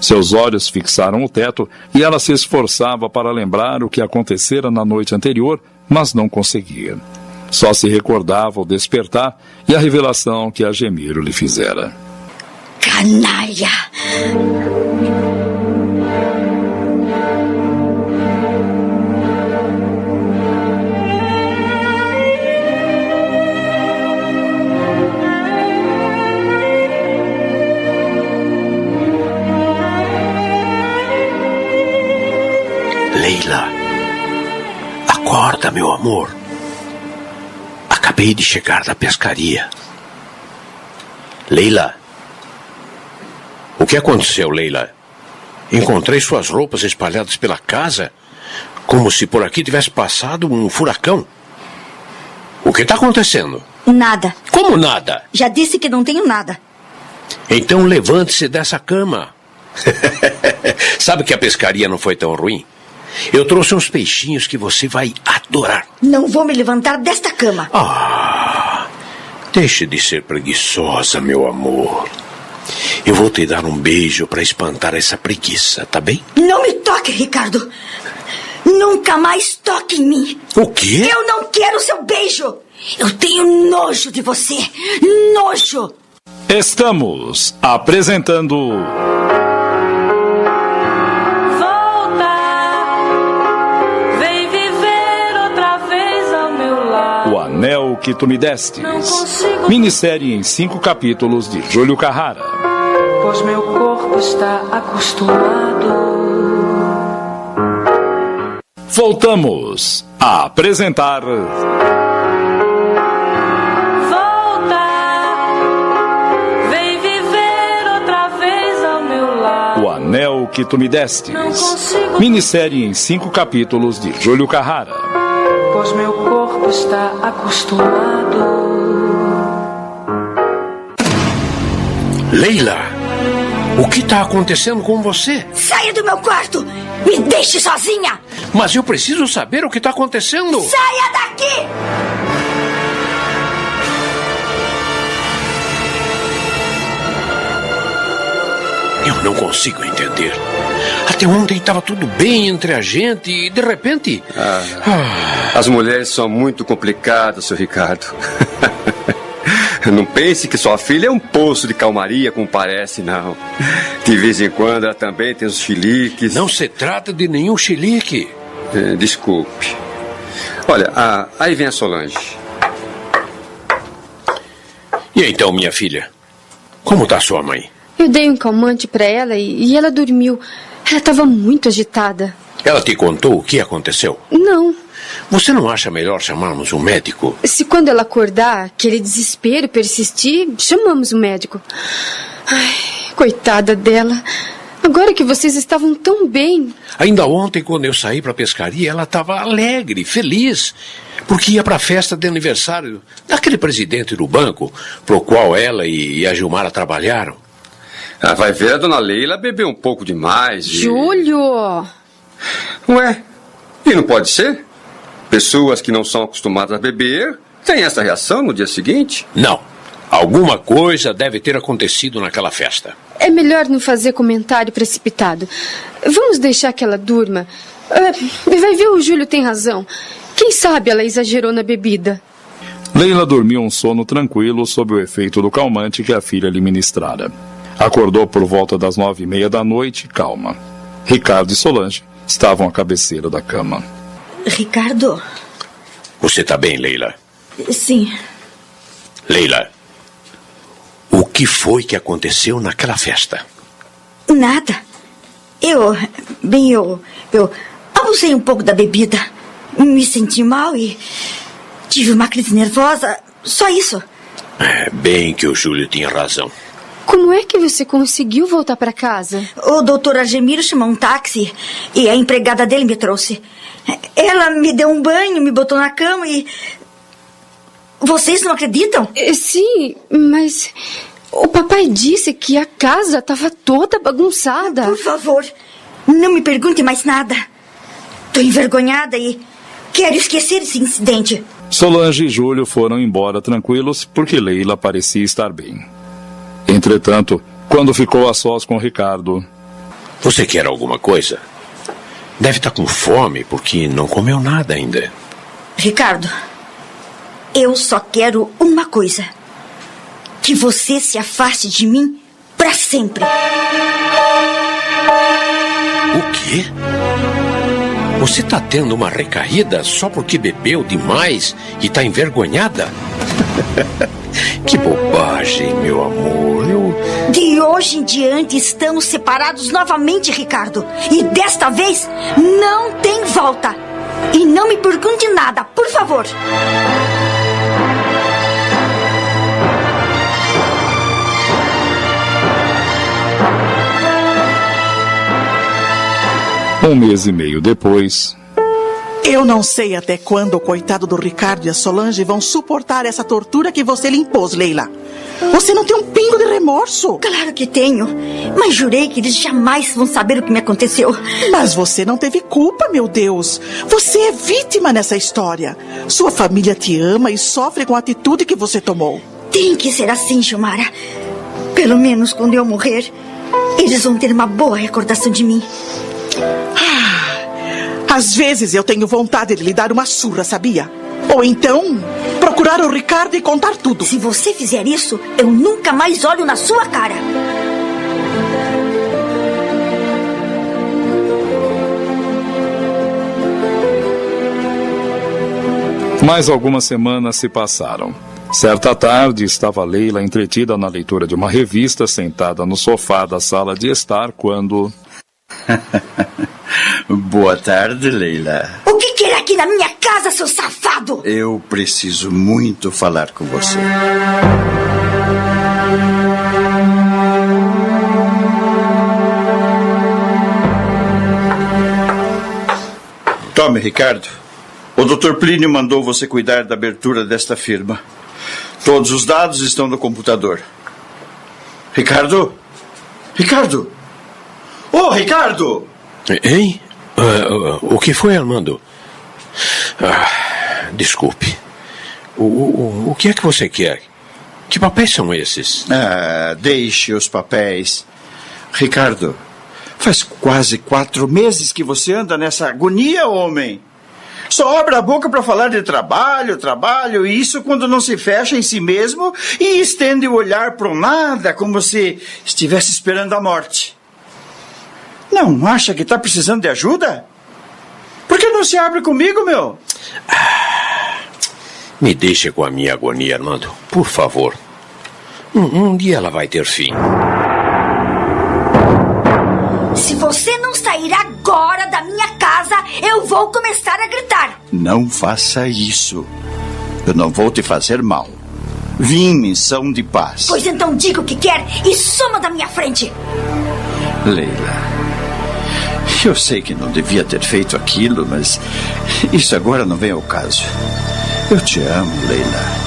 Seus olhos fixaram o teto e ela se esforçava para lembrar o que acontecera na noite anterior, mas não conseguia. Só se recordava ao despertar e a revelação que a Gemiro lhe fizera. Canalha! Meu amor. Acabei de chegar da pescaria. Leila, o que aconteceu, Leila? Encontrei suas roupas espalhadas pela casa, como se por aqui tivesse passado um furacão. O que está acontecendo? Nada. Como nada? Já disse que não tenho nada. Então levante-se dessa cama. Sabe que a pescaria não foi tão ruim? Eu trouxe uns peixinhos que você vai adorar. Não vou me levantar desta cama. Ah, deixe de ser preguiçosa, meu amor. Eu vou te dar um beijo para espantar essa preguiça, tá bem? Não me toque, Ricardo. Nunca mais toque em mim. O quê? Eu não quero seu beijo. Eu tenho nojo de você. Nojo. Estamos apresentando. Que Tu Me Destes. Minissérie em cinco capítulos de Júlio Carrara. Pois meu corpo está acostumado. Voltamos a apresentar. Vem viver outra vez ao meu lado. O Anel que Tu Me Destes. Minissérie em cinco capítulos de Júlio Carrara. Pois meu corpo está acostumado. Leila, o que está acontecendo com você? Saia do meu quarto! Me deixe sozinha! Mas eu preciso saber o que está acontecendo. Saia daqui! Eu não consigo entender. Até ontem estava tudo bem entre a gente e de repente. Ah, as mulheres são muito complicadas, seu Ricardo. Não pense que sua filha é um poço de calmaria, como parece, não. De vez em quando ela também tem os chiliques. Não se trata de nenhum chilique. Eh, Desculpe. Olha, ah, aí vem a Solange. E então, minha filha? Como está sua mãe? Eu dei um calmante para ela e, e ela dormiu. Ela estava muito agitada. Ela te contou o que aconteceu? Não. Você não acha melhor chamarmos um médico? Se quando ela acordar, aquele desespero persistir, chamamos o médico. Ai, coitada dela. Agora que vocês estavam tão bem. Ainda ontem, quando eu saí para a pescaria, ela estava alegre, feliz, porque ia para a festa de aniversário daquele presidente do banco, pro qual ela e a Gilmara trabalharam. Ah, vai ver, a dona Leila bebeu um pouco demais. e- Júlio! Ué, e não pode ser? Pessoas que não são acostumadas a beber têm essa reação no dia seguinte? Não. Alguma coisa deve ter acontecido naquela festa. É melhor não fazer comentário precipitado. Vamos deixar que ela durma. Ah, vai ver, o Júlio tem razão. Quem sabe ela exagerou na bebida. Leila dormiu um sono tranquilo sob o efeito do calmante que a filha lhe ministrara. Acordou por volta das nove e meia da noite, calma. Ricardo e Solange estavam à cabeceira da cama. Ricardo? Você está bem, Leila? Sim. Leila, o que foi que aconteceu naquela festa? Nada. Eu. Bem, eu. Eu abusei um pouco da bebida. Me senti mal e. Tive uma crise nervosa. Só isso. É bem que o Júlio tinha razão. Como é que você conseguiu voltar para casa? O doutor Argemiro chamou um táxi e a empregada dele me trouxe. Ela me deu um banho, me botou na cama e. Vocês não acreditam? Eh, Sim, mas o papai disse que a casa estava toda bagunçada. Por favor, não me pergunte mais nada. Tô envergonhada e quero esquecer esse incidente. Solange e Júlio foram embora tranquilos porque Leila parecia estar bem. Entretanto, quando ficou a sós com Ricardo, Você quer alguma coisa? Deve estar com fome porque não comeu nada ainda. Ricardo, eu só quero uma coisa: que você se afaste de mim para sempre. O quê? Você tá tendo uma recaída só porque bebeu demais e tá envergonhada? que bobagem, meu amor. De hoje em diante estamos separados novamente, Ricardo. E desta vez não tem volta. E não me pergunte nada, por favor. um mês e meio depois, Eu não sei até quando o coitado do Ricardo e a Solange vão suportar essa tortura que você lhe impôs, Leila. Você não tem um pingo de remorso. Claro que tenho. Mas jurei que eles jamais vão saber o que me aconteceu. Mas você não teve culpa, meu Deus. Você é vítima nessa história. Sua família te ama e sofre com a atitude que você tomou. Tem que ser assim, Gilmara. Pelo menos quando eu morrer, eles vão ter uma boa recordação de mim. Às vezes eu tenho vontade de lhe dar uma surra, sabia? Ou então, procurar o Ricardo e contar tudo. Se você fizer isso, eu nunca mais olho na sua cara. mais algumas semanas se passaram. Certa tarde, estava Leila entretida na leitura de uma revista, sentada no sofá da sala de estar, quando. Boa tarde, Leila. aqui na minha casa, seu safado! Eu preciso muito falar com você. Tome, Ricardo. O Dr. Plínio mandou você cuidar da abertura desta firma. Todos os dados estão no computador. Ricardo? Ricardo? Ô, oh, Ricardo! Hein? Uh, uh, o que foi, Armando? Ah, desculpe. O, o, o que é que você quer? Que papéis são esses? Ah, deixe os papéis. Ricardo, faz quase quatro meses que você anda nessa agonia, homem. Só abre a boca para falar de trabalho, trabalho, e isso quando não se fecha em si mesmo e estende o olhar para o nada, como se estivesse esperando a morte. Não acha que está precisando de ajuda? Por que não se abre comigo, meu? Ah, me deixe com a minha agonia, Armando. Por favor. Um, um dia ela vai ter fim. Se você não sair agora da minha casa, eu vou começar a gritar. Não faça isso. Eu não vou te fazer mal. Vim em missão de paz. Pois então diga o que quer e suma da minha frente. Leila. Eu sei que não devia ter feito aquilo, mas isso agora não vem ao caso. Eu te amo, Leila.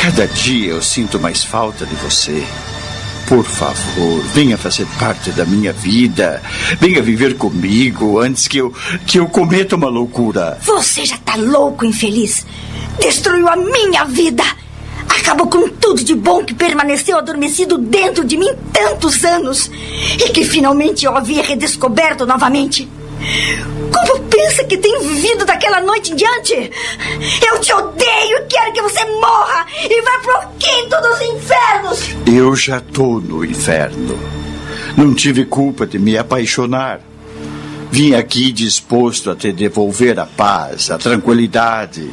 Cada dia eu sinto mais falta de você. Por favor, venha fazer parte da minha vida. Venha viver comigo antes que eu, que eu cometa uma loucura. Você já tá louco, infeliz. Destruiu a minha vida. Acabou com tudo de bom que permaneceu adormecido dentro de mim tantos anos e que finalmente eu havia redescoberto novamente. Como pensa que tem vivido daquela noite em diante? Eu te odeio e quero que você morra e vá pro quinto dos infernos! Eu já tô no inferno. Não tive culpa de me apaixonar. Vim aqui disposto a te devolver a paz, a tranquilidade,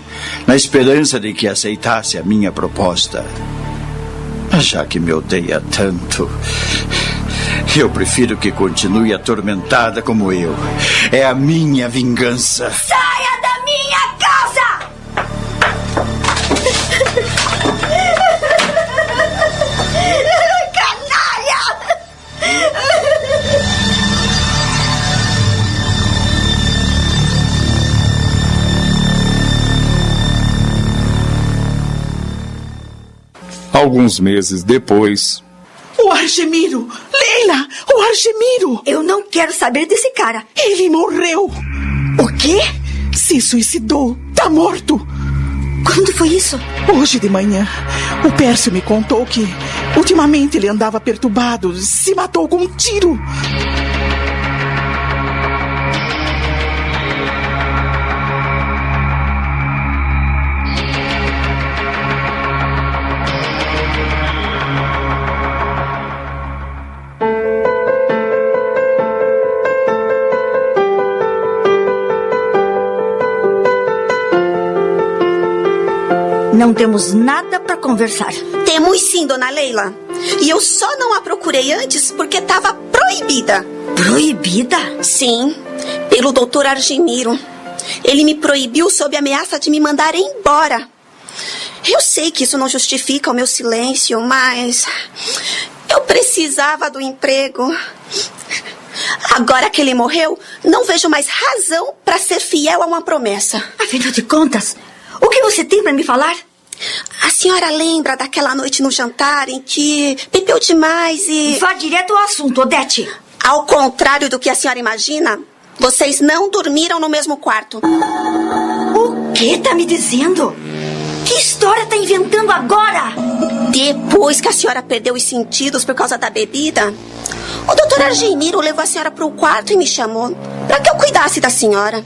na esperança de que aceitasse a minha proposta. Mas já que me odeia tanto, eu prefiro que continue atormentada como eu. É a minha vingança. Saia Alguns meses depois. O Argemiro! Leila! O Argemiro! Eu não quero saber desse cara. Ele morreu! O quê? Se suicidou! Tá morto! Quando foi isso? Hoje de manhã. O Pércio me contou que ultimamente ele andava perturbado, se matou com um tiro. Não temos nada para conversar. Temos sim, dona Leila. E eu só não a procurei antes porque estava proibida. Proibida? Sim, pelo doutor Argemiro. Ele me proibiu sob ameaça de me mandar embora. Eu sei que isso não justifica o meu silêncio, mas eu precisava do emprego. Agora que ele morreu, não vejo mais razão para ser fiel a uma promessa. Afinal de contas, o que você tem para me falar? A senhora lembra daquela noite no jantar em que bebeu demais e. Vá direto ao assunto, Odete. Ao contrário do que a senhora imagina, vocês não dormiram no mesmo quarto. O que tá me dizendo? Que história tá inventando agora? Depois que a senhora perdeu os sentidos por causa da bebida, o doutor Argemiro levou a senhora para o quarto e me chamou para que eu cuidasse da senhora.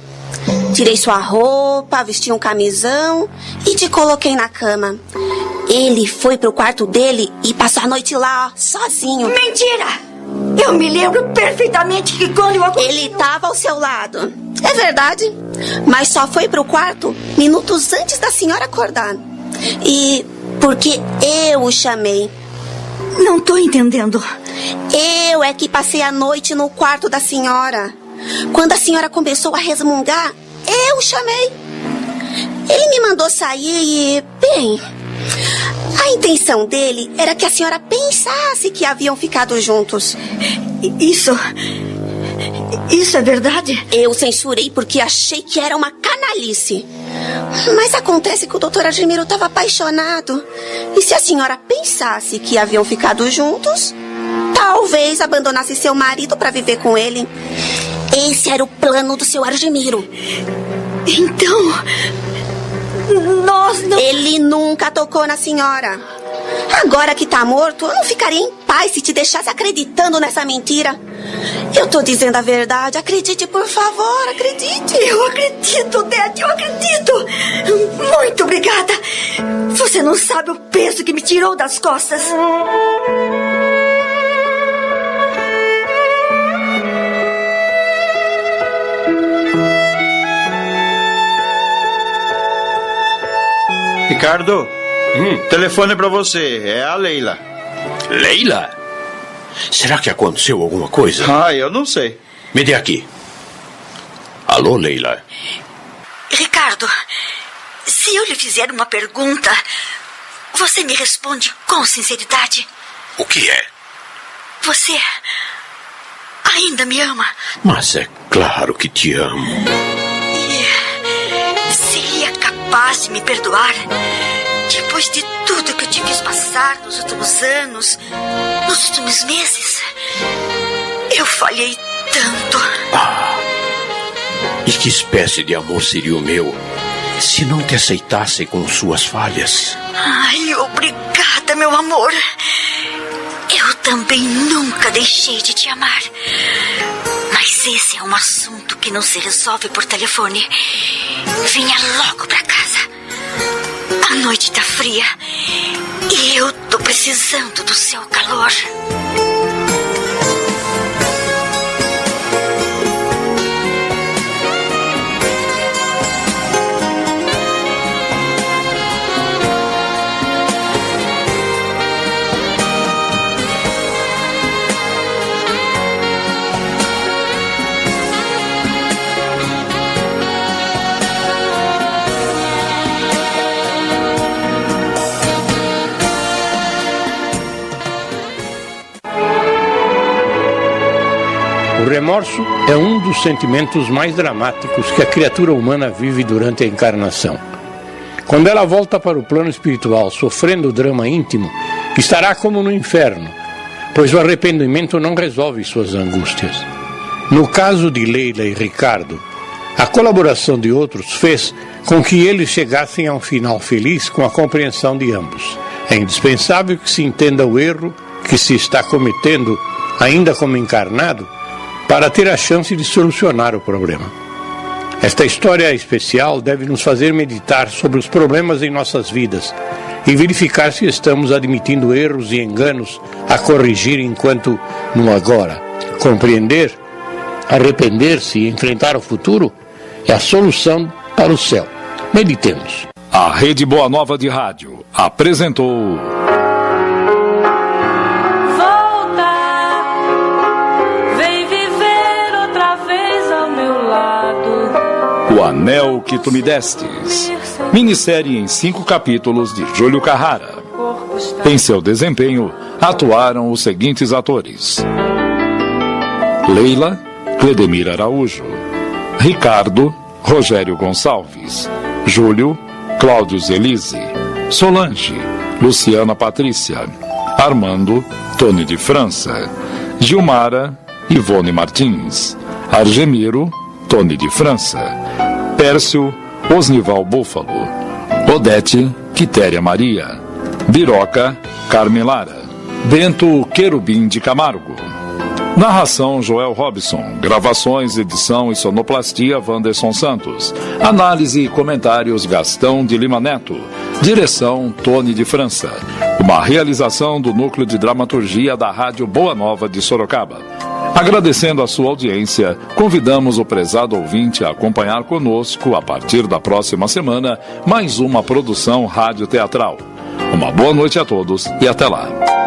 Tirei sua roupa, vesti um camisão e te coloquei na cama. Ele foi pro quarto dele e passou a noite lá, ó, sozinho. Mentira! Eu me lembro perfeitamente que quando eu... Ele estava ao seu lado. É verdade. Mas só foi pro quarto minutos antes da senhora acordar. E porque eu o chamei. Não tô entendendo. Eu é que passei a noite no quarto da senhora. Quando a senhora começou a resmungar, eu chamei. Ele me mandou sair e. Bem. A intenção dele era que a senhora pensasse que haviam ficado juntos. Isso. Isso é verdade? Eu censurei porque achei que era uma canalice. Mas acontece que o doutor Admiro estava apaixonado. E se a senhora pensasse que haviam ficado juntos, talvez abandonasse seu marido para viver com ele. Esse era o plano do seu Argemiro. Então. Nós não. Ele nunca tocou na senhora. Agora que tá morto, eu não ficaria em paz se te deixasse acreditando nessa mentira. Eu tô dizendo a verdade. Acredite, por favor, acredite. Eu acredito, Dad, eu acredito. Muito obrigada. Você não sabe o peso que me tirou das costas. Ricardo, hum. telefone para você. É a Leila. Leila? Será que aconteceu alguma coisa? Ah, eu não sei. Me dê aqui. Alô, Leila. Ricardo, se eu lhe fizer uma pergunta, você me responde com sinceridade. O que é? Você ainda me ama? Mas é claro que te amo. E de me perdoar depois de tudo que eu te fiz passar nos últimos anos, nos últimos meses? Eu falhei tanto. Ah, e que espécie de amor seria o meu se não te aceitasse com suas falhas? Ai, obrigada, meu amor. Eu também nunca deixei de te amar. Mas esse é um assunto que não se resolve por telefone. Venha logo pra casa. A noite tá fria e eu tô precisando do seu calor. O remorso é um dos sentimentos mais dramáticos que a criatura humana vive durante a encarnação. Quando ela volta para o plano espiritual sofrendo o drama íntimo, estará como no inferno, pois o arrependimento não resolve suas angústias. No caso de Leila e Ricardo, a colaboração de outros fez com que eles chegassem a um final feliz com a compreensão de ambos. É indispensável que se entenda o erro que se está cometendo, ainda como encarnado, para ter a chance de solucionar o problema. Esta história especial deve nos fazer meditar sobre os problemas em nossas vidas e verificar se estamos admitindo erros e enganos a corrigir enquanto no agora. Compreender, arrepender-se e enfrentar o futuro é a solução para o céu. Meditemos. A Rede Boa Nova de Rádio apresentou. Anel que Tu Me Destes. Minissérie em cinco capítulos de Júlio Carrara. Em seu desempenho, atuaram os seguintes atores: Leila, Cledemir Araújo. Ricardo, Rogério Gonçalves. Júlio, Cláudio Zelise. Solange, Luciana Patrícia. Armando, Tony de França. Gilmara, Ivone Martins. Argemiro, Tony de França. Pércio, Osnival Búfalo. Odete, Quitéria Maria. Biroca, Carmen Lara. Bento Querubim de Camargo. Narração Joel Robson. Gravações, edição e sonoplastia Wanderson Santos. Análise e comentários Gastão de Lima Neto. Direção Tony de França. Uma realização do Núcleo de Dramaturgia da Rádio Boa Nova de Sorocaba. Agradecendo a sua audiência, convidamos o prezado ouvinte a acompanhar conosco, a partir da próxima semana, mais uma produção rádio-teatral. Uma boa noite a todos e até lá.